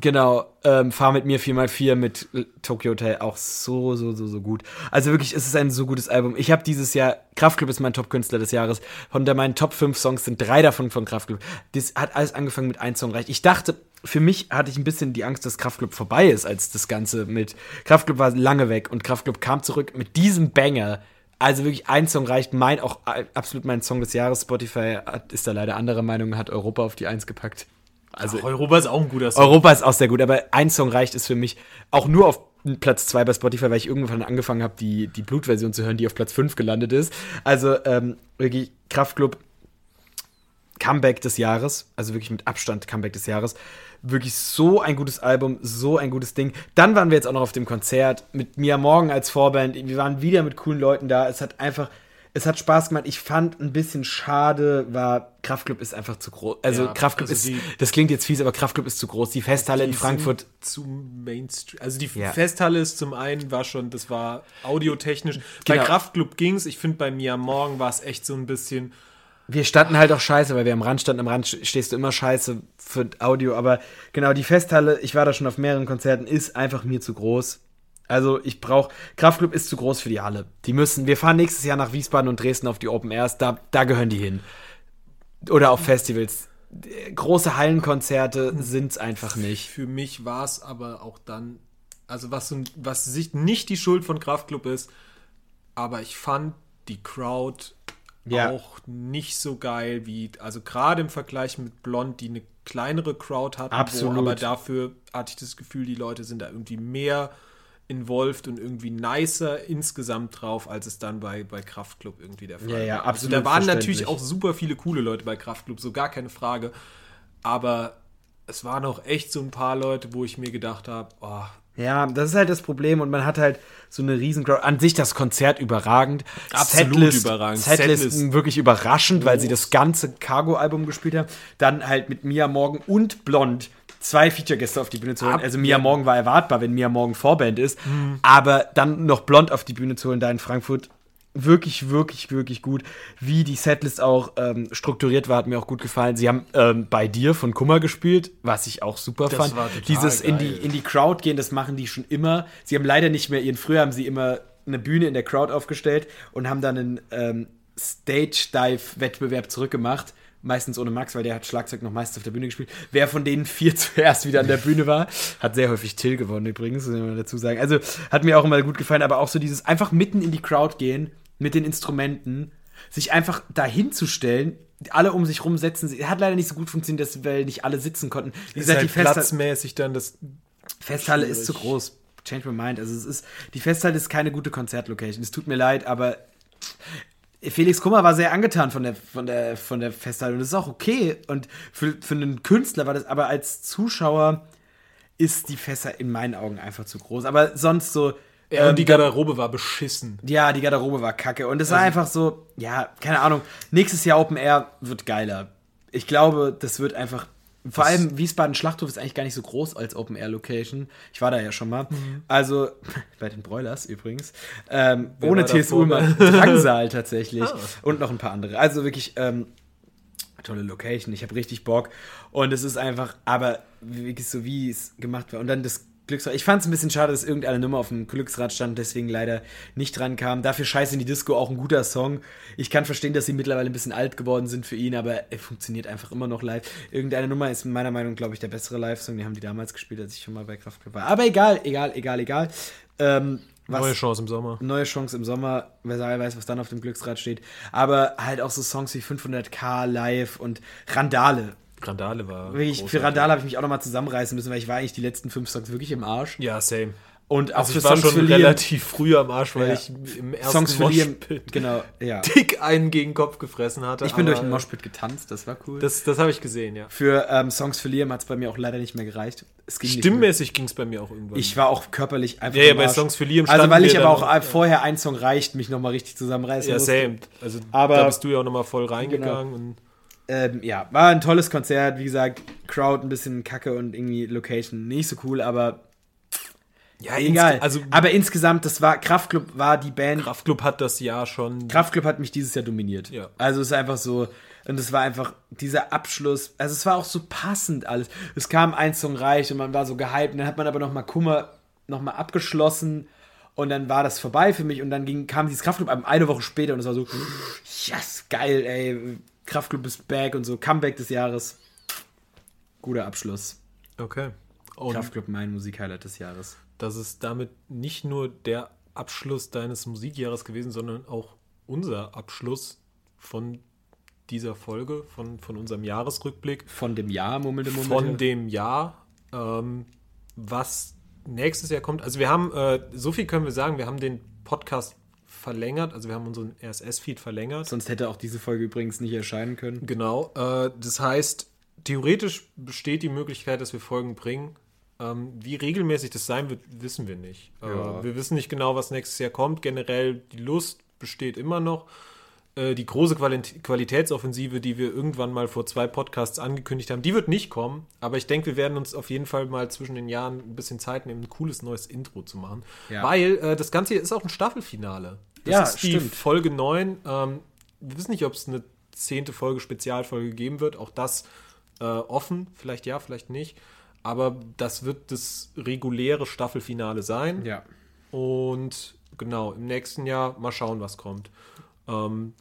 Genau, ähm, fahr mit mir 4x4 mit Tokyo Hotel auch so, so, so, so gut. Also wirklich, es ist ein so gutes Album. Ich habe dieses Jahr, Kraftklub ist mein Top-Künstler des Jahres. Von der meinen Top 5 Songs sind drei davon von Kraftklub. Das hat alles angefangen mit ein Song reicht. Ich dachte, für mich hatte ich ein bisschen die Angst, dass Kraftklub vorbei ist, als das Ganze mit Kraftklub war lange weg und Kraftklub kam zurück mit diesem Banger. Also wirklich ein Song reicht, mein auch äh, absolut mein Song des Jahres. Spotify hat, ist da leider anderer Meinung, hat Europa auf die Eins gepackt. Also Ach, Europa ist auch ein guter Song. Europa ist auch sehr gut, aber ein Song reicht es für mich auch nur auf Platz 2 bei Spotify, weil ich irgendwann angefangen habe, die, die Blutversion zu hören, die auf Platz 5 gelandet ist. Also ähm, wirklich Kraftclub Comeback des Jahres, also wirklich mit Abstand Comeback des Jahres. Wirklich so ein gutes Album, so ein gutes Ding. Dann waren wir jetzt auch noch auf dem Konzert mit Mia Morgan als Vorband. Wir waren wieder mit coolen Leuten da. Es hat einfach, es hat Spaß gemacht. Ich fand ein bisschen schade, war Kraftclub ist einfach zu groß. Also Ja, Kraftclub also ist, das klingt jetzt fies, aber Kraftclub ist zu groß. Die Festhalle in Die Frankfurt. sind Zu Mainstream. Also die Ja. Festhalle ist zum einen, war schon, das war audiotechnisch. Bei Genau. Kraftclub ging's. Ich finde, bei mir am Morgen war es echt so ein bisschen. Wir standen halt auch scheiße, weil wir am Rand standen. Am Rand stehst du immer scheiße für Audio. Aber genau, die Festhalle, ich war da schon auf mehreren Konzerten, ist einfach mir zu groß. Also ich brauche, Kraftclub ist zu groß für die Halle. Die müssen, wir fahren nächstes Jahr nach Wiesbaden und Dresden auf die Open Airs, da, da gehören die hin. Oder auf Festivals. Große Hallenkonzerte sind's einfach nicht. Für mich war es aber auch dann, also was, was sich nicht die Schuld von Kraftklub ist, aber ich fand die Crowd Ja. auch nicht so geil wie, also gerade im Vergleich mit Blond, die eine kleinere Crowd hatten, Absolut. Wo, aber dafür hatte ich das Gefühl, die Leute sind da irgendwie mehr involved und irgendwie nicer insgesamt drauf, als es dann bei, bei Kraftklub irgendwie der Fall Ja, ja, war. absolut Also da waren natürlich auch super viele coole Leute bei Kraftklub, so gar keine Frage. Aber es waren auch echt so ein paar Leute, wo ich mir gedacht habe, oh, Ja, das ist halt das Problem und man hat halt so eine riesen Crowd. An sich das Konzert überragend. Absolut überragend. Setlist, Setlist. wirklich überraschend, weil sie das ganze Cargo-Album gespielt haben. Dann halt mit Mia Morgan und Blond zwei Feature-Gäste auf die Bühne zu holen. Ab- Also Mia. Morgan war erwartbar, wenn Mia Morgan Vorband ist. Aber dann noch Blond auf die Bühne zu holen, da in Frankfurt. Wirklich, wirklich, wirklich gut. Wie die Setlist auch ähm, strukturiert war, hat mir auch gut gefallen. Sie haben ähm, bei dir von Kummer gespielt, was ich auch super Das fand. Dieses in die, geil. in die Crowd gehen, das machen die schon immer. Sie haben leider nicht mehr ihren, früher haben sie immer eine Bühne in der Crowd aufgestellt und haben dann einen ähm, Stage-Dive-Wettbewerb zurückgemacht. Meistens ohne Max, weil der hat Schlagzeug noch meistens auf der Bühne gespielt. Wer von denen vier zuerst wieder an der Bühne war, hat sehr häufig Till gewonnen übrigens, muss man dazu sagen. Also hat mir auch immer gut gefallen, aber auch so dieses einfach mitten in die Crowd gehen mit den Instrumenten, sich einfach dahin zu stellen, alle um sich rum setzen. Hat leider nicht so gut funktioniert, dass- weil nicht alle sitzen konnten. Wie ist gesagt, halt die Festhalle- platzmäßig dann das Festhalle Schwierig. ist zu groß. Change my mind. Also es ist, die Festhalle ist keine gute Konzertlocation. Es tut mir leid, aber Felix Kummer war sehr angetan von der, von der, von der Festhalle und das ist auch okay. Und für, für einen Künstler war das, aber als Zuschauer ist die Fässer in meinen Augen einfach zu groß. Aber sonst so. Ja, ähm, und die Garderobe war beschissen. ja, die Garderobe war kacke. Und es war einfach so, ja, keine Ahnung. Nächstes Jahr Open Air wird geiler. Ich glaube, das wird einfach. Vor allem Wiesbaden Schlachthof ist eigentlich gar nicht so groß als Open Air Location. Ich war da ja schon mal. Also, bei den Broilers übrigens. Ähm, ohne war TS davor? Ullmann. Drangsal tatsächlich. Ah. Und noch ein paar andere. Also wirklich, ähm, tolle Location. Ich habe richtig Bock. Und es ist einfach, aber wirklich so, wie es gemacht war. Und dann das Glücksrad. Ich fand es ein bisschen schade, dass irgendeine Nummer auf dem Glücksrad stand, deswegen leider nicht dran kam. Dafür Scheiße in die Disco auch ein guter Song. Ich kann verstehen, dass sie mittlerweile ein bisschen alt geworden sind für ihn, aber er funktioniert einfach immer noch live. Irgendeine Nummer ist meiner Meinung nach, glaube ich, der bessere Live-Song. Die haben die damals gespielt, als ich schon mal bei Kraftklub war. Aber egal, egal, egal, egal. Ähm, was, Neue Chance im Sommer. Neue Chance im Sommer, wer weiß, was dann auf dem Glücksrad steht. Aber halt auch so Songs wie 500k live und Randale. Randale war. Wirklich, für. Randale habe ich mich auch nochmal zusammenreißen müssen, weil ich war eigentlich die letzten fünf Songs wirklich im Arsch. Ja, same. Und auch Also für ich war Songs schon relativ früh am Arsch, weil Ja. ich im ersten Songs für Moshpit genau, ja. dick einen gegen den Kopf gefressen hatte. Ich bin durch den Moshpit getanzt, das war cool. Das, das habe ich gesehen, ja. für ähm, Songs für Liam hat es bei mir auch leider nicht mehr gereicht. Ging. Stimmmäßig ging es bei mir auch irgendwann. Ich war auch körperlich einfach Ja, ja, bei. Songs für Liam Also weil ich aber auch noch- vorher ein Song reicht, mich nochmal richtig zusammenreißen ja, musste. same. Also Aber- da bist du ja auch nochmal voll reingegangen. Und Ähm, ja, war ein tolles Konzert. Wie gesagt, Crowd ein bisschen kacke und irgendwie Location nicht so cool, aber ja, egal. Also aber insgesamt, das war Kraftklub war die Band. Kraftklub hat das Jahr schon. Kraftklub hat mich dieses Jahr dominiert. Ja. Also es ist einfach so und es war einfach dieser Abschluss. Also es war auch so passend alles. Es kam ein Song reich und man war so gehypt. Und dann hat man aber noch mal Kummer noch mal abgeschlossen und dann war das vorbei für mich und dann ging, kam dieses Kraftklub eine Woche später und es war so, yes, geil, ey, Kraftklub ist back und so, Comeback des Jahres. Guter Abschluss. Okay. Und Kraftklub mein Musikhighlight des Jahres. das ist damit nicht nur der Abschluss deines Musikjahres gewesen, sondern auch unser Abschluss von dieser Folge, von, von unserem Jahresrückblick. Von dem Jahr, murmelte Murmelte. von dem Jahr, ähm, was nächstes Jahr kommt. Also wir haben, äh, so viel können wir sagen, wir haben den Podcast verlängert, also wir haben unseren RSS-Feed verlängert. Sonst hätte auch diese Folge übrigens nicht erscheinen können. Genau. Äh, das heißt, theoretisch besteht die Möglichkeit, dass wir Folgen bringen. Ähm, wie regelmäßig das sein wird, wissen wir nicht. Äh, Ja. wir wissen nicht genau, was nächstes Jahr kommt. Generell die Lust besteht immer noch. Äh, die große Quali Qualitätsoffensive, die wir irgendwann mal vor zwei Podcasts angekündigt haben, die wird nicht kommen. Aber ich denke, wir werden uns auf jeden Fall mal zwischen den Jahren ein bisschen Zeit nehmen, ein cooles neues Intro zu machen. Ja. Weil äh, das Ganze hier ist auch ein Staffelfinale. Das Ja, ist die stimmt. Folge 9. Ähm, wir wissen nicht, ob es eine zehnte Folge, Spezialfolge geben wird. Auch das äh, offen. Vielleicht ja, vielleicht nicht. Aber das wird das reguläre Staffelfinale sein. Ja. Und genau, im nächsten Jahr mal schauen, was kommt. Ähm,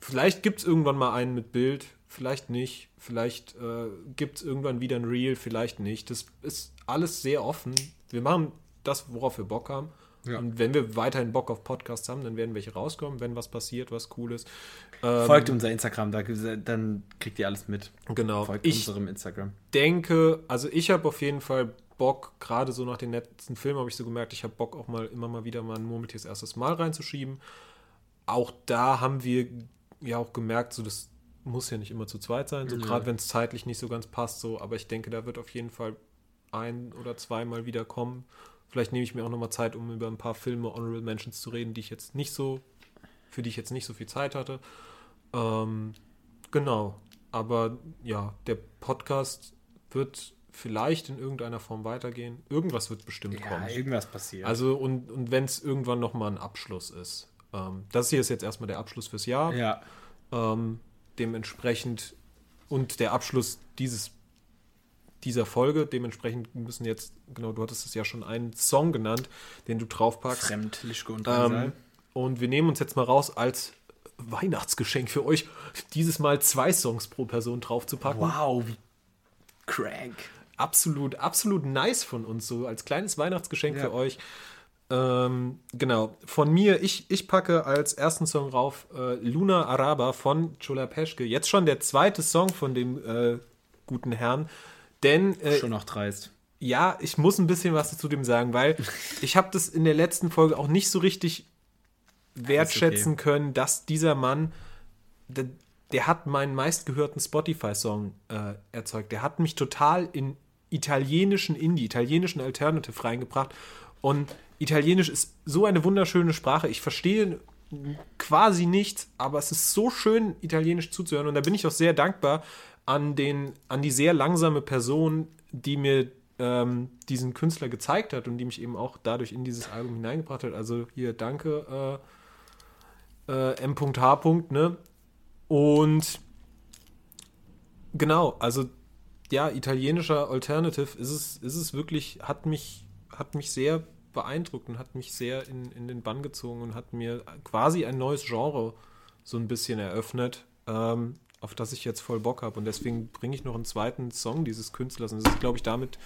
vielleicht gibt es irgendwann mal einen mit Bild, vielleicht nicht. Vielleicht äh, gibt es irgendwann wieder ein Reel, vielleicht nicht. Das ist alles sehr offen. Wir machen das, worauf wir Bock haben. Ja. Und wenn wir weiterhin Bock auf Podcasts haben, dann werden welche rauskommen, wenn was passiert, was cool ist. Ähm, Folgt unser Instagram, da, dann kriegt ihr alles mit. Genau. Folgt Ich unserem Instagram. denke, also ich habe auf jeden Fall Bock, gerade so nach den letzten Filmen habe ich so gemerkt, ich habe Bock auch mal immer mal wieder mal ein Murmeltiers erstes Mal reinzuschieben. Auch da haben wir ja auch gemerkt, so das muss ja nicht immer zu zweit sein, so Ja. gerade wenn es zeitlich nicht so ganz passt, so, aber ich denke, da wird auf jeden Fall ein oder zweimal wieder kommen. Vielleicht nehme ich mir auch nochmal Zeit, um über ein paar Filme, Honorable Mentions zu reden, die ich jetzt nicht so, für die ich jetzt nicht so viel Zeit hatte. Ähm, genau. Aber ja, der Podcast wird vielleicht in irgendeiner Form weitergehen. Irgendwas wird bestimmt Ja, kommen. irgendwas passiert. Also und, und wenn es irgendwann nochmal ein Abschluss ist. Ähm, das hier ist jetzt erstmal der Abschluss fürs Jahr. ja. Ähm, dementsprechend und der Abschluss dieses dieser Folge. Dementsprechend müssen jetzt, genau, du hattest es ja schon einen Song genannt, den du draufpackst. Fremd, Lischke und Ähm, und wir nehmen uns jetzt mal raus als Weihnachtsgeschenk für euch, dieses Mal zwei Songs pro Person draufzupacken. Wow, wie crank. Absolut, absolut nice von uns, so als kleines Weihnachtsgeschenk Ja. für euch. Ähm, genau, von mir, ich, ich packe als ersten Song rauf äh, Luna Araba von Chola Peschke. Jetzt schon der zweite Song von dem äh, guten Herrn. Denn äh, Schon noch dreist. ja, ich muss ein bisschen was zu dem sagen, weil ich habe das in der letzten Folge auch nicht so richtig wertschätzen okay. können, dass dieser Mann, der, der hat meinen meistgehörten Spotify-Song äh, erzeugt. Der hat mich total in italienischen Indie, italienischen Alternative reingebracht. Und Italienisch ist so eine wunderschöne Sprache. Ich verstehe quasi nichts, aber es ist so schön, Italienisch zuzuhören. Und da bin ich auch sehr dankbar an, den, an die sehr langsame Person, die mir ähm, diesen Künstler gezeigt hat und die mich eben auch dadurch in dieses Album hineingebracht hat. Also hier danke äh, äh, M.H. Ne? Und genau, also ja, italienischer Alternative ist es, ist es wirklich, hat mich, hat mich sehr beeindruckt und hat mich sehr in, in den Bann gezogen und hat mir quasi ein neues Genre so ein bisschen eröffnet, ähm, auf das ich jetzt voll Bock habe. Und deswegen bringe ich noch einen zweiten Song dieses Künstlers. Und das ist, glaube ich, damit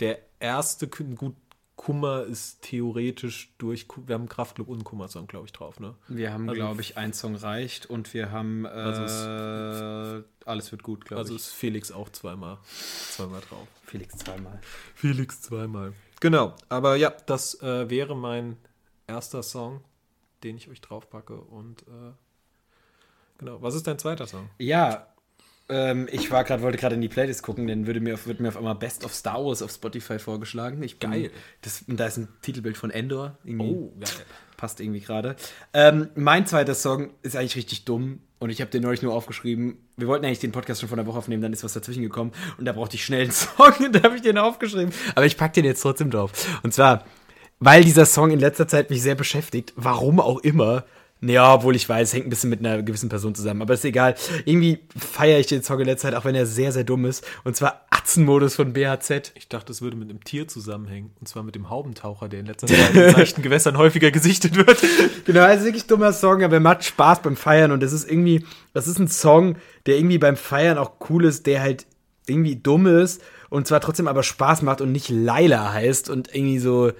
der erste, gut, Kummer ist theoretisch durch, wir haben Kraftclub und Kummer-Song, glaube ich, drauf, ne? Wir haben, also, glaube ich, ein Song reicht und wir haben, äh, also ist, alles wird gut, glaube also ich. Also ist Felix auch zweimal, zweimal drauf. Felix zweimal. Felix zweimal. Genau, aber ja, das äh, wäre mein erster Song, den ich euch draufpacke und äh, genau. Was ist dein zweiter Song? Ja, ähm, ich war gerade, wollte gerade in die Playlist gucken, dann würde mir, wird mir auf einmal Best of Star Wars auf Spotify vorgeschlagen. Ich bin, geil. Das, da ist ein Titelbild von Endor. oh, geil. Passt irgendwie gerade. Ähm, mein zweiter Song ist eigentlich richtig dumm und ich habe den neulich nur aufgeschrieben. Wir wollten eigentlich den Podcast schon vor einer Woche aufnehmen, dann ist was dazwischen gekommen und da brauchte ich schnell einen Song und da habe ich den aufgeschrieben. Aber ich packe den jetzt trotzdem drauf. Und zwar, weil dieser Song in letzter Zeit mich sehr beschäftigt, warum auch immer, ja, obwohl ich weiß, hängt ein bisschen mit einer gewissen Person zusammen, aber ist egal. Irgendwie feiere ich den Song in letzter Zeit, auch wenn er sehr, sehr dumm ist. Und zwar Atzenmodus von BHZ. Ich dachte, es würde mit einem Tier zusammenhängen. Und zwar mit dem Haubentaucher, der in letzter Zeit in seichten Gewässern häufiger gesichtet wird. genau, ist wirklich dummer Song, aber er macht Spaß beim Feiern. Und es ist irgendwie, das ist ein Song, der irgendwie beim Feiern auch cool ist, der halt irgendwie dumm ist und zwar trotzdem aber Spaß macht und nicht Laila heißt und irgendwie so. Äh,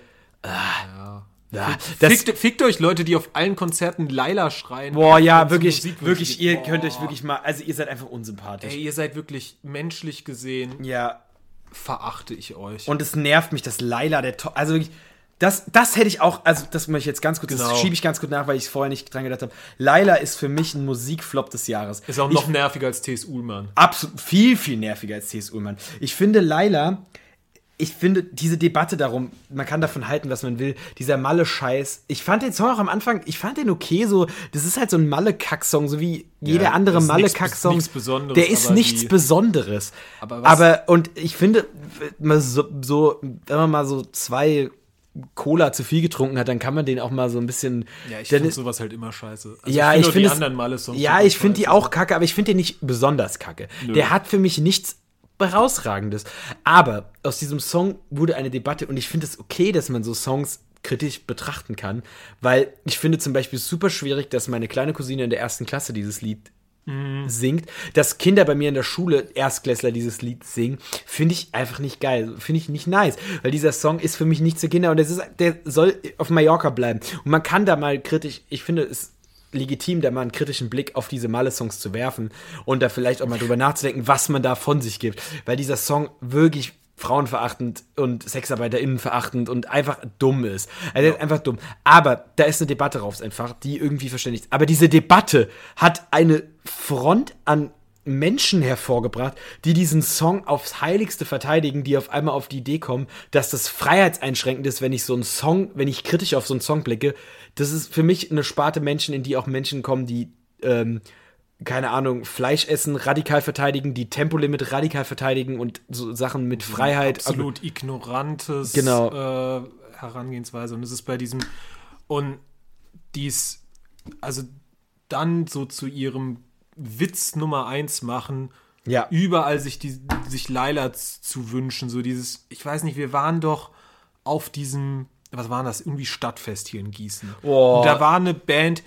ja ja, fickt, fickt, euch Leute, die auf allen Konzerten Laila schreien. Boah, ja, wirklich, wirklich, ihr boah. könnt euch wirklich mal, also ihr seid einfach unsympathisch. Ey, ihr seid wirklich menschlich gesehen. Ja. Verachte ich euch. Und es nervt mich, dass Laila der, to also wirklich, das, das hätte ich auch, also das möchte ich jetzt ganz kurz, genau. das schiebe ich ganz kurz nach, weil ich vorher nicht dran gedacht habe. Laila ist für mich ein Musikflop des Jahres. Ist auch noch ich, nerviger als T.S. Ullmann. Absolut, viel, viel nerviger als T.S. Ullmann. Ich finde Laila ich finde diese Debatte darum, man kann davon halten, was man will, dieser Malle-Scheiß. Ich fand den Song auch am Anfang, ich fand den okay, so, das ist halt so ein Malle-Kack-Song, so wie jeder ja, andere Malle-Kack-Song. Nichts Besonderes. Der ist nichts die, Besonderes. Aber, aber, und ich finde, so, so, wenn man mal so zwei Cola zu viel getrunken hat, dann kann man den auch mal so ein bisschen. Ja, ich finde sowas halt immer scheiße. Also ja, ich finde find Ja, ich finde die auch kacke, aber ich finde den nicht besonders kacke. Nö. Der hat für mich nichts herausragendes. Aber aus diesem Song wurde eine Debatte und ich finde es okay, dass man so Songs kritisch betrachten kann, weil ich finde zum Beispiel super schwierig, dass meine kleine Cousine in der ersten Klasse dieses Lied mm. singt, dass Kinder bei mir in der Schule Erstklässler dieses Lied singen, finde ich einfach nicht geil, finde ich nicht nice, weil dieser Song ist für mich nicht für Kinder und ist, der soll auf Mallorca bleiben und man kann da mal kritisch, ich finde es legitim, da mal einen kritischen Blick auf diese Malle-Songs zu werfen und da vielleicht auch mal drüber nachzudenken, was man da von sich gibt. Weil dieser Song wirklich frauenverachtend und SexarbeiterInnen verachtend und einfach dumm ist. Also ja. einfach dumm. Aber da ist eine Debatte raus einfach, die irgendwie verständigt. Aber diese Debatte hat eine Front an Menschen hervorgebracht, die diesen Song aufs Heiligste verteidigen, die auf einmal auf die Idee kommen, dass das freiheitseinschränkend ist, wenn ich so einen Song, wenn ich kritisch auf so einen Song blicke. Das ist für mich eine Sparte Menschen, in die auch Menschen kommen, die, ähm, keine Ahnung, Fleisch essen, radikal verteidigen, die Tempolimit radikal verteidigen und so Sachen mit Freiheit. Absolut aber, ignorantes genau. äh, Herangehensweise. Und es ist bei diesem, und dies, also dann so zu ihrem Witz Nummer eins machen. Ja. Überall sich, die, sich Laila zu wünschen. So dieses, ich weiß nicht, wir waren doch auf diesem, was war das? Irgendwie Stadtfest hier in Gießen. Oh. Und da war eine Band,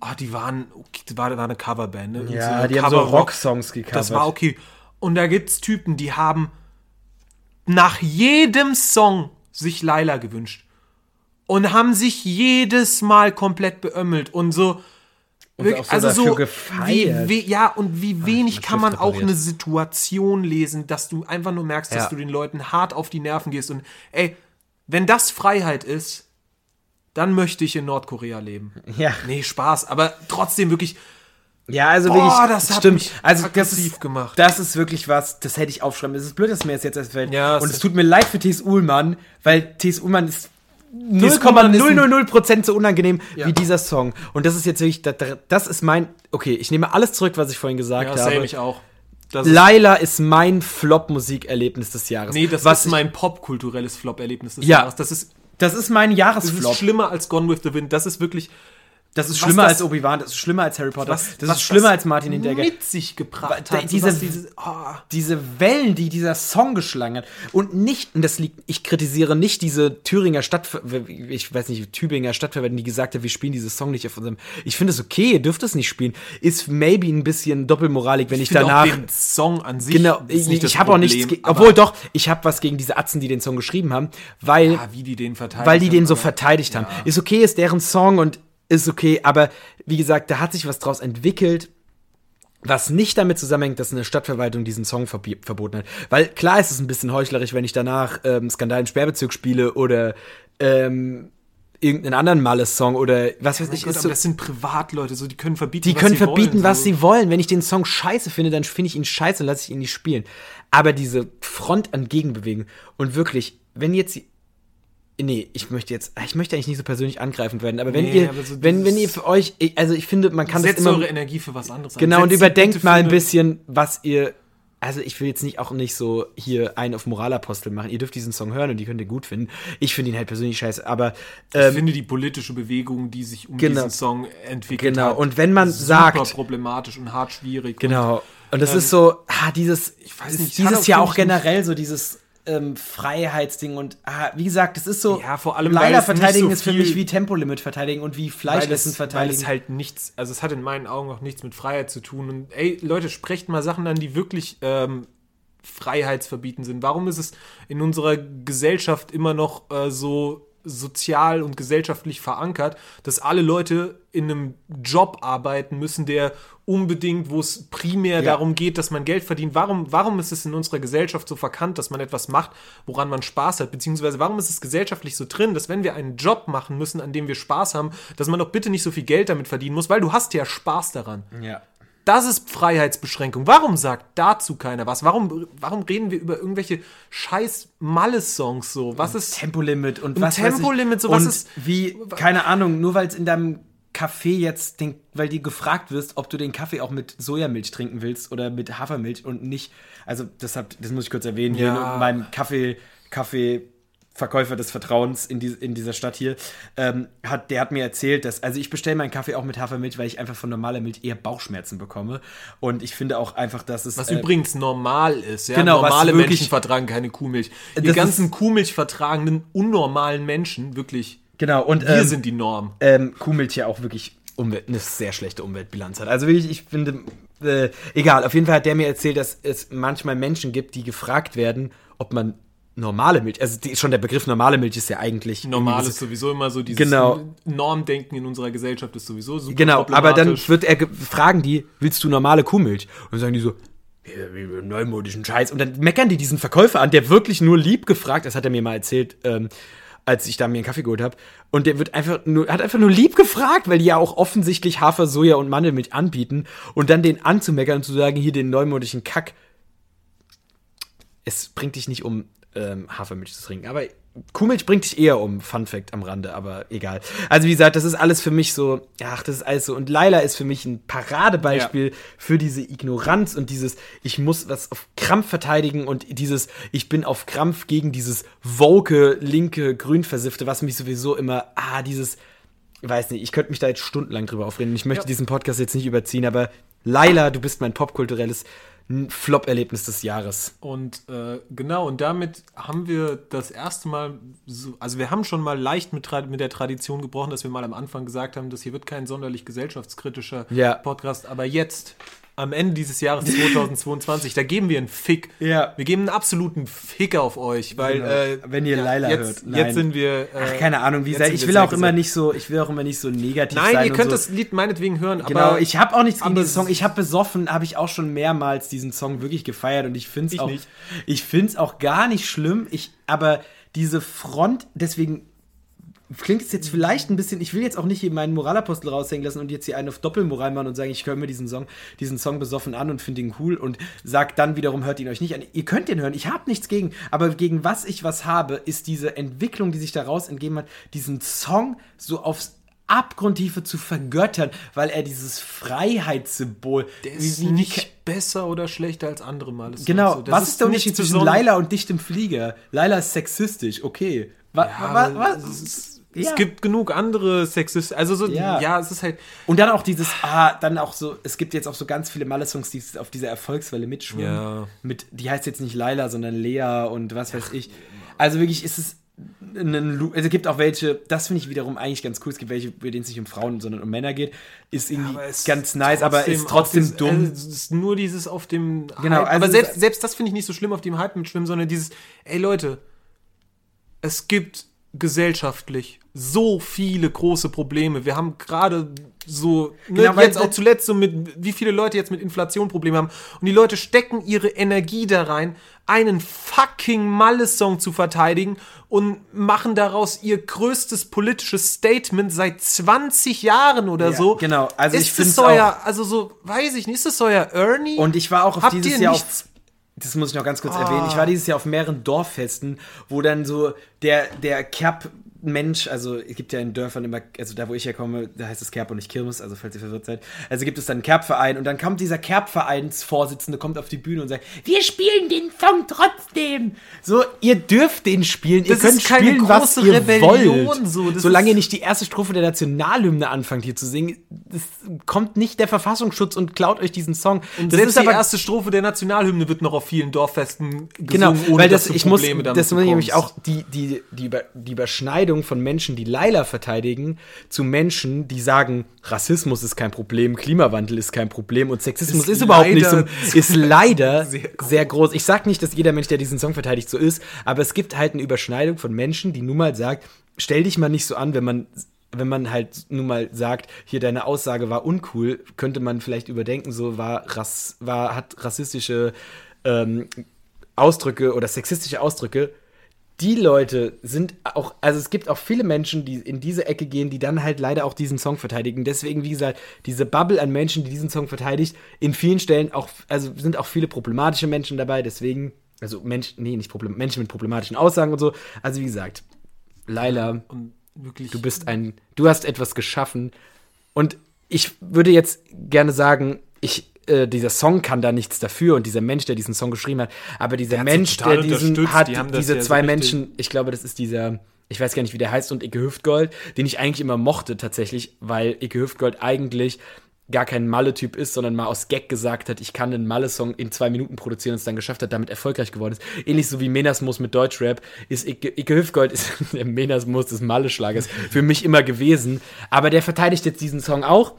oh, die waren, das war, war eine Coverband, ne? Ja, so die Cover haben so Rocksongs gecovert. Das war okay. Und da gibt's Typen, die haben nach jedem Song sich Laila gewünscht. Und haben sich jedes Mal komplett beömmelt und so, Und Wirklich, auch so also dafür so, wie, we, ja, und wie wenig mein kann man auch eine Situation lesen, dass du einfach nur merkst, dass Ja. du den Leuten hart auf die Nerven gehst und ey, wenn das Freiheit ist, dann möchte ich in Nordkorea leben. Ja. Nee, Spaß, aber trotzdem wirklich, Ja, also Boah, wirklich, das hat stimmt. mich also das ist, gemacht. Das ist wirklich was, das hätte ich aufschreiben. Es ist blöd, dass mir das jetzt erst fällt. Ja, Und es tut mir leid für T.S. Ullmann, weil T.S. Ullmann ist Ullmann ist ein- 0,000% so unangenehm Ja. wie dieser Song. Und das ist jetzt wirklich, das, das ist mein, okay, ich nehme alles zurück, was ich vorhin gesagt ja, same habe. ich auch. Das Laila ist mein Flop-Musikerlebnis des Jahres. nee, das was ist mein popkulturelles Flop-Erlebnis des Ja. Jahres. Das ist, Das ist mein das Jahresflop. ist schlimmer als Gone with the Wind. Das ist wirklich, Das ist schlimmer das- als Obi-Wan, das ist schlimmer als Harry Potter, was, das was ist schlimmer als Martin Hinteregger. mit sich gebracht hat. diese- dieses, ah. diese Wellen, die dieser Song geschlagen hat und nicht, und das liegt, ich kritisiere nicht diese Thüringer Stadt, ich weiß nicht, Tübinger Stadtverwaltung, die gesagt hat, wir spielen dieses Song nicht auf unserem, ich finde es okay, ihr dürft es nicht spielen, ist maybe ein bisschen doppelmoralig, wenn ich, finde danach, auch den Song an sich genau, ich, ich habe auch nichts, obwohl doch, ich habe was gegen diese Atzen, die den Song geschrieben haben, weil, Ah, wie die den verteidigt weil die den so verteidigt haben. Ja. Ist okay, ist deren Song und ist okay, aber wie gesagt, da hat sich was draus entwickelt, was nicht damit zusammenhängt, dass eine Stadtverwaltung diesen Song verbi- verboten hat. Weil klar ist es ein bisschen heuchlerisch, wenn ich danach ähm, Skandal im Sperrbezirk spiele oder ähm, irgendeinen anderen Males-Song oder was weiß Mein ich. Gott, so, das sind Privatleute, so die können verbieten, die was können sie verbieten, wollen, was so. sie wollen. Wenn ich den Song scheiße finde, dann finde ich ihn scheiße und lasse ich ihn nicht spielen. Aber diese Front an Gegenbewegung und wirklich, wenn jetzt Nee, ich möchte jetzt, ich möchte eigentlich nicht so persönlich angreifend werden, aber wenn Nee, ihr, aber so wenn, wenn ihr für euch, ich- also ich finde, man kann Setzt das immer, eure Energie für was anderes Genau, und überdenkt mal ein bisschen, was ihr. Also ich will jetzt nicht auch nicht so hier einen auf Moralapostel machen. Ihr dürft diesen Song hören und die könnt ihr gut finden. Ich finde ihn halt persönlich scheiße, aber Ich ähm, finde die politische Bewegung, die sich um Genau. diesen Song entwickelt Genau, hat, und wenn man super sagt- problematisch und hart schwierig. genau. Und das Ähm, ist so, ah, dieses, ich weiß nicht, dieses Jahr auch ich, generell so dieses ähm, Freiheitsding und ah, wie gesagt, es ist so, Ja, vor allem, leider verteidigen so ist für mich wie Tempolimit verteidigen und wie Fleischessen es, weil verteidigen. es halt nichts, also es hat in meinen Augen auch nichts mit Freiheit zu tun. Und ey, Leute, sprecht mal Sachen an, die wirklich ähm, freiheitsverbieten sind. Warum ist es in unserer Gesellschaft immer noch äh, so sozial und gesellschaftlich verankert, dass alle Leute in einem Job arbeiten müssen, der unbedingt, wo es primär Ja. darum geht, dass man Geld verdient. Warum, warum ist es in unserer Gesellschaft so verkannt, dass man etwas macht, woran man Spaß hat? Beziehungsweise warum ist es gesellschaftlich so drin, dass wenn wir einen Job machen müssen, an dem wir Spaß haben, dass man doch bitte nicht so viel Geld damit verdienen muss, weil du hast ja Spaß daran. ja. Das ist Freiheitsbeschränkung. Warum sagt dazu keiner was? Warum, warum reden wir über irgendwelche scheiß Malle-Songs so? Was ist Tempolimit und Und was Tempolimit, so was und ist- wie keine Ahnung, nur weil es in deinem Café jetzt den, weil dir gefragt wirst, ob du den Kaffee auch mit Sojamilch trinken willst oder mit Hafermilch und nicht, also deshalb, das muss ich kurz erwähnen, hier Ja. in meinem Kaffee Kaffee Verkäufer des Vertrauens in, die, in dieser Stadt hier, ähm, hat, der hat mir erzählt, dass, also ich bestelle meinen Kaffee auch mit Hafermilch, weil ich einfach von normaler Milch eher Bauchschmerzen bekomme. Und ich finde auch einfach, dass es. Was äh, übrigens normal ist, ja. Genau, Normale wirklich- Menschen vertragen keine Kuhmilch. Die ganzen Kuhmilch vertragenden, unnormalen Menschen, wirklich, Genau, und wir ähm, sind die Norm. ähm, Kuhmilch ja auch wirklich Umwelt, eine sehr schlechte Umweltbilanz hat. Also wirklich, ich finde, äh, egal, auf jeden Fall hat der mir erzählt, dass es manchmal Menschen gibt, die gefragt werden, ob man normale Milch, also die, schon der Begriff normale Milch ist ja eigentlich Normal ist sowieso immer so dieses Genau. Normdenken in unserer Gesellschaft ist sowieso super Genau, aber dann wird er ge- fragen die, willst du normale Kuhmilch? Und dann sagen die so, neumodischen Scheiß. Und dann meckern die diesen Verkäufer an, der wirklich nur lieb gefragt, das hat er mir mal erzählt, ähm, als ich da mir einen Kaffee geholt habe. Und der wird einfach nur, hat einfach nur lieb gefragt, weil die ja auch offensichtlich Hafer, Soja und Mandelmilch anbieten. Und dann den anzumeckern und zu sagen, hier den neumodischen Kack. Es bringt dich nicht um, ähm, Hafermilch zu trinken. Aber Kuhmilch bringt dich eher um. Fun Fact am Rande, aber egal. Also wie gesagt, das ist alles für mich so, ach, das ist alles so. Und Laila ist für mich ein Paradebeispiel für diese Ignoranz und dieses, ich muss was auf Krampf verteidigen und dieses, ich bin auf Krampf gegen dieses woke, linke, grünversiffte, was mich sowieso immer, ah, dieses, weiß nicht, ich könnte mich da jetzt stundenlang drüber aufreden. Ich möchte Ja. diesen Podcast jetzt nicht überziehen, aber Laila, du bist mein popkulturelles Flop-Erlebnis des Jahres. Und äh, genau, und damit haben wir das erste Mal, so, also wir haben schon mal leicht mit, mit der Tradition gebrochen, dass wir mal am Anfang gesagt haben, das hier wird kein sonderlich gesellschaftskritischer Ja. Podcast, aber jetzt am Ende dieses Jahres 2022, da geben wir einen Fick. Ja. Wir geben einen absoluten Fick auf euch, weil Genau. äh, Wenn ihr Laila jetzt, hört. Nein. Jetzt sind wir. Äh, Ach, keine Ahnung, wie gesagt, ich will auch immer nicht so, ich will auch immer nicht so negativ Nein, sein. ihr und könnt so. das Lied meinetwegen hören, Genau, aber ich habe auch nichts gegen diesen Song. Ich habe besoffen, habe ich auch schon mehrmals diesen Song wirklich gefeiert und ich finde es auch, nicht. ich finde es auch gar nicht schlimm. Ich, aber diese Front, deswegen klingt es jetzt vielleicht ein bisschen, ich will jetzt auch nicht hier meinen Moralapostel raushängen lassen und jetzt hier einen auf Doppelmoral machen und sagen, ich höre mir diesen Song, diesen Song besoffen an und finde ihn cool und sagt dann wiederum, hört ihn euch nicht an. Ihr könnt den hören, ich habe nichts gegen, aber gegen was ich was habe, ist diese Entwicklung, die sich daraus entgeben hat, diesen Song so aufs Abgrundtiefe zu vergöttern, weil er dieses Freiheitssymbol, der ist wie- wie- nicht besser oder schlechter als andere Male. Genau, das was ist der nichts Unterschied zwischen. Laila und dichtem Flieger? Laila ist sexistisch, okay. Wa, Ja, wa, aber wa, es, ist- ja. es gibt genug andere Sexist. Also so, Ja. ja. es ist halt. Und dann auch dieses, ah, dann auch so, es gibt jetzt auch so ganz viele Malle-Songs, die auf dieser Erfolgswelle mitschwimmen. Ja. Mit, die heißt jetzt nicht Laila, sondern Lea und was weiß ich. Also wirklich ist es ein, Lu- also es gibt auch welche, das finde ich wiederum eigentlich ganz cool, es gibt welche, bei denen es nicht um Frauen, sondern um Männer geht, ist irgendwie es ganz nice, aber ist trotzdem dieses- dumm. Es ist nur dieses auf dem Genau, Hype. also aber selbst, selbst das finde ich nicht so schlimm auf dem Hype mitschwimmen, sondern dieses, ey Leute, es gibt gesellschaftlich so viele große Probleme. Wir haben gerade so, ne, Genau, jetzt auch zuletzt so mit, wie viele Leute jetzt mit Inflation Probleme haben. Und die Leute stecken ihre Energie da rein, einen fucking Malle-Song zu verteidigen und machen daraus ihr größtes politisches Statement seit 20 Jahren oder Ja, so. genau. Also ich ist find's es euer, also so, weiß ich nicht, ist es euer Ernie? Und ich war auch auf Habt dieses Jahr auf. Das muss ich noch ganz kurz Ah. erwähnen. Ich war dieses Jahr auf mehreren Dorffesten, wo dann so der, der Kerb Mensch, also es gibt ja in Dörfern immer, also da wo ich herkomme, da heißt es Kerb und nicht Kirmes, also falls ihr verwirrt seid. Also gibt es dann einen Kerbverein und dann kommt dieser Kerbvereinsvorsitzende, kommt auf die Bühne und sagt, wir spielen den Song trotzdem. So, ihr dürft den spielen, ihr Das könnt ist keine spielen, was große ihr Rebellion, wollt. so. Solange ihr nicht die erste Strophe der Nationalhymne anfangt hier zu singen, das kommt nicht der Verfassungsschutz und klaut euch diesen Song. Und das selbst die erste Strophe der Nationalhymne wird noch auf vielen Dorffesten gesungen, Genau, ohne weil das, ich muss, das muss ich nämlich auch die, die, die, Über, die Überschneidung von Menschen, die Laila verteidigen, zu Menschen, die sagen, Rassismus ist kein Problem, Klimawandel ist kein Problem und Sexismus ist, Ist überhaupt nicht so, ist leider sehr sehr groß. groß. Ich sag nicht, dass jeder Mensch, der diesen Song verteidigt, so ist, aber es gibt halt eine Überschneidung von Menschen, die nun mal sagt, stell dich mal nicht so an, wenn man wenn man halt nun mal sagt, hier deine Aussage war uncool, könnte man vielleicht überdenken, so war, Rass, war hat rassistische ähm, Ausdrücke oder sexistische Ausdrücke. Die Leute sind auch, also es gibt auch viele Menschen, die in diese Ecke gehen, die dann halt leider auch diesen Song verteidigen. Deswegen, wie gesagt, diese Bubble an Menschen, die diesen Song verteidigt, in vielen Stellen auch, also sind auch viele problematische Menschen dabei, deswegen, also Menschen, nee, nicht Problem, Menschen mit problematischen Aussagen und so. Also wie gesagt, Laila, wirklich. du bist ein, du hast etwas geschaffen. Und ich würde jetzt gerne sagen, ich, äh, dieser Song kann da nichts dafür und dieser Mensch, der diesen Song geschrieben hat, aber dieser sie Mensch, der diesen hat, die diese so zwei richtig- Menschen, ich glaube, das ist dieser, ich weiß gar nicht, wie der heißt, und Icke Hüftgold, den ich eigentlich immer mochte tatsächlich, weil Icke Hüftgold eigentlich gar kein Malle-Typ ist, sondern mal aus Gag gesagt hat, ich kann einen Malle-Song in zwei Minuten produzieren und es dann geschafft hat, damit erfolgreich geworden ist. Ähnlich so wie Menasmus mit Deutschrap ist Icke, Icke Hüftgold ist der Menasmus des Malle-Schlagers für mich immer gewesen. Aber der verteidigt jetzt diesen Song auch.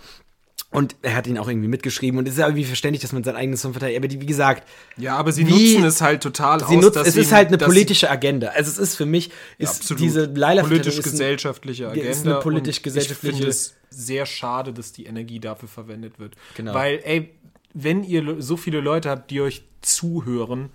Und er hat ihn auch irgendwie mitgeschrieben und es ist ja irgendwie verständlich, dass man seinen eigenen Song verteidigt. Aber die, wie gesagt, ja, aber sie wie- nutzen es halt total sie aus, nutzt, es ist halt eine politische Agenda. Also es ist für mich, ist Absolut. diese Laila politisch-gesellschaftliche ist Agenda. eine und politisch-gesellschaftliche- Ich finde es sehr schade, dass die Energie dafür verwendet wird. Genau. Weil, ey, wenn ihr so viele Leute habt, die euch zuhören,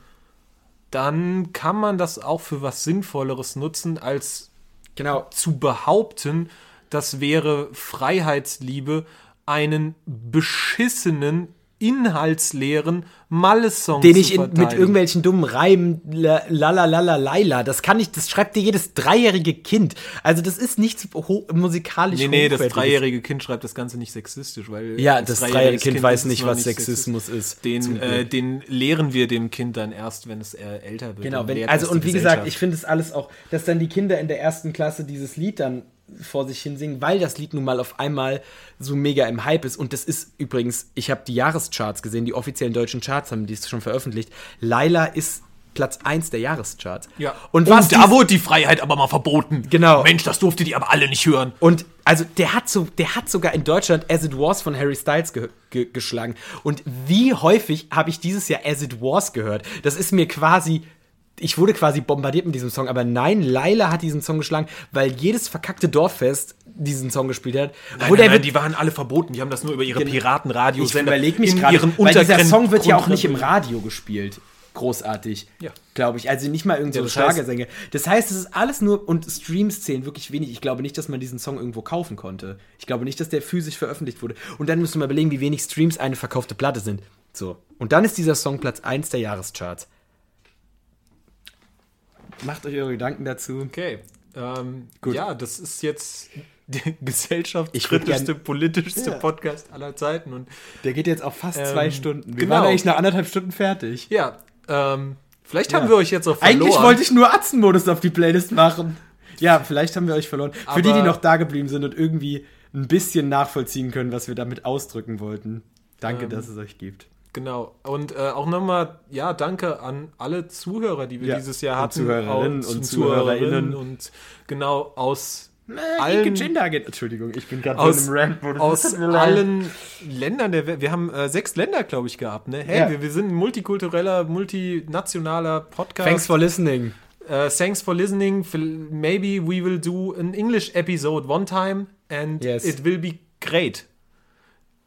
dann kann man das auch für was Sinnvolleres nutzen, als Genau. zu behaupten, das wäre Freiheitsliebe, einen beschissenen, inhaltsleeren Malle-Song Den ich in, mit irgendwelchen dummen Reimen, la la la la la das kann ich, das schreibt dir jedes dreijährige Kind. Also das ist nichts musikalisch Nee, nee, das dreijährige Kind schreibt das Ganze nicht sexistisch, weil Ja, das dreijährige dreijähriges Kind weiß nicht, was. Sexismus ist. Den, äh, den lehren wir dem Kind dann erst, wenn es äh, älter wird. Genau, wenn, also und wie gesagt, ich finde es alles auch, dass dann die Kinder in der ersten Klasse dieses Lied dann vor sich hin singen, weil das Lied nun mal auf einmal so mega im Hype ist. Und das ist übrigens, ich habe die Jahrescharts gesehen, die offiziellen deutschen Charts haben die es schon veröffentlicht. Laila ist Platz 1 der Jahrescharts. Ja. Und Und was da dies- wurde die Freiheit aber mal verboten. Genau. Mensch, das durfte die aber alle nicht hören. Und also der hat so, der hat sogar in Deutschland As It Was von Harry Styles ge ge geschlagen. Und wie häufig habe ich dieses Jahr As It Was gehört? Das ist mir quasi. Ich wurde quasi bombardiert mit diesem Song, aber nein, Laila hat diesen Song geschlagen, weil jedes verkackte Dorffest diesen Song gespielt hat. Nein, nein, nein, die waren alle verboten. Die haben das nur über ihre ich Piratenradiosender überlege mich gerade, weil dieser Song wird ja auch nicht im Radio gespielt. Großartig. Ja. Glaube ich. Also nicht mal irgendein Ja, so das heißt- Schlagersänger. Das heißt, es ist alles nur, und Streams zählen wirklich wenig. Ich glaube nicht, dass man diesen Song irgendwo kaufen konnte. Ich glaube nicht, dass der physisch veröffentlicht wurde. Und dann müssen wir überlegen, wie wenig Streams eine verkaufte Platte sind. So. Und dann ist dieser Song Platz 1 der Jahrescharts. Macht euch eure Gedanken dazu. Okay. Ähm, Gut. Ja, das ist jetzt der gesellschaftskritischste, politischste Ja. Podcast aller Zeiten. Und Der geht jetzt auch fast Ähm, zwei Stunden. Wir genau. waren eigentlich nach anderthalb Stunden fertig. ja, ähm, vielleicht Ja. haben wir euch jetzt auch verloren. Eigentlich wollte ich nur Atzenmodus auf die Playlist machen. Ja, vielleicht haben wir euch verloren. Für Aber- die, die noch da geblieben sind und irgendwie ein bisschen nachvollziehen können, was wir damit ausdrücken wollten. Danke, Ähm, dass es euch gibt. Genau. Und äh, auch nochmal, ja, danke an alle Zuhörer, die wir Ja, dieses Jahr und hatten. Zuhörerinnen Auch- und Zuhörerinnen und genau aus Allen allen, Gender geht. Entschuldigung, ich bin gerade aus, so in einem Rant. aus allen Ländern der Welt. Wir haben äh, sechs Länder, glaube ich, gehabt. Ne? Hey, Ja. wir, wir sind ein multikultureller, multinationaler Podcast. Thanks for listening. Uh, thanks for listening. Maybe we will do an English episode one time and Yes. it will be great.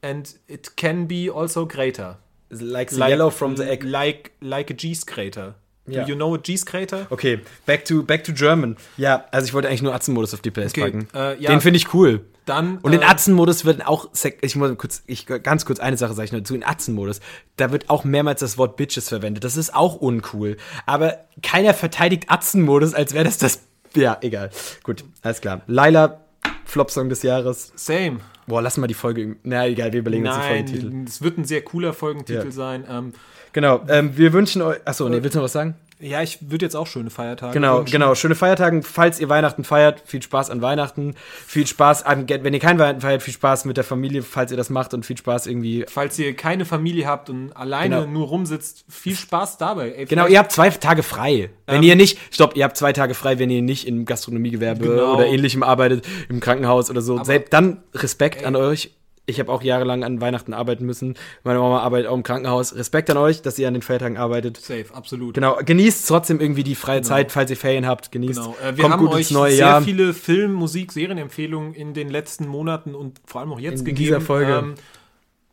And it can be also greater. Like the yellow from the egg. Like, like a G's crater. Ja. Do you know a G's crater? Okay, back to, back to German. Ja, also ich wollte eigentlich nur Atzenmodus auf die Playlist Okay, packen. äh, ja. Den finde ich cool. Dann. Und in äh, Atzenmodus wird auch, ich muss kurz, ich, ganz kurz eine Sache sage ich nur dazu, in Atzenmodus, da wird auch mehrmals das Wort Bitches verwendet. Das ist auch uncool. Aber keiner verteidigt Atzenmodus, als wäre das das, ja, egal. Gut, alles klar. Laila, Flop-Song des Jahres. Same. Boah, lass mal die Folge, na egal, wir überlegen uns den Folgentitel. Nein, es wird ein sehr cooler Folgentitel Ja. sein. Ähm, Genau, ähm, wir wünschen euch, achso, nee, willst du noch was sagen? Ja, ich würde jetzt auch schöne Feiertage Genau, wünschen. genau. Schöne Feiertage. Falls ihr Weihnachten feiert, viel Spaß an Weihnachten. Viel Spaß an, wenn ihr kein Weihnachten feiert, viel Spaß mit der Familie, falls ihr das macht und viel Spaß irgendwie. Falls ihr keine Familie habt und alleine Genau. nur rumsitzt, viel Spaß dabei. Ey, Genau, ihr habt zwei Tage frei. Wenn Ähm, ihr nicht, stopp, ihr habt zwei Tage frei, wenn ihr nicht im Gastronomiegewerbe Genau. oder ähnlichem arbeitet, im Krankenhaus oder so. Aber- Selbst dann Respekt Ey. an euch. Ich habe auch jahrelang an Weihnachten arbeiten müssen. Meine Mama arbeitet auch im Krankenhaus. Respekt an euch, dass ihr an den Feiertagen arbeitet. Safe, absolut. Genau, genießt trotzdem irgendwie die freie Zeit, falls ihr Ferien habt. Genießt. Genau. Äh, wir Kommt haben gut euch ins neue sehr Jahr. viele Film-, Musik-, Serienempfehlungen in den letzten Monaten und vor allem auch jetzt In gegeben. dieser Folge. Ähm,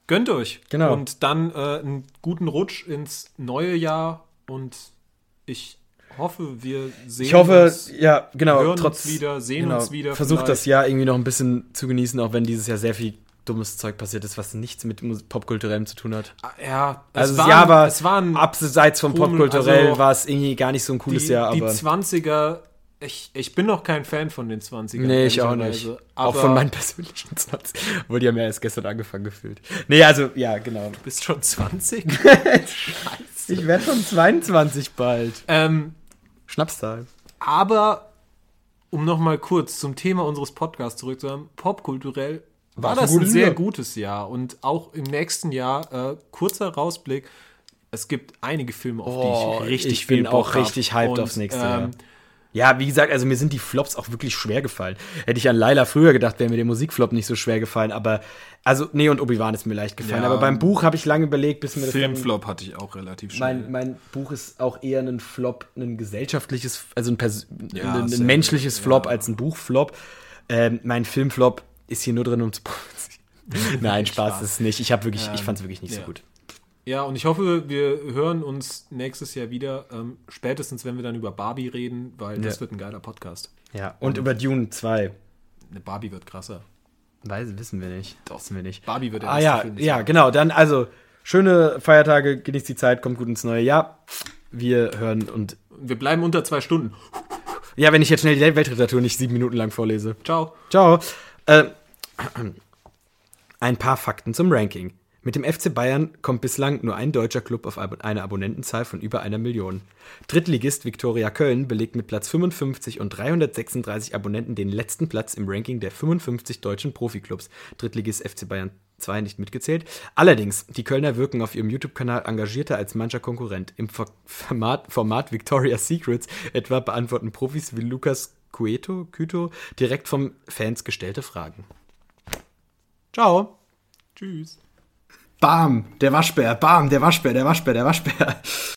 gönnt euch. Genau. Und dann äh, einen guten Rutsch ins neue Jahr und ich hoffe, wir sehen Ich hoffe, uns. ja, genau, hören trotz uns wieder, sehen genau, uns wieder Versucht vielleicht. das Jahr irgendwie noch ein bisschen zu genießen, auch wenn dieses Jahr sehr viel dummes Zeug passiert ist, was nichts mit Popkulturellem zu tun hat. Ja, Also es das war, Jahr war es waren abseits von Popkulturell also war es irgendwie gar nicht so ein cooles die, Jahr, die aber 20er. Ich, ich bin noch kein Fan von den 20ern. nee, ich auch nicht. auch Aber von meinen persönlichen 20. Obwohl die haben ja erst gestern angefangen gefühlt. Nee, also ja, genau. Du bist schon 20? Ich werde schon 22 bald. ähm, Schnapszahl. Aber um nochmal kurz zum Thema unseres Podcasts zurückzukommen, popkulturell war das ein sehr Jahr. gutes Jahr und auch im nächsten Jahr, äh, kurzer Rausblick, es gibt einige Filme, auf Oh, die ich richtig ich bin viel Bock auch hab. richtig hyped Und, aufs nächste ähm, Jahr. Ja, wie gesagt, also mir sind die Flops auch wirklich schwer gefallen. Hätte ich an Laila früher gedacht, wäre mir der Musikflop nicht so schwer gefallen, aber also nee und Obi-Wan ist mir leicht gefallen, Ja. aber beim Buch habe ich lange überlegt, bis mir das Filmflop hatte ich auch relativ schnell. mein, mein Buch ist auch eher ein Flop, ein gesellschaftliches, also ein, Pers Ja, ein, ein menschliches Flop Ja. als ein Buchflop. Ähm, mein Filmflop ist hier nur drin, um zu provozieren. Nein, Spaß, Spaß. ist es nicht. Ich habe wirklich, ich Ähm, fand es wirklich nicht so ja. gut. Ja, und ich hoffe, wir hören uns nächstes Jahr wieder, ähm, spätestens wenn wir dann über Barbie reden, weil das Ja. wird ein geiler Podcast. Ja, und über Dune 2. Eine Barbie wird krasser. Weiß, wissen wir nicht. Doch. Wissen wir nicht. Barbie wird der Ah ja, Film ja, genau. Dann also schöne Feiertage, genießt die Zeit, kommt gut ins neue Jahr. Wir hören und Wir bleiben unter zwei Stunden. ja, wenn ich jetzt schnell die Weltliteratur nicht sieben Minuten lang vorlese. Ciao. Ciao. Äh, ein paar Fakten zum Ranking. Mit dem FC Bayern kommt bislang nur ein deutscher Club auf eine Abonnentenzahl von über einer Million. Drittligist Viktoria Köln belegt mit Platz 55 und 336 Abonnenten den letzten Platz im Ranking der 55 deutschen Profiklubs. Drittligist FC Bayern 2 nicht mitgezählt. Allerdings, die Kölner wirken auf ihrem YouTube-Kanal engagierter als mancher Konkurrent. Im Format, Format Victoria's Secrets etwa beantworten Profis wie Lukas Cueto, direkt vom Fans gestellte Fragen. Ciao. Tschüss. Bam, der Waschbär, bam, der Waschbär, der Waschbär, der Waschbär.